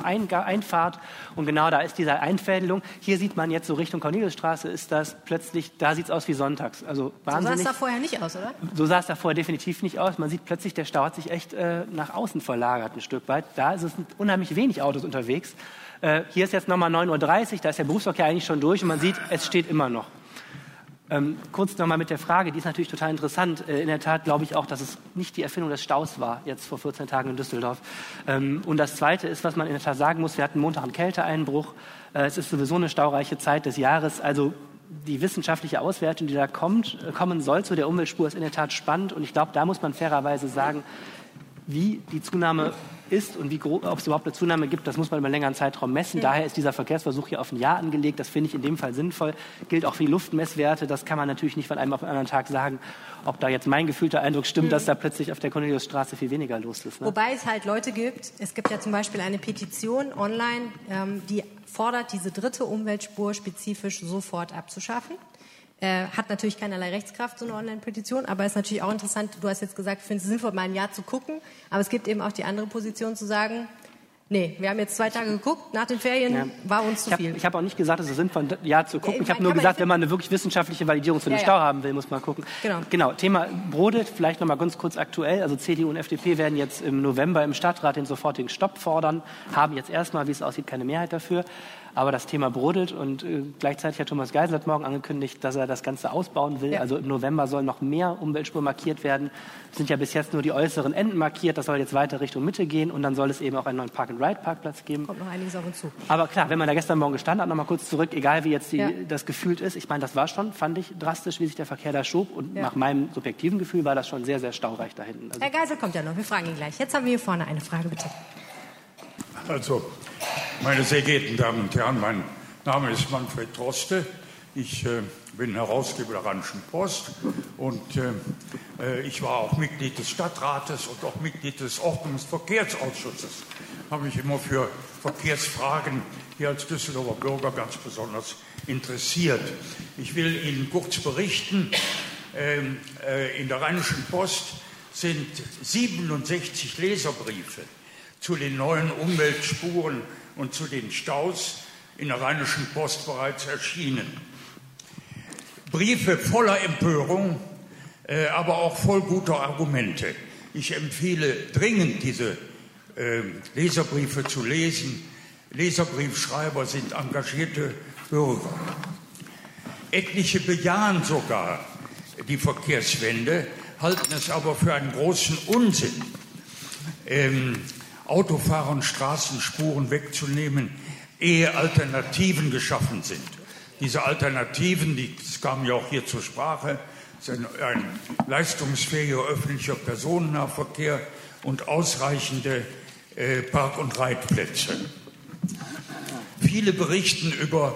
Einga- Einfahrt. Und genau da ist diese Einfädelung. Hier sieht man jetzt so Richtung Corneliusstraße, ist das plötzlich, da sieht es aus wie sonntags. Also So sah wahnsinnig. es da vorher nicht aus, oder? So sah es da vorher definitiv nicht aus. Man sieht plötzlich, der Stau hat sich echt äh, nach außen verlagert ein Stück weit. Da ist es unheimlich wenig Autos unterwegs. Äh, hier ist jetzt nochmal 9.30 Uhr, da ist der Berufsverkehr eigentlich schon durch und man sieht, es steht immer noch. Ähm, kurz nochmal mit der Frage, die ist natürlich total interessant. Äh, in der Tat glaube ich auch, dass es nicht die Erfindung des Staus war, jetzt vor 14 Tagen in Düsseldorf. Ähm, und das Zweite ist, was man in der Tat sagen muss, wir hatten Montag einen Kälteeinbruch. Äh, es ist sowieso eine staureiche Zeit des Jahres. Also die wissenschaftliche Auswertung, die da kommt, äh, kommen soll zu der Umweltspur, ist in der Tat spannend. Und ich glaube, da muss man fairerweise sagen, wie die Zunahme ist und wie gro- ob es überhaupt eine Zunahme gibt, das muss man über einen längeren Zeitraum messen. Daher ist dieser Verkehrsversuch hier auf ein Jahr angelegt. Das finde ich in dem Fall sinnvoll. Gilt auch für die Luftmesswerte. Das kann man natürlich nicht von einem auf den anderen Tag sagen, ob da jetzt mein gefühlter Eindruck stimmt, dass da plötzlich auf der Corneliusstraße viel weniger los ist. Ne? Wobei es halt Leute gibt, es gibt ja zum Beispiel eine Petition online, ähm, die fordert, diese dritte Umweltspur spezifisch sofort abzuschaffen. Äh, hat natürlich keinerlei Rechtskraft, so eine Online-Petition, aber ist natürlich auch interessant, du hast jetzt gesagt, ich finde es sinnvoll, mal ein Jahr zu gucken, aber es gibt eben auch die andere Position zu sagen, Nee, wir haben jetzt zwei Tage geguckt. Nach den Ferien ja. war uns zu viel. Ich habe hab auch nicht gesagt, es ist sinnvoll, ein Jahr zu gucken. Ich habe nur gesagt, wenn man eine wirklich wissenschaftliche Validierung zu dem ja, Stau ja. haben will, muss man gucken. Genau. genau. Thema Brodet, vielleicht noch mal ganz kurz aktuell. Also CDU und FDP werden jetzt im November im Stadtrat den sofortigen Stopp fordern, haben jetzt erstmal, wie es aussieht, keine Mehrheit dafür. Aber das Thema brodelt und äh, gleichzeitig hat Thomas Geisel heute Morgen angekündigt, dass er das Ganze ausbauen will. Ja. Also im November sollen noch mehr Umweltspuren markiert werden. Es sind ja bis jetzt nur die äußeren Enden markiert. Das soll jetzt weiter Richtung Mitte gehen und dann soll es eben auch einen neuen Park-and-Ride-Parkplatz geben. Kommt noch einiges auf uns zu. Aber klar, wenn man da gestern Morgen gestanden hat, noch mal kurz zurück, egal wie jetzt die, ja. das gefühlt ist. Ich meine, das war schon, fand ich, drastisch, wie sich der Verkehr da schob. Und ja. nach meinem subjektiven Gefühl war das schon sehr, sehr staureich da hinten. Also Herr Geisel kommt ja noch. Wir fragen ihn gleich. Jetzt haben wir hier vorne eine Frage, bitte. Also, meine sehr geehrten Damen und Herren, mein Name ist Manfred Droste. Ich äh, bin Herausgeber der Rheinischen Post und äh, äh, ich war auch Mitglied des Stadtrates und auch Mitglied des Ordnungsverkehrsausschusses. Habe mich immer für Verkehrsfragen hier als Düsseldorfer Bürger ganz besonders interessiert. Ich will Ihnen kurz berichten. Ähm, äh, in der Rheinischen Post sind 67 Leserbriefe zu den neuen Umweltspuren und zu den Staus in der Rheinischen Post bereits erschienen. Briefe voller Empörung, äh, aber auch voll guter Argumente. Ich empfehle dringend, diese äh, Leserbriefe zu lesen. Leserbriefschreiber sind engagierte Bürger. Etliche bejahen sogar die Verkehrswende, halten es aber für einen großen Unsinn, ähm, Autofahrern Straßenspuren wegzunehmen, ehe Alternativen geschaffen sind. Diese Alternativen, die kamen ja auch hier zur Sprache, sind ein leistungsfähiger öffentlicher Personennahverkehr und ausreichende äh, Park- und Reitplätze. Viele berichten über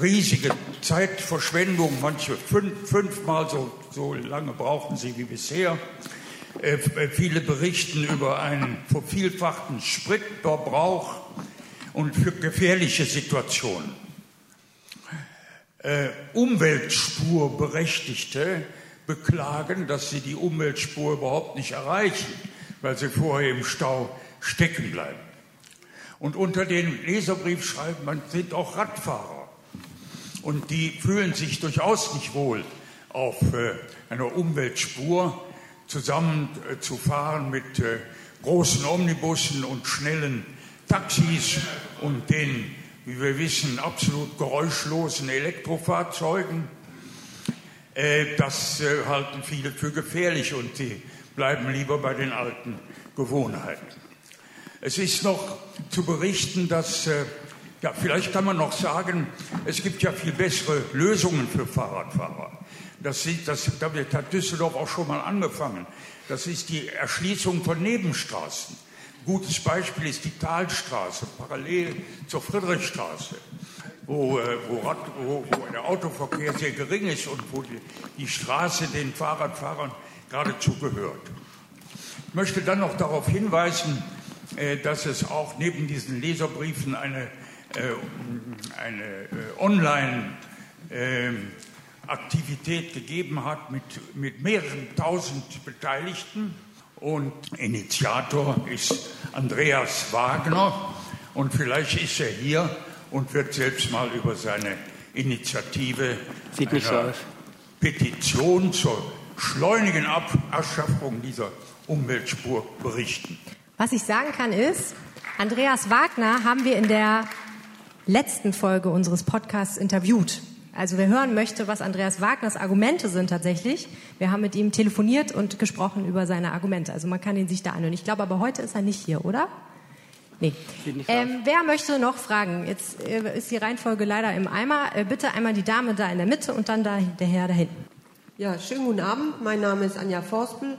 riesige Zeitverschwendung, manche fünf, fünfmal so, so lange brauchen sie wie bisher. Äh, viele berichten über einen vervielfachten Spritverbrauch und für gefährliche Situationen. Äh, Umweltspurberechtigte beklagen, dass sie die Umweltspur überhaupt nicht erreichen, weil sie vorher im Stau stecken bleiben. Und unter den Leserbriefschreibern sind auch Radfahrer. Und die fühlen sich durchaus nicht wohl, auf äh, einer Umweltspur zusammen äh, zu fahren mit äh, großen Omnibussen und schnellen Taxis und den, wie wir wissen, absolut geräuschlosen Elektrofahrzeugen. Äh, das halten viele für gefährlich und sie bleiben lieber bei den alten Gewohnheiten. Es ist noch zu berichten, dass, ja, vielleicht kann man noch sagen, es gibt ja viel bessere Lösungen für Fahrradfahrer. Das, das, damit hat Düsseldorf auch schon mal angefangen. Das ist die Erschließung von Nebenstraßen. Gutes Beispiel ist die Talstraße, parallel zur Friedrichstraße, wo, äh, wo, wo, wo, der Autoverkehr sehr gering ist und wo die, die Straße den Fahrradfahrern geradezu gehört. Ich möchte dann noch darauf hinweisen, äh, dass es auch neben diesen Leserbriefen eine, äh, eine äh, Online-Aktivität ähm, gegeben hat mit, mit mehreren tausend Beteiligten und Initiator ist Andreas Wagner. Und vielleicht ist er hier und wird selbst mal über seine Initiative Sieht nicht so aus. Petition zur schleunigen Abschaffung dieser Umweltspur berichten. Was ich sagen kann ist, Andreas Wagner haben wir in der letzten Folge unseres Podcasts interviewt. Also wer hören möchte, was Andreas Wagners Argumente sind tatsächlich, wir haben mit ihm telefoniert und gesprochen über seine Argumente. Also man kann ihn sich da anhören. Ich glaube aber heute ist er nicht hier, oder? Nee. Ähm, wer möchte noch fragen? Jetzt äh, ist die Reihenfolge leider im Eimer. Äh, bitte einmal die Dame da in der Mitte und dann da, der Herr da hinten. Ja, schönen guten Abend. Mein Name ist Anja Forspel.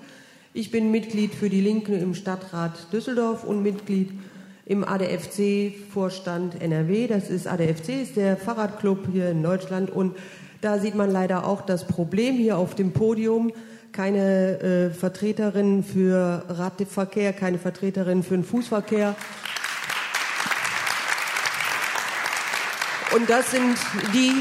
Ich bin Mitglied für die Linken im Stadtrat Düsseldorf und Mitglied im ADFC-Vorstand NRW. Das ist ADFC, ist der Fahrradclub hier in Deutschland. Und da sieht man leider auch das Problem hier auf dem Podium. Keine äh, Vertreterin für Radverkehr, keine Vertreterin für den Fußverkehr. Und das sind die,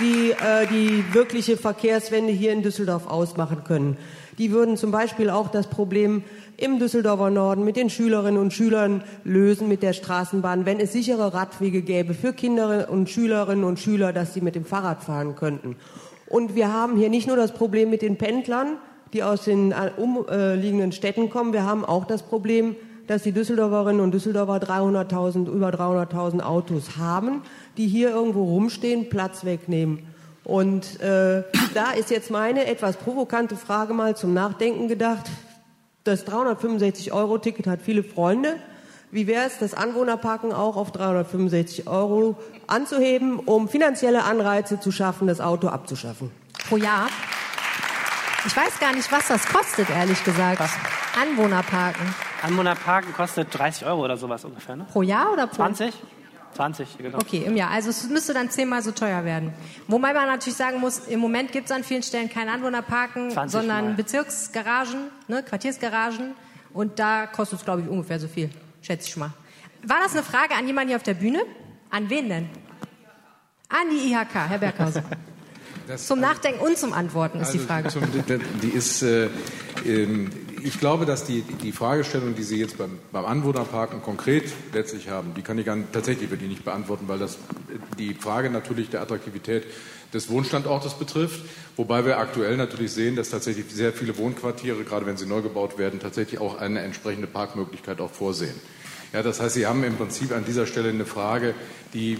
die äh, die wirkliche Verkehrswende hier in Düsseldorf ausmachen können. Die würden zum Beispiel auch das Problem im Düsseldorfer Norden mit den Schülerinnen und Schülern lösen mit der Straßenbahn, wenn es sichere Radwege gäbe für Kinder und Schülerinnen und Schüler, dass sie mit dem Fahrrad fahren könnten. Und wir haben hier nicht nur das Problem mit den Pendlern, die aus den äh, umliegenden Städten kommen, wir haben auch das Problem, dass die Düsseldorferinnen und Düsseldorfer 300.000, über 300.000 Autos haben, die hier irgendwo rumstehen, Platz wegnehmen. Und äh, da ist jetzt meine etwas provokante Frage mal zum Nachdenken gedacht. Das 365-Euro-Ticket hat viele Freunde. Wie wäre es, das Anwohnerparken auch auf 365 Euro anzuheben, um finanzielle Anreize zu schaffen, das Auto abzuschaffen? Pro Jahr? Ich weiß gar nicht, was das kostet, ehrlich gesagt. Was? Anwohnerparken. Anwohnerparken kostet 30 Euro oder sowas ungefähr, ne? Pro Jahr oder pro? 20? 20, genau. Okay, im Jahr. Also es müsste dann zehnmal so teuer werden. Wobei man natürlich sagen muss, im Moment gibt es an vielen Stellen kein Anwohnerparken, 20 sondern Mal. Bezirksgaragen, ne, Quartiersgaragen. Und da kostet es, glaube ich, ungefähr so viel. Schätze ich mal. War das eine Frage an jemanden hier auf der Bühne? An wen denn? An die IHK, Herr Berghausen. (laughs) Das- Zum Nachdenken und zum Antworten ist die Also Frage. Zum, die ist, äh, ähm, ich glaube, dass die, die Fragestellung, die Sie jetzt beim, beim Anwohnerparken konkret letztlich haben, die kann ich nicht, tatsächlich die nicht beantworten, weil das die Frage natürlich der Attraktivität des Wohnstandortes betrifft, wobei wir aktuell natürlich sehen, dass tatsächlich sehr viele Wohnquartiere, gerade wenn sie neu gebaut werden, tatsächlich auch eine entsprechende Parkmöglichkeit auch vorsehen. Ja, das heißt, Sie haben im Prinzip an dieser Stelle eine Frage, die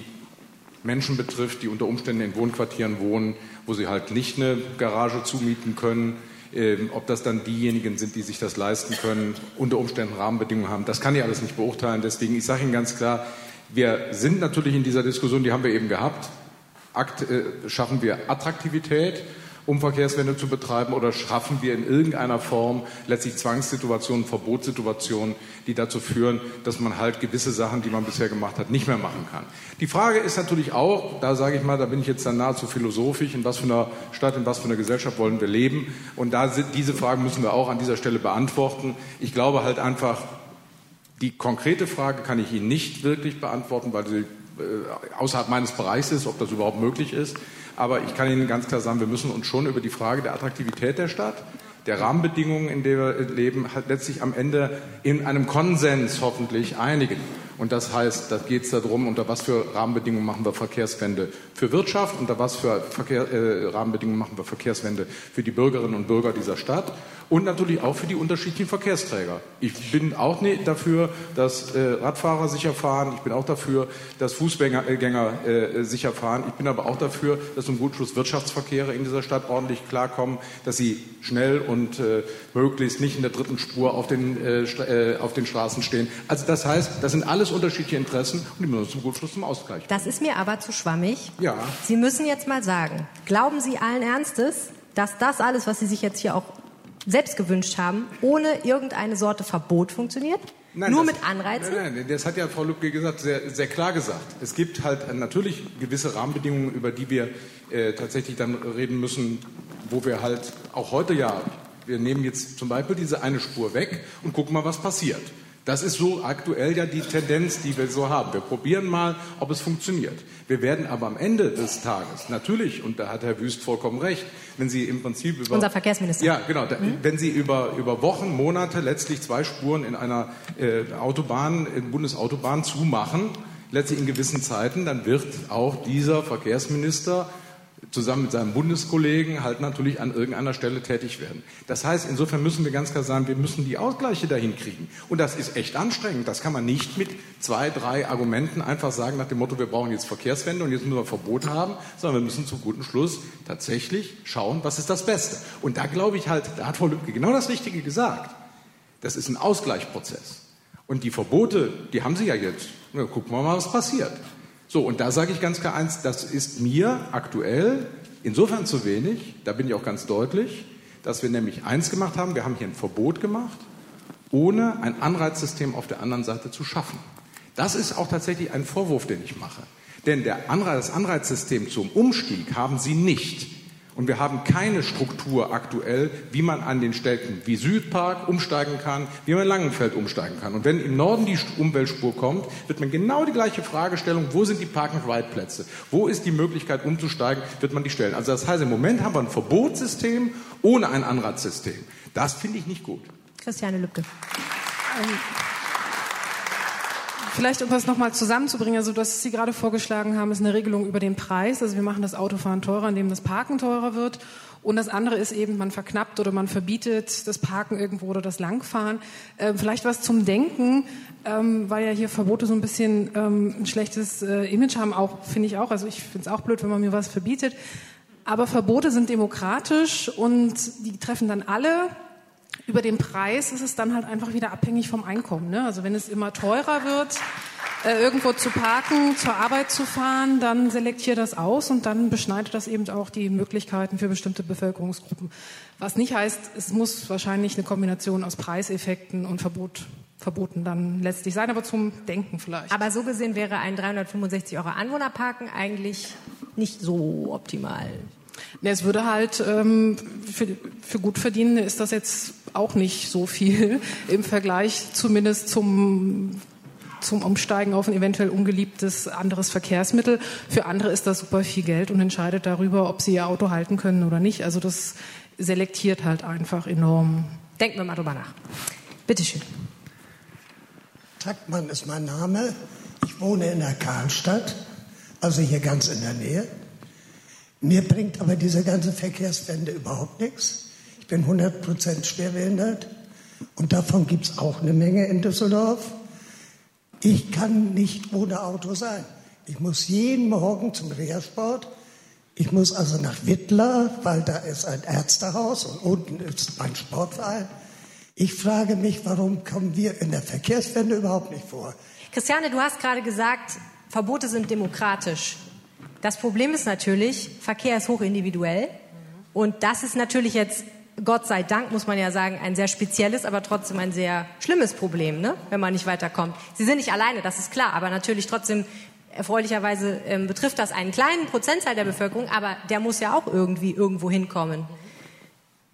Menschen betrifft, die unter Umständen in Wohnquartieren wohnen, wo sie halt nicht eine Garage zumieten können. Ähm, ob das dann diejenigen sind, die sich das leisten können, unter Umständen Rahmenbedingungen haben, das kann ich alles nicht beurteilen. Deswegen, ich sage Ihnen ganz klar, wir sind natürlich in dieser Diskussion, die haben wir eben gehabt. Akt, äh, schaffen wir Attraktivität, um Verkehrswende zu betreiben, oder schaffen wir in irgendeiner Form letztlich Zwangssituationen, Verbotssituationen, die dazu führen, dass man halt gewisse Sachen, die man bisher gemacht hat, nicht mehr machen kann. Die Frage ist natürlich auch, da sage ich mal, da bin ich jetzt dann nahezu philosophisch, in was für einer Stadt, in was für einer Gesellschaft wollen wir leben? Und da sind, diese Fragen müssen wir auch an dieser Stelle beantworten. Ich glaube halt einfach, die konkrete Frage kann ich Ihnen nicht wirklich beantworten, weil sie äh, außerhalb meines Bereichs ist, ob das überhaupt möglich ist. Aber ich kann Ihnen ganz klar sagen, wir müssen uns schon über die Frage der Attraktivität der Stadt, der Rahmenbedingungen, in denen wir leben, letztlich am Ende in einem Konsens hoffentlich einigen. Und das heißt, da geht es darum, unter was für Rahmenbedingungen machen wir Verkehrswende für Wirtschaft, unter was für Verkehr, äh, Rahmenbedingungen machen wir Verkehrswende für die Bürgerinnen und Bürger dieser Stadt und natürlich auch für die unterschiedlichen Verkehrsträger. Ich bin auch nicht dafür, dass äh, Radfahrer sicher fahren. Ich bin auch dafür, dass Fußgänger äh, äh, sicher fahren. Ich bin aber auch dafür, dass zum Gutschluss Wirtschaftsverkehre in dieser Stadt ordentlich klarkommen, dass sie schnell und äh, möglichst nicht in der dritten Spur auf den, äh, äh, auf den Straßen stehen. Also das heißt, das sind alles unterschiedliche Interessen und die müssen zum Gutschluss zum Ausgleich. Das ist mir aber zu schwammig. Ja. Sie müssen jetzt mal sagen, glauben Sie allen Ernstes, dass das alles, was Sie sich jetzt hier auch selbst gewünscht haben, ohne irgendeine Sorte Verbot funktioniert? Nur das- mit Anreizen? Nein, nein, das hat ja Frau Lübcke gesagt, sehr, sehr klar gesagt. Es gibt halt natürlich gewisse Rahmenbedingungen, über die wir äh, tatsächlich dann reden müssen, wo wir halt auch heute ja, wir nehmen jetzt zum Beispiel diese eine Spur weg und gucken mal, was passiert. Das ist so aktuell ja die Tendenz, die wir so haben. Wir probieren mal, ob es funktioniert. Wir werden aber am Ende des Tages natürlich, und da hat Herr Wüst vollkommen recht, wenn Sie im Prinzip über Unser Verkehrsminister. ja, genau. Da, Wenn Sie über, über Wochen, Monate letztlich zwei Spuren in einer äh, Autobahn, in Bundesautobahn zumachen, letztlich in gewissen Zeiten, dann wird auch dieser Verkehrsminister zusammen mit seinem Bundeskollegen halt natürlich an irgendeiner Stelle tätig werden. Das heißt, insofern müssen wir ganz klar sagen, wir müssen die Ausgleiche dahin kriegen. Und das ist echt anstrengend. Das kann man nicht mit zwei, drei Argumenten einfach sagen nach dem Motto, wir brauchen jetzt Verkehrswende und jetzt müssen wir Verbot haben, sondern wir müssen zum guten Schluss tatsächlich schauen, was ist das Beste. Und da glaube ich halt, da hat Frau Lübcke genau das Richtige gesagt. Das ist ein Ausgleichsprozess. Und die Verbote, die haben sie ja jetzt. Na, gucken wir mal, was passiert. So, und da sage ich ganz klar eins, das ist mir aktuell insofern zu wenig, da bin ich auch ganz deutlich, dass wir nämlich eins gemacht haben, wir haben hier ein Verbot gemacht, ohne ein Anreizsystem auf der anderen Seite zu schaffen. Das ist auch tatsächlich ein Vorwurf, den ich mache. Denn der Anreiz, das Anreizsystem zum Umstieg haben Sie nicht. Und wir haben keine Struktur aktuell, wie man an den Städten wie Südpark umsteigen kann, wie man Langenfeld umsteigen kann. Und wenn im Norden die Umweltspur kommt, wird man genau die gleiche Fragestellung, wo sind die Park-and-Ride-Plätze? Wo ist die Möglichkeit umzusteigen, wird man die stellen. Also das heißt, im Moment haben wir ein Verbotssystem ohne ein Anratssystem. Das finde ich nicht gut. Christiane Lübcke. Ähm, Vielleicht, um das nochmal zusammenzubringen, also das, Sie gerade vorgeschlagen haben, ist eine Regelung über den Preis. Also wir machen das Autofahren teurer, indem das Parken teurer wird. Und das andere ist eben, man verknappt oder man verbietet das Parken irgendwo oder das Langfahren. Ähm, vielleicht was zum Denken, ähm, weil ja hier Verbote so ein bisschen ähm, ein schlechtes äh, Image haben, auch finde ich auch. Also ich finde es auch blöd, wenn man mir was verbietet. Aber Verbote sind demokratisch und die treffen dann alle über den Preis ist es dann halt einfach wieder abhängig vom Einkommen. Ne? Also wenn es immer teurer wird, äh, irgendwo zu parken, zur Arbeit zu fahren, dann selektiert das aus und dann beschneidet das eben auch die Möglichkeiten für bestimmte Bevölkerungsgruppen. Was nicht heißt, es muss wahrscheinlich eine Kombination aus Preiseffekten und Verbot verboten dann letztlich sein, aber zum Denken vielleicht. Aber so gesehen wäre ein 365 Euro Anwohnerparken eigentlich nicht so optimal. Ne, es würde halt ähm, für, für Gutverdienende ist das jetzt auch nicht so viel (laughs) im Vergleich zumindest zum zum Umsteigen auf ein eventuell ungeliebtes anderes Verkehrsmittel. Für andere ist das super viel Geld und entscheidet darüber, ob sie ihr Auto halten können oder nicht. Also das selektiert halt einfach enorm. Denken wir mal drüber nach. Bitte schön. Taktmann ist mein Name. Ich wohne in der Karlstadt, also hier ganz in der Nähe. Mir bringt aber diese ganze Verkehrswende überhaupt nichts. Bin 100% schwerbehindert und davon gibt es auch eine Menge in Düsseldorf. Ich kann nicht ohne Auto sein. Ich muss jeden Morgen zum Reha-Sport. Ich muss also nach Wittler, weil da ist ein Ärztehaus und unten ist mein Sportverein. Ich frage mich, warum kommen wir in der Verkehrswende überhaupt nicht vor? Christiane, du hast gerade gesagt, Verbote sind demokratisch. Das Problem ist natürlich, Verkehr ist hochindividuell. Und das ist natürlich jetzt, Gott sei Dank, muss man ja sagen, ein sehr spezielles, aber trotzdem ein sehr schlimmes Problem, ne? wenn man nicht weiterkommt. Sie sind nicht alleine, das ist klar, aber natürlich trotzdem erfreulicherweise ähm, betrifft das einen kleinen Prozentteil der Bevölkerung, aber der muss ja auch irgendwie irgendwo hinkommen.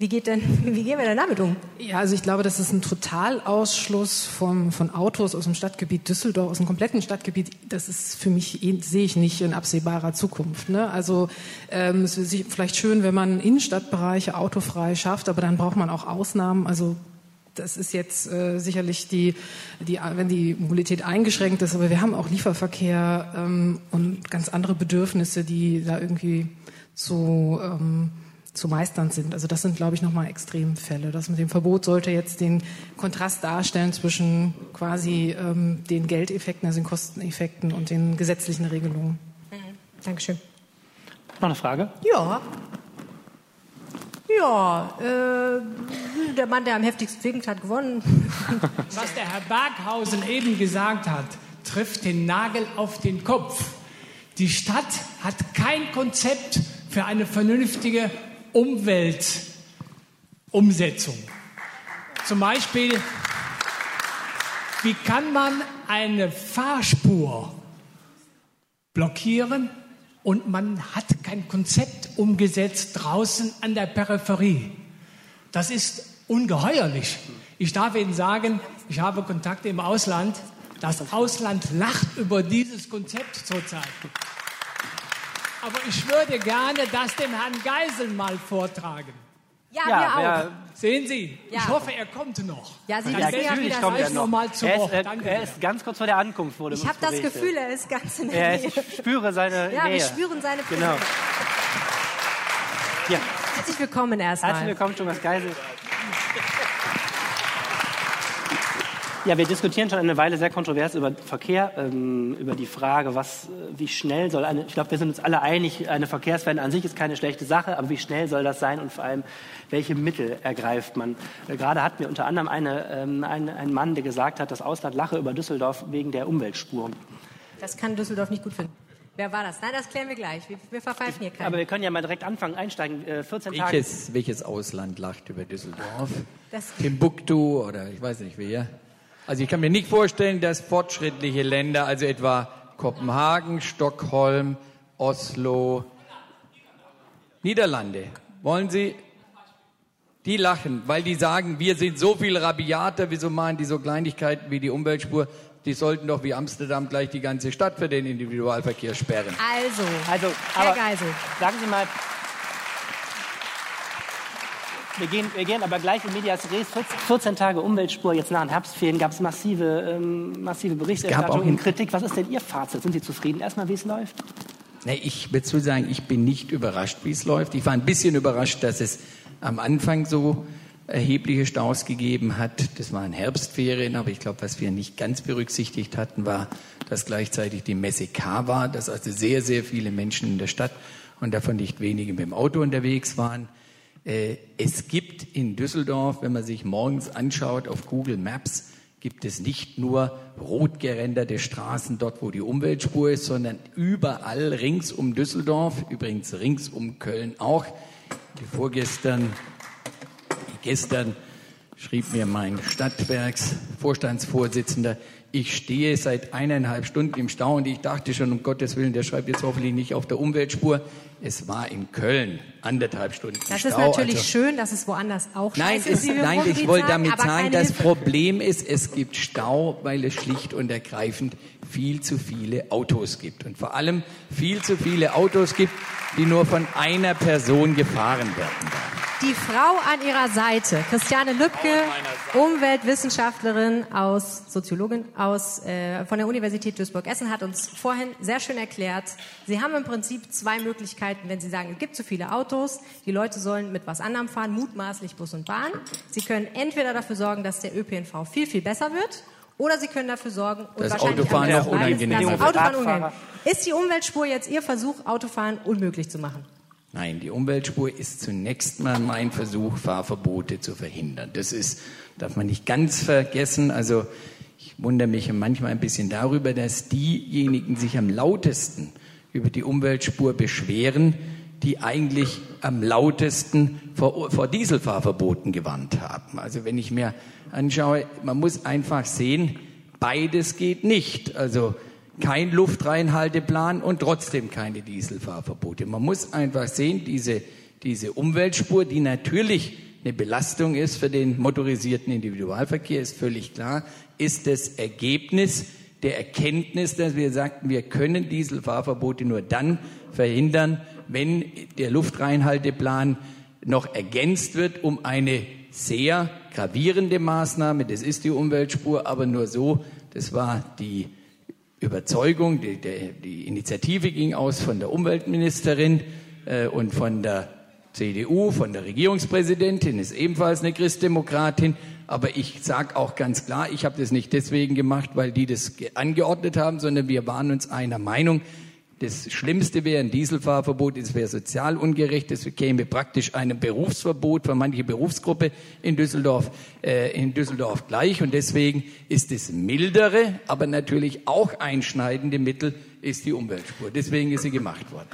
Wie, geht denn, (laughs) wie gehen wir denn damit um? Ja, also ich glaube, das ist ein Totalausschluss vom, von Autos aus dem Stadtgebiet Düsseldorf, aus dem kompletten Stadtgebiet. Das ist für mich, eh, sehe ich nicht in absehbarer Zukunft. Ne? Also ähm, es ist vielleicht schön, wenn man Innenstadtbereiche autofrei schafft, aber dann braucht man auch Ausnahmen. Also das ist jetzt äh, sicherlich die, die, wenn die Mobilität eingeschränkt ist, aber wir haben auch Lieferverkehr ähm, und ganz andere Bedürfnisse, die da irgendwie so ähm, zu meistern sind. Also das sind, glaube ich, nochmal Extremfälle. Das mit dem Verbot sollte jetzt den Kontrast darstellen zwischen quasi ähm, den Geldeffekten, also den Kosteneffekten und den gesetzlichen Regelungen. Mhm. Dankeschön. Noch eine Frage? Ja. Ja, äh, der Mann, der am heftigsten winkt, hat gewonnen. (laughs) Was der Herr Berghausen eben gesagt hat, trifft den Nagel auf den Kopf. Die Stadt hat kein Konzept für eine vernünftige Umweltumsetzung. Zum Beispiel, wie kann man eine Fahrspur blockieren und man hat kein Konzept umgesetzt draußen an der Peripherie? Das ist ungeheuerlich. Ich darf Ihnen sagen, ich habe Kontakte im Ausland. Das Ausland lacht über dieses Konzept zurzeit. Aber ich würde gerne das dem Herrn Geisel mal vortragen. Ja, ja wir auch. Ja. Sehen Sie, ja. ich hoffe, er kommt noch. Ja, Sie ja, wissen ja, wie das kommt er noch. mal zu er, ist, er, er ist ganz kurz vor der Ankunft. Wurde ich habe das Gefühl, er ist ganz in der er Nähe. Ich spüre seine ja, Nähe. wir spüren seine Präsenz. Genau. Ja. Herzlich willkommen erstmal. Herzlich willkommen, Thomas Geisel. Ja, wir diskutieren schon eine Weile sehr kontrovers über Verkehr, ähm, über die Frage, was, wie schnell soll eine, ich glaube, wir sind uns alle einig, eine Verkehrswende an sich ist keine schlechte Sache, aber wie schnell soll das sein und vor allem, welche Mittel ergreift man? Äh, gerade hatten wir unter anderem eine, ähm, ein, einen Mann, der gesagt hat, das Ausland lache über Düsseldorf wegen der Umweltspuren. Das kann Düsseldorf nicht gut finden. Wer war das? Nein, das klären wir gleich. Wir, wir verpfeifen hier keinen. Aber wir können ja mal direkt anfangen, einsteigen. Äh, 14 welches, Tage. Welches Ausland lacht über Düsseldorf? Das Timbuktu oder ich weiß nicht wer. Also ich kann mir nicht vorstellen, dass fortschrittliche Länder, also etwa Kopenhagen, Stockholm, Oslo, Niederlande. Wollen Sie? Die lachen, weil die sagen, wir sind so viel rabiater, wieso machen die so Kleinigkeiten wie die Umweltspur? Die sollten doch wie Amsterdam gleich die ganze Stadt für den Individualverkehr sperren. Also, Also, Herr Geisel. sagen Sie mal, wir gehen, wir gehen aber gleich in Medias Res. 14, 14 Tage Umweltspur, jetzt nach den Herbstferien gab es massive, ähm, massive Berichterstattung auch und in- Kritik. Was ist denn Ihr Fazit? Sind Sie zufrieden erstmal, wie es läuft? Nee, ich würde so sagen, ich bin nicht überrascht, wie es läuft. Ich war ein bisschen überrascht, dass es am Anfang so erhebliche Staus gegeben hat. Das waren Herbstferien, aber ich glaube, was wir nicht ganz berücksichtigt hatten, war, dass gleichzeitig die Messe K war, dass also sehr, sehr viele Menschen in der Stadt und davon nicht wenige mit dem Auto unterwegs waren. Äh, Es gibt in Düsseldorf, wenn man sich morgens anschaut auf Google Maps, gibt es nicht nur rot gerenderte Straßen dort, wo die Umweltspur ist, sondern überall rings um Düsseldorf, übrigens rings um Köln auch. Vorgestern, gestern schrieb mir mein Stadtwerksvorstandsvorsitzender, ich stehe seit eineinhalb Stunden im Stau und ich dachte schon, um Gottes Willen, der schreibt jetzt hoffentlich nicht auf der Umweltspur. Es war in Köln anderthalb Stunden Das Stau. ist natürlich also- schön, dass es woanders auch Nein, es, ist, im nein ich wollte damit sagen, das. Problem ist, es gibt Stau, weil es schlicht und ergreifend viel zu viele Autos gibt. Und vor allem viel zu viele Autos gibt, die nur von einer Person gefahren werden. Die Frau an ihrer Seite, Christiane Lübke, Umweltwissenschaftlerin aus, Soziologin aus, äh, von der Universität Duisburg-Essen, hat uns vorhin sehr schön erklärt, Sie haben im Prinzip zwei Möglichkeiten, wenn Sie sagen, es gibt zu viele Autos, die Leute sollen mit was anderem fahren, mutmaßlich Bus und Bahn. Sie können entweder dafür sorgen, dass der ÖPNV viel, viel besser wird, oder Sie können dafür sorgen, und Das wahrscheinlich Autofahren besten unangenehmer das wird. Autofahren unangenehm. Ist die Umweltspur jetzt Ihr Versuch, Autofahren unmöglich zu machen? Nein, die Umweltspur ist zunächst mal mein Versuch, Fahrverbote zu verhindern. Das ist, darf man nicht ganz vergessen. Also ich wundere mich manchmal ein bisschen darüber, dass diejenigen sich am lautesten über die Umweltspur beschweren, die eigentlich am lautesten vor, vor Dieselfahrverboten gewarnt haben. Also wenn ich mir anschaue, man muss einfach sehen, beides geht nicht. Also kein Luftreinhalteplan und trotzdem keine Dieselfahrverbote. Man muss einfach sehen, diese, diese Umweltspur, die natürlich eine Belastung ist für den motorisierten Individualverkehr, ist völlig klar, ist das Ergebnis der Erkenntnis, dass wir sagten, wir können Dieselfahrverbote nur dann verhindern, wenn der Luftreinhalteplan noch ergänzt wird um eine sehr gravierende Maßnahme. Das ist die Umweltspur, aber nur so. Das war die Überzeugung, die, die, die Initiative ging aus von der Umweltministerin äh, und von der CDU, von der Regierungspräsidentin, ist ebenfalls eine Christdemokratin. Aber ich sage auch ganz klar, ich habe das nicht deswegen gemacht, weil die das ge- angeordnet haben, sondern wir waren uns einer Meinung. Das Schlimmste wäre ein Dieselfahrverbot, es wäre sozial ungerecht, es käme praktisch einem Berufsverbot für manche Berufsgruppe in Düsseldorf, äh, in Düsseldorf gleich. Und deswegen ist das mildere, aber natürlich auch einschneidende Mittel ist die Umweltspur. Deswegen ist sie gemacht worden.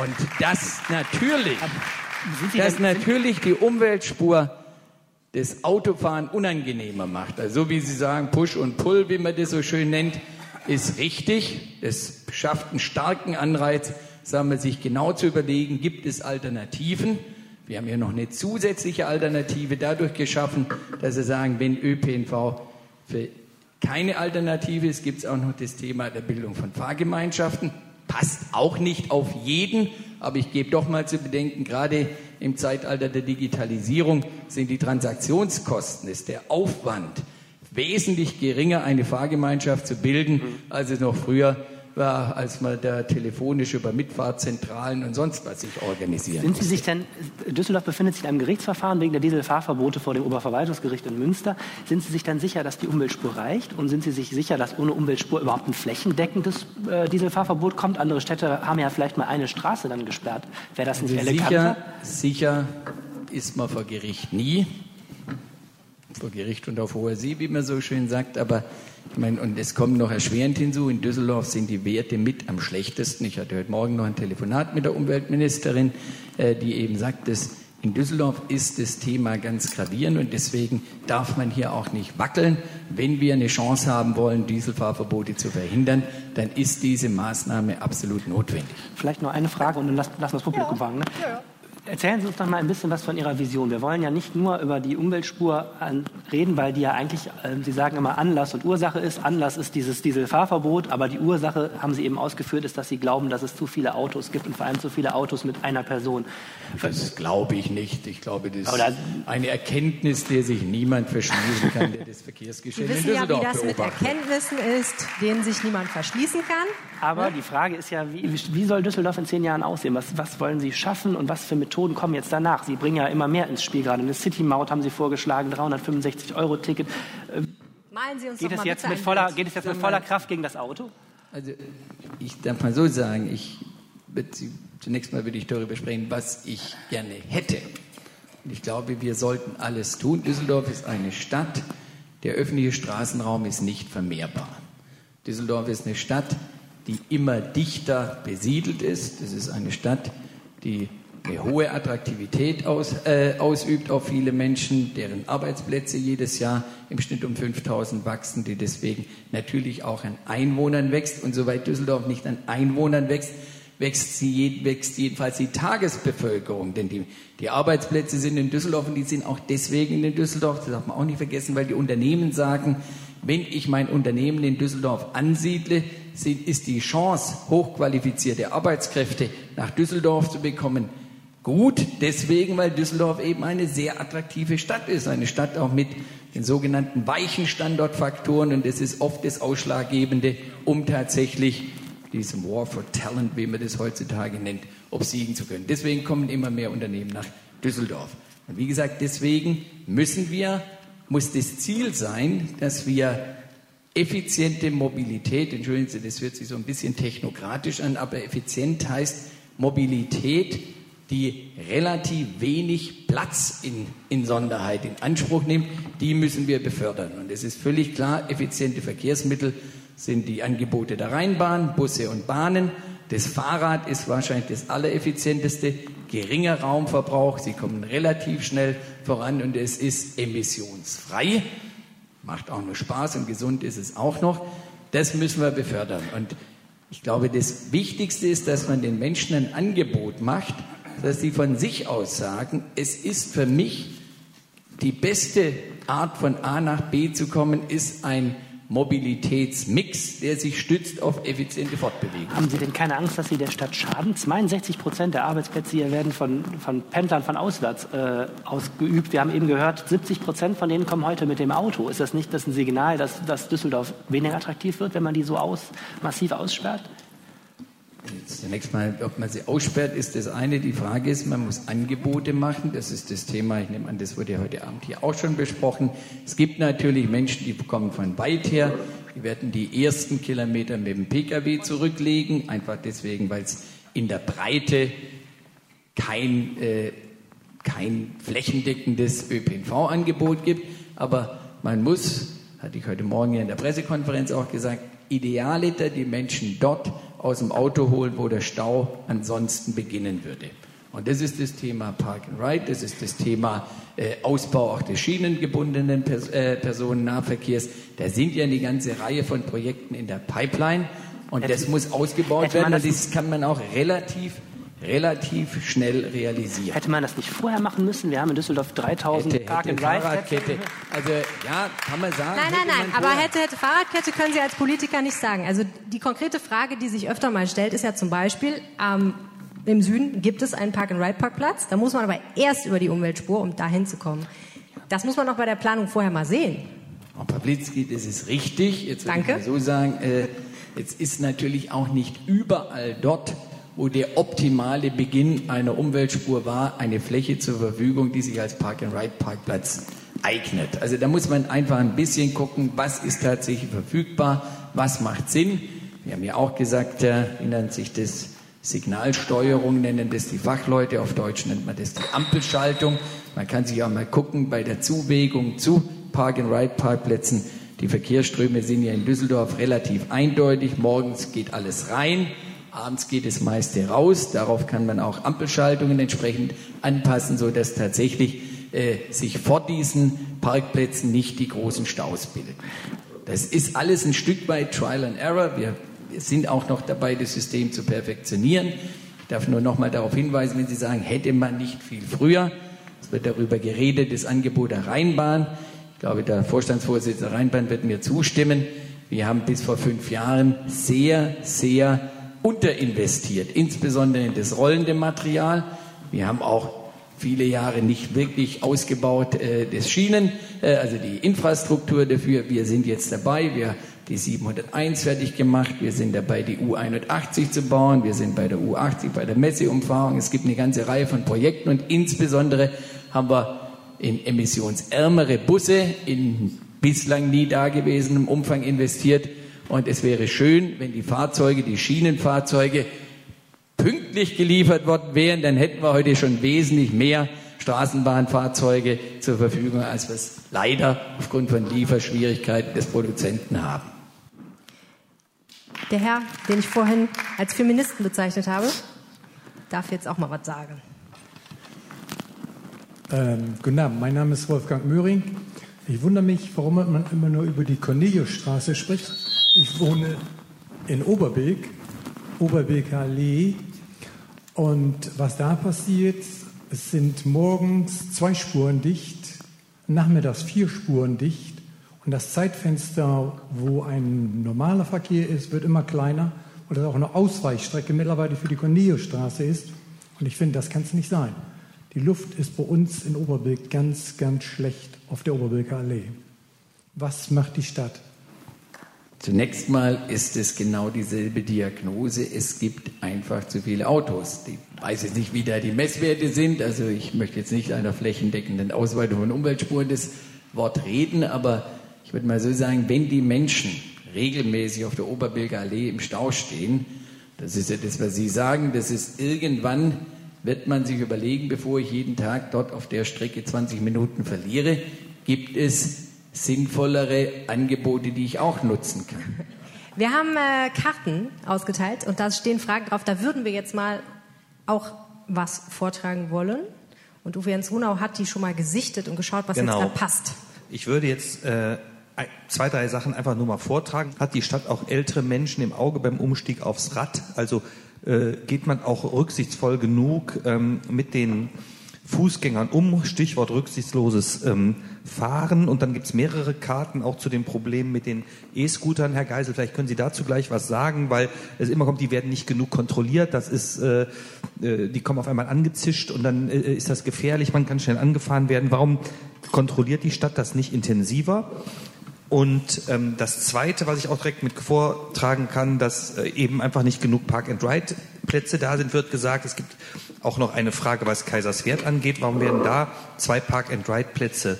Und das natürlich, dass natürlich die Umweltspur das Autofahren unangenehmer macht. Also so wie Sie sagen, Push und Pull, wie man das so schön nennt, ist richtig. Es schafft einen starken Anreiz, sagen wir, sich genau zu überlegen, gibt es Alternativen? Wir haben ja noch eine zusätzliche Alternative dadurch geschaffen, dass Sie sagen, wenn ÖPNV für keine Alternative ist, gibt es auch noch das Thema der Bildung von Fahrgemeinschaften. Passt auch nicht auf jeden, aber ich gebe doch mal zu bedenken, gerade im Zeitalter der Digitalisierung sind die Transaktionskosten, ist der Aufwand wesentlich geringer, eine Fahrgemeinschaft zu bilden, als es noch früher war, als man da telefonisch über Mitfahrzentralen und sonst was sich organisieren Sind Sie sich denn, Düsseldorf befindet sich in einem Gerichtsverfahren wegen der Dieselfahrverbote vor dem Oberverwaltungsgericht in Münster. Sind Sie sich dann sicher, dass die Umweltspur reicht? Und sind Sie sich sicher, dass ohne Umweltspur überhaupt ein flächendeckendes äh, Dieselfahrverbot kommt? Andere Städte haben ja vielleicht mal eine Straße dann gesperrt. Wäre das nicht Also eleganter? sicher, sicher ist man vor Gericht nie. Vor Gericht und auf hoher See, wie man so schön sagt. Aber ich meine, und es kommt noch erschwerend hinzu, in Düsseldorf sind die Werte mit am schlechtesten. Ich hatte heute Morgen noch ein Telefonat mit der Umweltministerin, äh, die eben sagt, dass in Düsseldorf ist das Thema ganz gravierend und deswegen darf man hier auch nicht wackeln. Wenn wir eine Chance haben wollen, Dieselfahrverbote zu verhindern, dann ist diese Maßnahme absolut notwendig. Vielleicht noch eine Frage und dann lassen lassen wir das Publikum fragen. Ne? Erzählen Sie uns doch mal ein bisschen was von Ihrer Vision. Wir wollen ja nicht nur über die Umweltspur reden, weil die ja eigentlich, äh, Sie sagen immer Anlass und Ursache ist. Anlass ist dieses Dieselfahrverbot, aber die Ursache, haben Sie eben ausgeführt, ist, dass Sie glauben, dass es zu viele Autos gibt und vor allem zu viele Autos mit einer Person. Das glaube ich nicht. Ich glaube, das ist eine Erkenntnis, der sich niemand verschließen kann, der das Verkehrsgeschehen Sie wissen in Düsseldorf ja, wie das mit beobachtet. Erkenntnissen ist, denen sich niemand verschließen kann. Aber die Frage ist ja, wie, wie soll Düsseldorf in zehn Jahren aussehen? Was, was wollen Sie schaffen und was für Methoden kommen jetzt danach? Sie bringen ja immer mehr ins Spiel gerade. Eine City-Maut haben Sie vorgeschlagen, 365-Euro-Ticket. Malen Sie uns Geht doch es, mal jetzt bitte mit voller, geht es jetzt mit voller Kraft gegen das Auto? Also ich darf mal so sagen, ich zunächst mal würde ich darüber sprechen, was ich gerne hätte. Und ich glaube, wir sollten alles tun. Düsseldorf ist eine Stadt, der öffentliche Straßenraum ist nicht vermehrbar. Düsseldorf ist eine Stadt, die immer dichter besiedelt ist. Das ist eine Stadt, die eine hohe Attraktivität aus, äh, ausübt auf viele Menschen, deren Arbeitsplätze jedes Jahr im Schnitt um 5000 wachsen, die deswegen natürlich auch an Einwohnern wächst. Und soweit Düsseldorf nicht an Einwohnern wächst, wächst, sie, wächst jedenfalls die Tagesbevölkerung. Denn die, die Arbeitsplätze sind in Düsseldorf und die sind auch deswegen in Düsseldorf, das darf man auch nicht vergessen, weil die Unternehmen sagen, wenn ich mein Unternehmen in Düsseldorf ansiedle, ist die Chance, hochqualifizierte Arbeitskräfte nach Düsseldorf zu bekommen, gut. Deswegen, weil Düsseldorf eben eine sehr attraktive Stadt ist. Eine Stadt auch mit den sogenannten weichen Standortfaktoren. Und das ist oft das Ausschlaggebende, um tatsächlich diesem War for Talent, wie man das heutzutage nennt, obsiegen zu können. Deswegen kommen immer mehr Unternehmen nach Düsseldorf. Und wie gesagt, deswegen müssen wir, muss das Ziel sein, dass wir effiziente Mobilität, entschuldigen Sie, das hört sich so ein bisschen technokratisch an, aber effizient heißt Mobilität, die relativ wenig Platz in, in Sonderheit in Anspruch nimmt, die müssen wir befördern. Und es ist völlig klar, effiziente Verkehrsmittel sind die Angebote der Rheinbahn, Busse und Bahnen. Das Fahrrad ist wahrscheinlich das allereffizienteste, geringer Raumverbrauch, sie kommen relativ schnell voran und es ist emissionsfrei. Macht auch nur Spaß und gesund ist es auch noch. Das müssen wir befördern. Und ich glaube, das Wichtigste ist, dass man den Menschen ein Angebot macht, dass sie von sich aus sagen, es ist für mich die beste Art von A nach B zu kommen, ist ein Mobilitätsmix, der sich stützt auf effiziente Fortbewegung. Haben Sie denn keine Angst, dass Sie der Stadt schaden? 62 Prozent der Arbeitsplätze hier werden von, von Pendlern von auswärts äh, ausgeübt. Wir haben eben gehört, 70 Prozent von denen kommen heute mit dem Auto. Ist das nicht das ein Signal, dass, dass Düsseldorf weniger attraktiv wird, wenn man die so aus, massiv aussperrt? Zunächst mal, ob man sie aussperrt, ist das eine. Die Frage ist, man muss Angebote machen. Das ist das Thema, ich nehme an, das wurde ja heute Abend hier auch schon besprochen. Es gibt natürlich Menschen, die kommen von weit her. Die werden die ersten Kilometer mit dem Pkw zurücklegen, einfach deswegen, weil es in der Breite kein, äh, kein flächendeckendes ÖPNV-Angebot gibt. Aber man muss, hatte ich heute Morgen ja in der Pressekonferenz auch gesagt, Idealiter die Menschen dort aus dem Auto holen, wo der Stau ansonsten beginnen würde. Und das ist das Thema Park and Ride, das ist das Thema äh, Ausbau auch des schienengebundenen Pers äh, Personennahverkehrs. Da sind ja eine ganze Reihe von Projekten in der Pipeline und Hätte- das muss ausgebaut werden und das- das kann man auch relativ, relativ schnell realisieren. Hätte man das nicht vorher machen müssen? Wir haben in Düsseldorf 3000 Hätte, Park hätte and Ride. Fahrradkette. Also ja, kann man sagen. Nein, nein, nein, aber hätte, hätte Fahrradkette können Sie als Politiker nicht sagen. Also die konkrete Frage, die sich öfter mal stellt, ist ja zum Beispiel, ähm, im Süden gibt es einen Park-and-Ride-Parkplatz, da muss man aber erst über die Umweltspur, um da hinzukommen. Das muss man doch bei der Planung vorher mal sehen. Frau Pawlitzki, das ist richtig. Jetzt würde ich Danke. mal so sagen, äh, jetzt ist natürlich auch nicht überall dort, wo der optimale Beginn einer Umweltspur war, eine Fläche zur Verfügung, die sich als Park-and-Ride-Parkplatz eignet. Also da muss man einfach ein bisschen gucken, was ist tatsächlich verfügbar, was macht Sinn. Wir haben ja auch gesagt, nennt sich das? Signalsteuerung nennen das die Fachleute, auf Deutsch nennt man das die Ampelschaltung. Man kann sich auch mal gucken bei der Zuwägung zu Park-and-Ride-Parkplätzen. Die Verkehrsströme sind ja in Düsseldorf relativ eindeutig. Morgens geht alles rein, abends geht das meiste raus. Darauf kann man auch Ampelschaltungen entsprechend anpassen, sodass tatsächlich äh, sich vor diesen Parkplätzen nicht die großen Staus bilden. Das ist alles ein Stück weit Trial and Error. Wir sind auch noch dabei, das System zu perfektionieren. Ich darf nur noch mal darauf hinweisen, wenn Sie sagen, hätte man nicht viel früher, es wird darüber geredet, das Angebot der Rheinbahn. Ich glaube, der Vorstandsvorsitzende Rheinbahn wird mir zustimmen. Wir haben bis vor fünf Jahren sehr, sehr unterinvestiert, insbesondere in das rollende Material. Wir haben auch viele Jahre nicht wirklich ausgebaut äh, des Schienen, äh, also die Infrastruktur dafür. Wir sind jetzt dabei. Wir die 701 fertig gemacht. Wir sind dabei, die U81 zu bauen. Wir sind bei der U80, bei der Messeumfahrung. Es gibt eine ganze Reihe von Projekten und insbesondere haben wir in emissionsärmere Busse in bislang nie dagewesenem Umfang investiert. Und es wäre schön, wenn die Fahrzeuge, die Schienenfahrzeuge pünktlich geliefert worden wären, dann hätten wir heute schon wesentlich mehr Straßenbahnfahrzeuge zur Verfügung, als wir es leider aufgrund von Lieferschwierigkeiten des Produzenten haben. Der Herr, den ich vorhin als Feministen bezeichnet habe, darf jetzt auch mal was sagen. Ähm, guten Abend, mein Name ist Wolfgang Möhring. Ich wundere mich, warum man immer nur über die Corneliusstraße spricht. Ich wohne in Oberbilk, Oberbilker Allee. Und was da passiert, es sind morgens zwei Spuren dicht, nachmittags vier Spuren dicht. Und das Zeitfenster, wo ein normaler Verkehr ist, wird immer kleiner. Und das auch eine Ausweichstrecke mittlerweile für die Corneliusstraße ist. Und ich finde, das kann es nicht sein. Die Luft ist bei uns in Oberbilk ganz, ganz schlecht auf der Oberbilker Allee. Was macht die Stadt? Zunächst mal ist es genau dieselbe Diagnose. Es gibt einfach zu viele Autos. Ich weiß jetzt nicht, wie da die Messwerte sind. Also ich möchte jetzt nicht einer flächendeckenden Ausweitung von Umweltspuren das Wort reden, aber ich würde mal so sagen, wenn die Menschen regelmäßig auf der Oberbilger Allee im Stau stehen, das ist ja das, was Sie sagen, das ist irgendwann wird man sich überlegen, bevor ich jeden Tag dort auf der Strecke 20 Minuten verliere, gibt es sinnvollere Angebote, die ich auch nutzen kann. Wir haben äh, Karten ausgeteilt und da stehen Fragen drauf. Da würden wir jetzt mal auch was vortragen wollen. Und Uwe Jens Runau hat die schon mal gesichtet und geschaut, was genau. jetzt gerade passt. Ich würde jetzt äh, zwei, drei Sachen einfach nur mal vortragen. Hat die Stadt auch ältere Menschen im Auge beim Umstieg aufs Rad? Also äh, geht man auch rücksichtsvoll genug ähm, mit den Fußgängern um, Stichwort rücksichtsloses ähm, Fahren. Und dann gibt es mehrere Karten auch zu den Problemen mit den E-Scootern. Herr Geisel, vielleicht können Sie dazu gleich was sagen, weil es immer kommt, die werden nicht genug kontrolliert. Das ist, äh, äh, die kommen auf einmal angezischt und dann äh, ist das gefährlich, man kann schnell angefahren werden. Warum kontrolliert die Stadt das nicht intensiver? Und ähm, das Zweite, was ich auch direkt mit vortragen kann, dass äh, eben einfach nicht genug Park-and-Ride-Plätze da sind, wird gesagt. Es gibt auch noch eine Frage, was Kaiserswerth angeht. Warum werden da zwei Park-and-Ride-Plätze,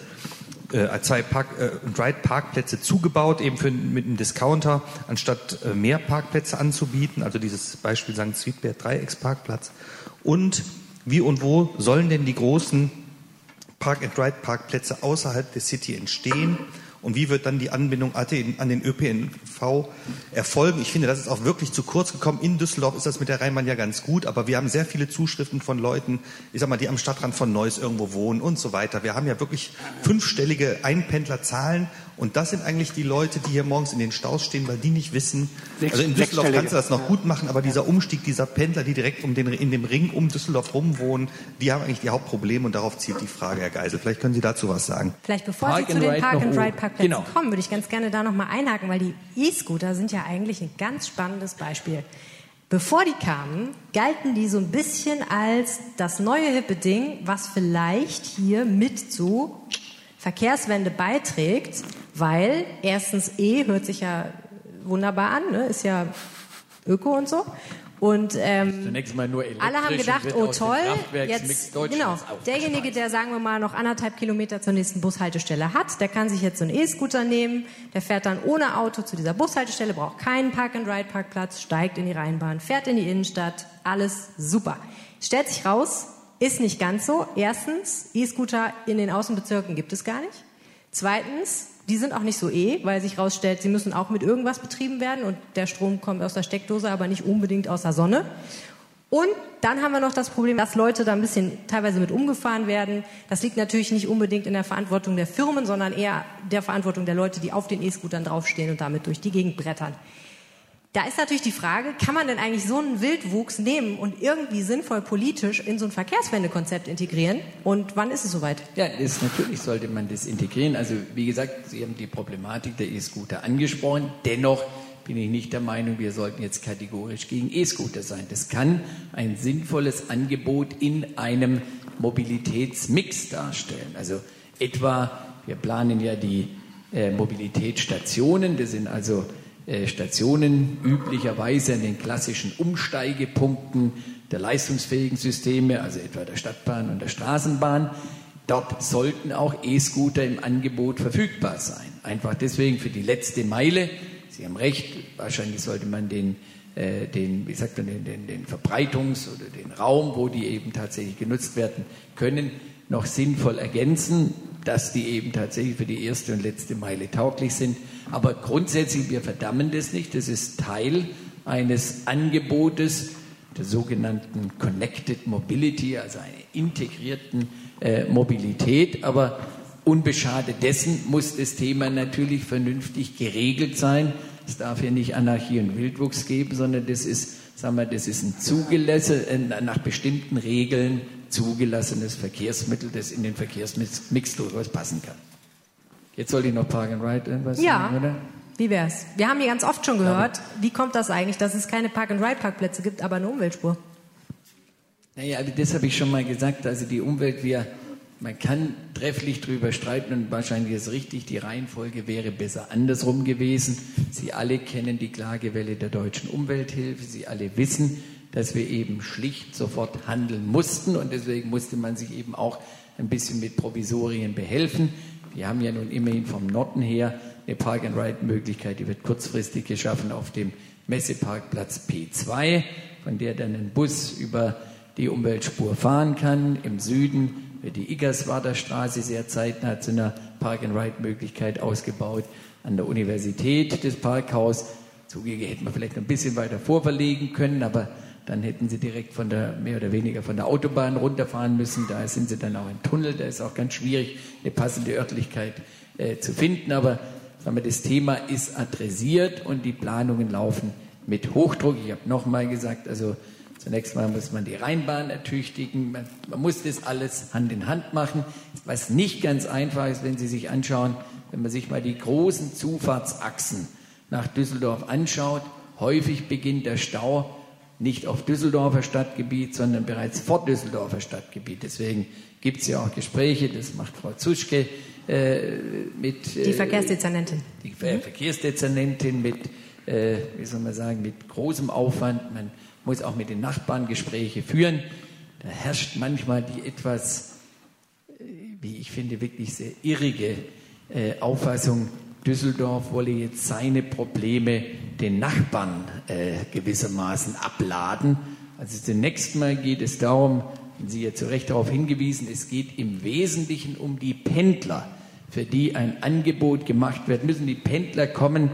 äh, zwei Park-and-Ride-Parkplätze zugebaut, eben für, mit einem Discounter, anstatt äh, mehr Parkplätze anzubieten? Also dieses Beispiel St. Sweetbert Dreiecksparkplatz. Und wie und wo sollen denn die großen Park-and-Ride-Parkplätze außerhalb der City entstehen? Und wie wird dann die Anbindung an den ÖPNV erfolgen. Ich finde, das ist auch wirklich zu kurz gekommen. In Düsseldorf ist das mit der Rheinbahn ja ganz gut, aber wir haben sehr viele Zuschriften von Leuten, ich sag mal, die am Stadtrand von Neuss irgendwo wohnen und so weiter. Wir haben ja wirklich fünfstellige Einpendlerzahlen und das sind eigentlich die Leute, die hier morgens in den Staus stehen, weil die nicht wissen, also in Düsseldorf kannst du das noch gut machen, aber dieser Umstieg dieser Pendler, die direkt um den, in dem Ring um Düsseldorf rumwohnen, die haben eigentlich die Hauptprobleme und darauf zielt die Frage, Herr Geisel. Vielleicht können Sie dazu was sagen. Vielleicht bevor Park Sie zu den Park-and-Ride-Parkplätzen genau. kommen, würde ich ganz gerne da nochmal einhaken, weil die E-Scooter sind ja eigentlich ein ganz spannendes Beispiel. Bevor die kamen, galten die so ein bisschen als das neue hippe Ding, was vielleicht hier mit zu Verkehrswende beiträgt, weil erstens E hört sich ja wunderbar an, ne? ist ja Öko und so. Und ähm, Zunächst mal nur alle haben gedacht, oh toll, jetzt genau derjenige, der sagen wir mal noch anderthalb Kilometer zur nächsten Bushaltestelle hat, der kann sich jetzt so einen E-Scooter nehmen, der fährt dann ohne Auto zu dieser Bushaltestelle, braucht keinen Park-and-Ride-Parkplatz, steigt in die Rheinbahn, fährt in die Innenstadt, alles super. Stellt sich raus, ist nicht ganz so. Erstens, E-Scooter in den Außenbezirken gibt es gar nicht. Zweitens, die sind auch nicht so eh, weil sich herausstellt, sie müssen auch mit irgendwas betrieben werden und der Strom kommt aus der Steckdose, aber nicht unbedingt aus der Sonne. Und dann haben wir noch das Problem, dass Leute da ein bisschen teilweise mit umgefahren werden. Das liegt natürlich nicht unbedingt in der Verantwortung der Firmen, sondern eher der Verantwortung der Leute, die auf den E-Scootern draufstehen und damit durch die Gegend brettern. Da ist natürlich die Frage, kann man denn eigentlich so einen Wildwuchs nehmen und irgendwie sinnvoll politisch in so ein Verkehrswendekonzept integrieren? Und wann ist es soweit? Ja, das, natürlich sollte man das integrieren. Also wie gesagt, Sie haben die Problematik der E-Scooter angesprochen. Dennoch bin ich nicht der Meinung, wir sollten jetzt kategorisch gegen E-Scooter sein. Das kann ein sinnvolles Angebot in einem Mobilitätsmix darstellen. Also etwa, wir planen ja die äh, Mobilitätsstationen, das sind also Stationen üblicherweise an den klassischen Umsteigepunkten der leistungsfähigen Systeme, also etwa der Stadtbahn und der Straßenbahn. Dort sollten auch E-Scooter im Angebot verfügbar sein. Einfach deswegen für die letzte Meile. Sie haben recht, wahrscheinlich sollte man den, äh, den wie sagt man, den, den, den Verbreitungs- oder den Raum, wo die eben tatsächlich genutzt werden können, noch sinnvoll ergänzen, dass die eben tatsächlich für die erste und letzte Meile tauglich sind. Aber grundsätzlich, wir verdammen das nicht. Das ist Teil eines Angebotes der sogenannten Connected Mobility, also einer integrierten äh, Mobilität. Aber unbeschadet dessen muss das Thema natürlich vernünftig geregelt sein. Es darf hier nicht Anarchie und Wildwuchs geben, sondern das ist, sagen wir, das ist ein zugelassen, äh, nach bestimmten Regeln zugelassenes Verkehrsmittel, das in den Verkehrsmix durchaus passen kann. Jetzt sollte ich noch Park and Ride irgendwas Ja. sagen, oder? Wie wär's? Wir haben hier ganz oft schon gehört, wie kommt das eigentlich, dass es keine Park-and-Ride-Parkplätze gibt, aber eine Umweltspur? Naja, also das habe ich schon mal gesagt. Also die Umwelt, wir, man kann trefflich drüber streiten und wahrscheinlich ist richtig, die Reihenfolge wäre besser andersrum gewesen. Sie alle kennen die Klagewelle der deutschen Umwelthilfe. Sie alle wissen, dass wir eben schlicht sofort handeln mussten und deswegen musste man sich eben auch ein bisschen mit Provisorien behelfen. Wir haben ja nun immerhin vom Norden her eine Park-and-Ride-Möglichkeit, die wird kurzfristig geschaffen auf dem Messeparkplatz P2, von der dann ein Bus über die Umweltspur fahren kann. Im Süden wird die Iggerswarter Straße sehr zeitnah zu einer Park-and-Ride-Möglichkeit ausgebaut. An der Universität des Parkhaus, zugegeben hätten wir vielleicht ein bisschen weiter vorverlegen können, aber dann hätten sie direkt von der, mehr oder weniger von der Autobahn runterfahren müssen. Da sind sie dann auch im Tunnel. Da ist auch ganz schwierig, eine passende Örtlichkeit äh, zu finden. Aber sagen wir, das Thema ist adressiert und die Planungen laufen mit Hochdruck. Ich habe nochmal gesagt, also zunächst mal muss man die Rheinbahn ertüchtigen. Man, man muss das alles Hand in Hand machen. Was nicht ganz einfach ist, wenn Sie sich anschauen, wenn man sich mal die großen Zufahrtsachsen nach Düsseldorf anschaut, häufig beginnt der Stau nicht auf Düsseldorfer Stadtgebiet, sondern bereits vor Düsseldorfer Stadtgebiet. Deswegen gibt es ja auch Gespräche, das macht Frau Zuschke äh, mit... Die Verkehrsdezernentin. Die Ver Verkehrsdezernentin mit, äh, wie soll man sagen, mit großem Aufwand. Man muss auch mit den Nachbarn Gespräche führen. Da herrscht manchmal die etwas, äh, wie ich finde, wirklich sehr irrige äh, Auffassung, Düsseldorf wolle jetzt seine Probleme den Nachbarn äh, gewissermaßen abladen. Also zunächst mal geht es darum, und Sie ja zu Recht darauf hingewiesen, es geht im Wesentlichen um die Pendler, für die ein Angebot gemacht wird. Müssen die Pendler kommen,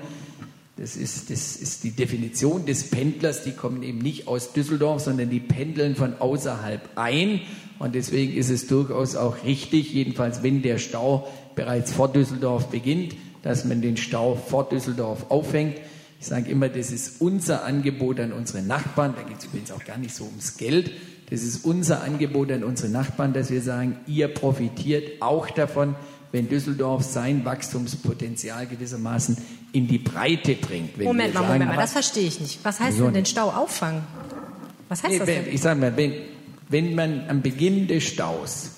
das ist, das ist die Definition des Pendlers, die kommen eben nicht aus Düsseldorf, sondern die pendeln von außerhalb ein. Und deswegen ist es durchaus auch richtig, jedenfalls wenn der Stau bereits vor Düsseldorf beginnt, dass man den Stau vor Düsseldorf aufhängt. Ich sage immer, das ist unser Angebot an unsere Nachbarn. Da geht es übrigens auch gar nicht so ums Geld. Das ist unser Angebot an unsere Nachbarn, dass wir sagen, ihr profitiert auch davon, wenn Düsseldorf sein Wachstumspotenzial gewissermaßen in die Breite bringt. Moment mal, sagen, Moment mal, das verstehe ich nicht. Was heißt denn den? Stau auffangen? Was heißt Nee, das wenn, denn? ich sage mal, wenn, wenn man am Beginn des Staus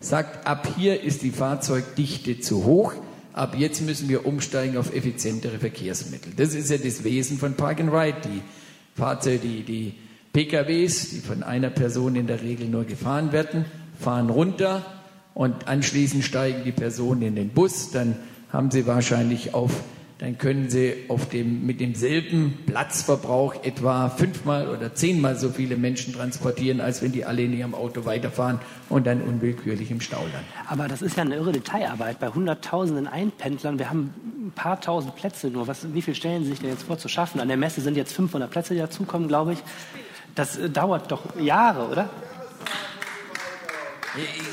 sagt, ab hier ist die Fahrzeugdichte zu hoch, ab jetzt müssen wir umsteigen auf effizientere Verkehrsmittel. Das ist ja das Wesen von Park and Ride. Die Fahrzeuge, die, die PKWs, die von einer Person in der Regel nur gefahren werden, fahren runter und anschließend steigen die Personen in den Bus. Dann haben sie wahrscheinlich auf, dann können sie auf dem, mit demselben Platzverbrauch etwa fünfmal oder zehnmal so viele Menschen transportieren, als wenn die alle in ihrem Auto weiterfahren und dann unwillkürlich im Stau landen. Aber das ist ja eine irre Detailarbeit bei hunderttausenden Einpendlern. Wir haben ein paar tausend Plätze nur. Was, wie viel stellen Sie sich denn jetzt vor zu schaffen? An der Messe sind jetzt 500 Plätze, die dazukommen, glaube ich. Das äh, dauert doch Jahre, oder?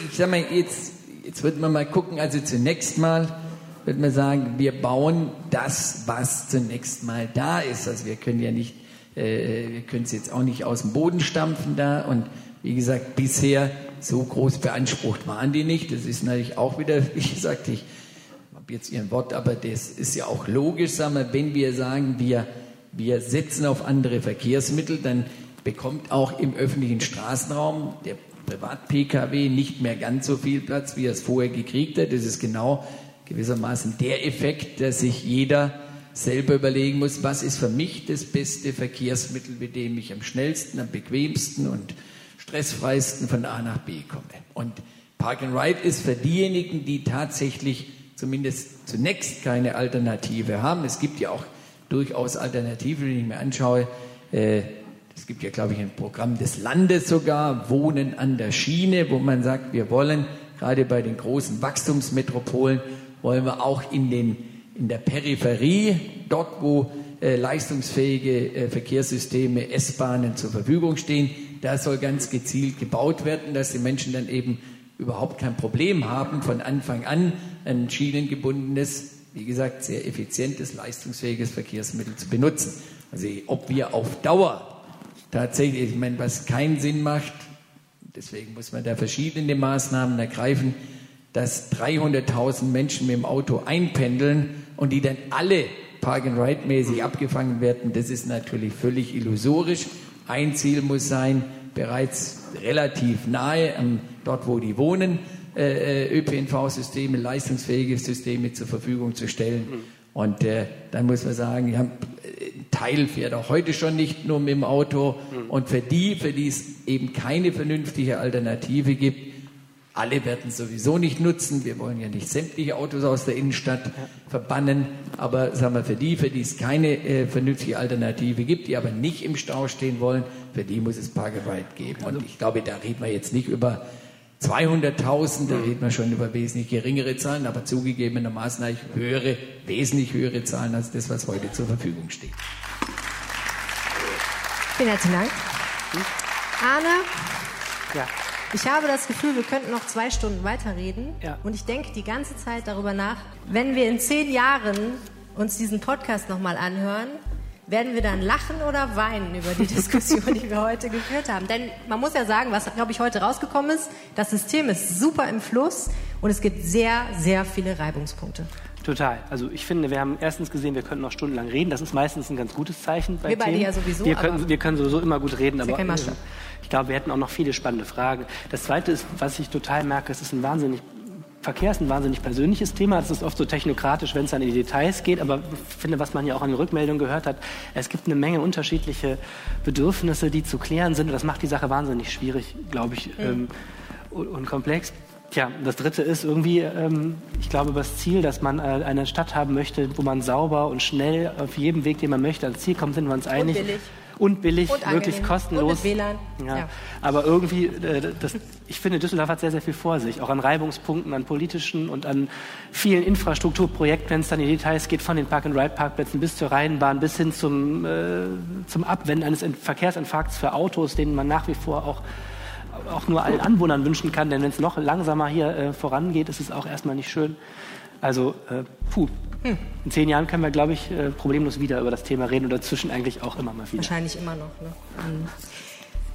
Ich sag mal, jetzt, jetzt wird man mal gucken, also zunächst mal würde man sagen, wir bauen das, was zunächst mal da ist. Also wir können ja nicht, äh, wir können es jetzt auch nicht aus dem Boden stampfen da. Und wie gesagt, bisher so groß beansprucht waren die nicht. Das ist natürlich auch wieder, (laughs) wie gesagt, ich habe jetzt Ihren Wort, aber das ist ja auch logisch, sagen wir, wenn wir sagen, wir, wir setzen auf andere Verkehrsmittel, dann bekommt auch im öffentlichen Straßenraum der Privat-Pkw nicht mehr ganz so viel Platz, wie er es vorher gekriegt hat. Das ist genau gewissermaßen der Effekt, dass sich jeder selber überlegen muss, was ist für mich das beste Verkehrsmittel, mit dem ich am schnellsten, am bequemsten und stressfreisten von A nach B komme. Und Park and Ride ist für diejenigen, die tatsächlich zumindest zunächst keine Alternative haben. Es gibt ja auch durchaus Alternativen, wenn ich mir anschaue. Äh, es gibt ja, glaube ich, ein Programm des Landes sogar, Wohnen an der Schiene, wo man sagt, wir wollen gerade bei den großen Wachstumsmetropolen, wollen wir auch in, den, in der Peripherie, dort wo äh, leistungsfähige äh, Verkehrssysteme, S-Bahnen zur Verfügung stehen, da soll ganz gezielt gebaut werden, dass die Menschen dann eben überhaupt kein Problem haben, von Anfang an ein schienengebundenes, wie gesagt, sehr effizientes, leistungsfähiges Verkehrsmittel zu benutzen. Also ob wir auf Dauer tatsächlich, ich meine, was keinen Sinn macht, deswegen muss man da verschiedene Maßnahmen ergreifen, dass 300.000 Menschen mit dem Auto einpendeln und die dann alle Park-and-Ride-mäßig abgefangen werden, das ist natürlich völlig illusorisch. Ein Ziel muss sein, bereits relativ nahe, ähm, dort wo die wohnen, äh, äh ÖPNV-Systeme, leistungsfähige Systeme zur Verfügung zu stellen. Mhm. Und äh, dann muss man sagen, ja, ein Teil fährt auch heute schon nicht nur mit dem Auto. Mhm. Und für die, für die es eben keine vernünftige Alternative gibt, alle werden sowieso nicht nutzen. Wir wollen ja nicht sämtliche Autos aus der Innenstadt ja. verbannen. Aber sagen wir, für die, für die es keine äh, vernünftige Alternative gibt, die aber nicht im Stau stehen wollen, für die muss es Park and Ride geben. Und ich glaube, da reden wir jetzt nicht über 200.000, da reden wir schon über wesentlich geringere Zahlen, aber zugegebenermaßen höhere, wesentlich höhere Zahlen als das, was heute zur Verfügung steht. Vielen herzlichen Dank. Arne? Ja. Ich habe das Gefühl, wir könnten noch zwei Stunden weiterreden. Ja. Und ich denke die ganze Zeit darüber nach, wenn wir in zehn Jahren uns diesen Podcast nochmal anhören, werden wir dann lachen oder weinen über die (laughs) Diskussion, die wir heute geführt haben? Denn man muss ja sagen, was, glaube ich, heute rausgekommen ist, das System ist super im Fluss und es gibt sehr, sehr viele Reibungspunkte. Total. Also ich finde, wir haben erstens gesehen, wir können noch stundenlang reden. Das ist meistens ein ganz gutes Zeichen bei Wir beide ja sowieso. Wir können, wir können sowieso immer gut reden, aber äh, ich glaube, wir hätten auch noch viele spannende Fragen. Das Zweite ist, was ich total merke, es ist ein wahnsinnig Verkehr ist ein wahnsinnig persönliches Thema. Das ist oft so technokratisch, wenn es dann in die Details geht. Aber ich finde, was man ja auch an den Rückmeldungen gehört hat, es gibt eine Menge unterschiedliche Bedürfnisse, die zu klären sind. Und das macht die Sache wahnsinnig schwierig, glaube ich, mhm. ähm, und komplex. Tja, das Dritte ist irgendwie, ähm, ich glaube, das Ziel, dass man äh, eine Stadt haben möchte, wo man sauber und schnell auf jedem Weg, den man möchte, als Ziel kommt, sind wir uns einig. Und billig. Und billig, und wirklich kostenlos. Und mit WLAN. Ja. ja. Aber irgendwie, äh, das, ich finde, Düsseldorf hat sehr, sehr viel vor sich, auch an Reibungspunkten, an politischen und an vielen Infrastrukturprojekten, wenn es dann in die Details geht, von den Park-and-Ride-Parkplätzen bis zur Rheinbahn, bis hin zum, äh, zum Abwenden eines Verkehrsinfarkts für Autos, denen man nach wie vor auch auch nur allen Anwohnern wünschen kann, denn wenn es noch langsamer hier äh, vorangeht, ist es auch erstmal nicht schön. Also, äh, puh. Hm. In zehn Jahren können wir, glaube ich, äh, problemlos wieder über das Thema reden und dazwischen eigentlich auch immer mal wieder. Wahrscheinlich immer noch. Ne? Mhm.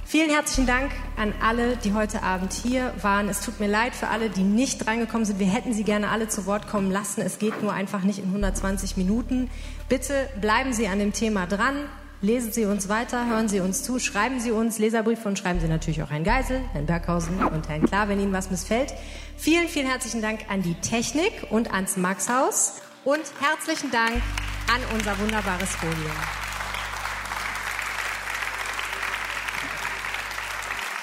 Vielen herzlichen Dank an alle, die heute Abend hier waren. Es tut mir leid für alle, die nicht reingekommen sind. Wir hätten Sie gerne alle zu Wort kommen lassen. Es geht nur einfach nicht in 120 Minuten. Bitte bleiben Sie an dem Thema dran. Lesen Sie uns weiter, hören Sie uns zu, schreiben Sie uns Leserbriefe und schreiben Sie natürlich auch Herrn Geisel, Herrn Berghausen und Herrn Klar, wenn Ihnen was missfällt. Vielen, vielen herzlichen Dank an die Technik und ans Maxhaus und herzlichen Dank an unser wunderbares Podium.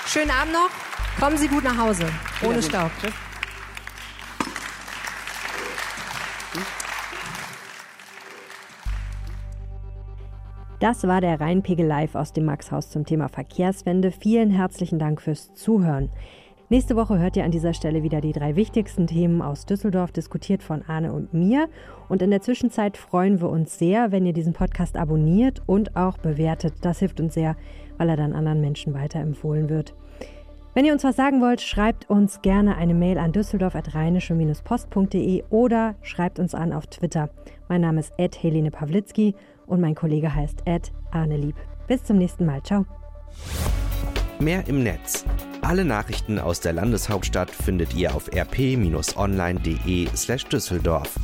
Schönen Abend noch. Kommen Sie gut nach Hause. Ohne Staub. Das war der Rheinpegel Live aus dem Maxhaus zum Thema Verkehrswende. Vielen herzlichen Dank fürs Zuhören. Nächste Woche hört ihr an dieser Stelle wieder die drei wichtigsten Themen aus Düsseldorf, diskutiert von Arne und mir. Und in der Zwischenzeit freuen wir uns sehr, wenn ihr diesen Podcast abonniert und auch bewertet. Das hilft uns sehr, weil er dann anderen Menschen weiterempfohlen wird. Wenn ihr uns was sagen wollt, schreibt uns gerne eine Mail an düsseldorf.rheinische-post.de oder schreibt uns an auf Twitter. Mein Name ist Ed Helene Pawlitzki und mein Kollege heißt Ed Arnelieb. Bis zum nächsten Mal. Ciao. Mehr im Netz. Alle Nachrichten aus der Landeshauptstadt findet ihr auf rp-online.de/düsseldorf.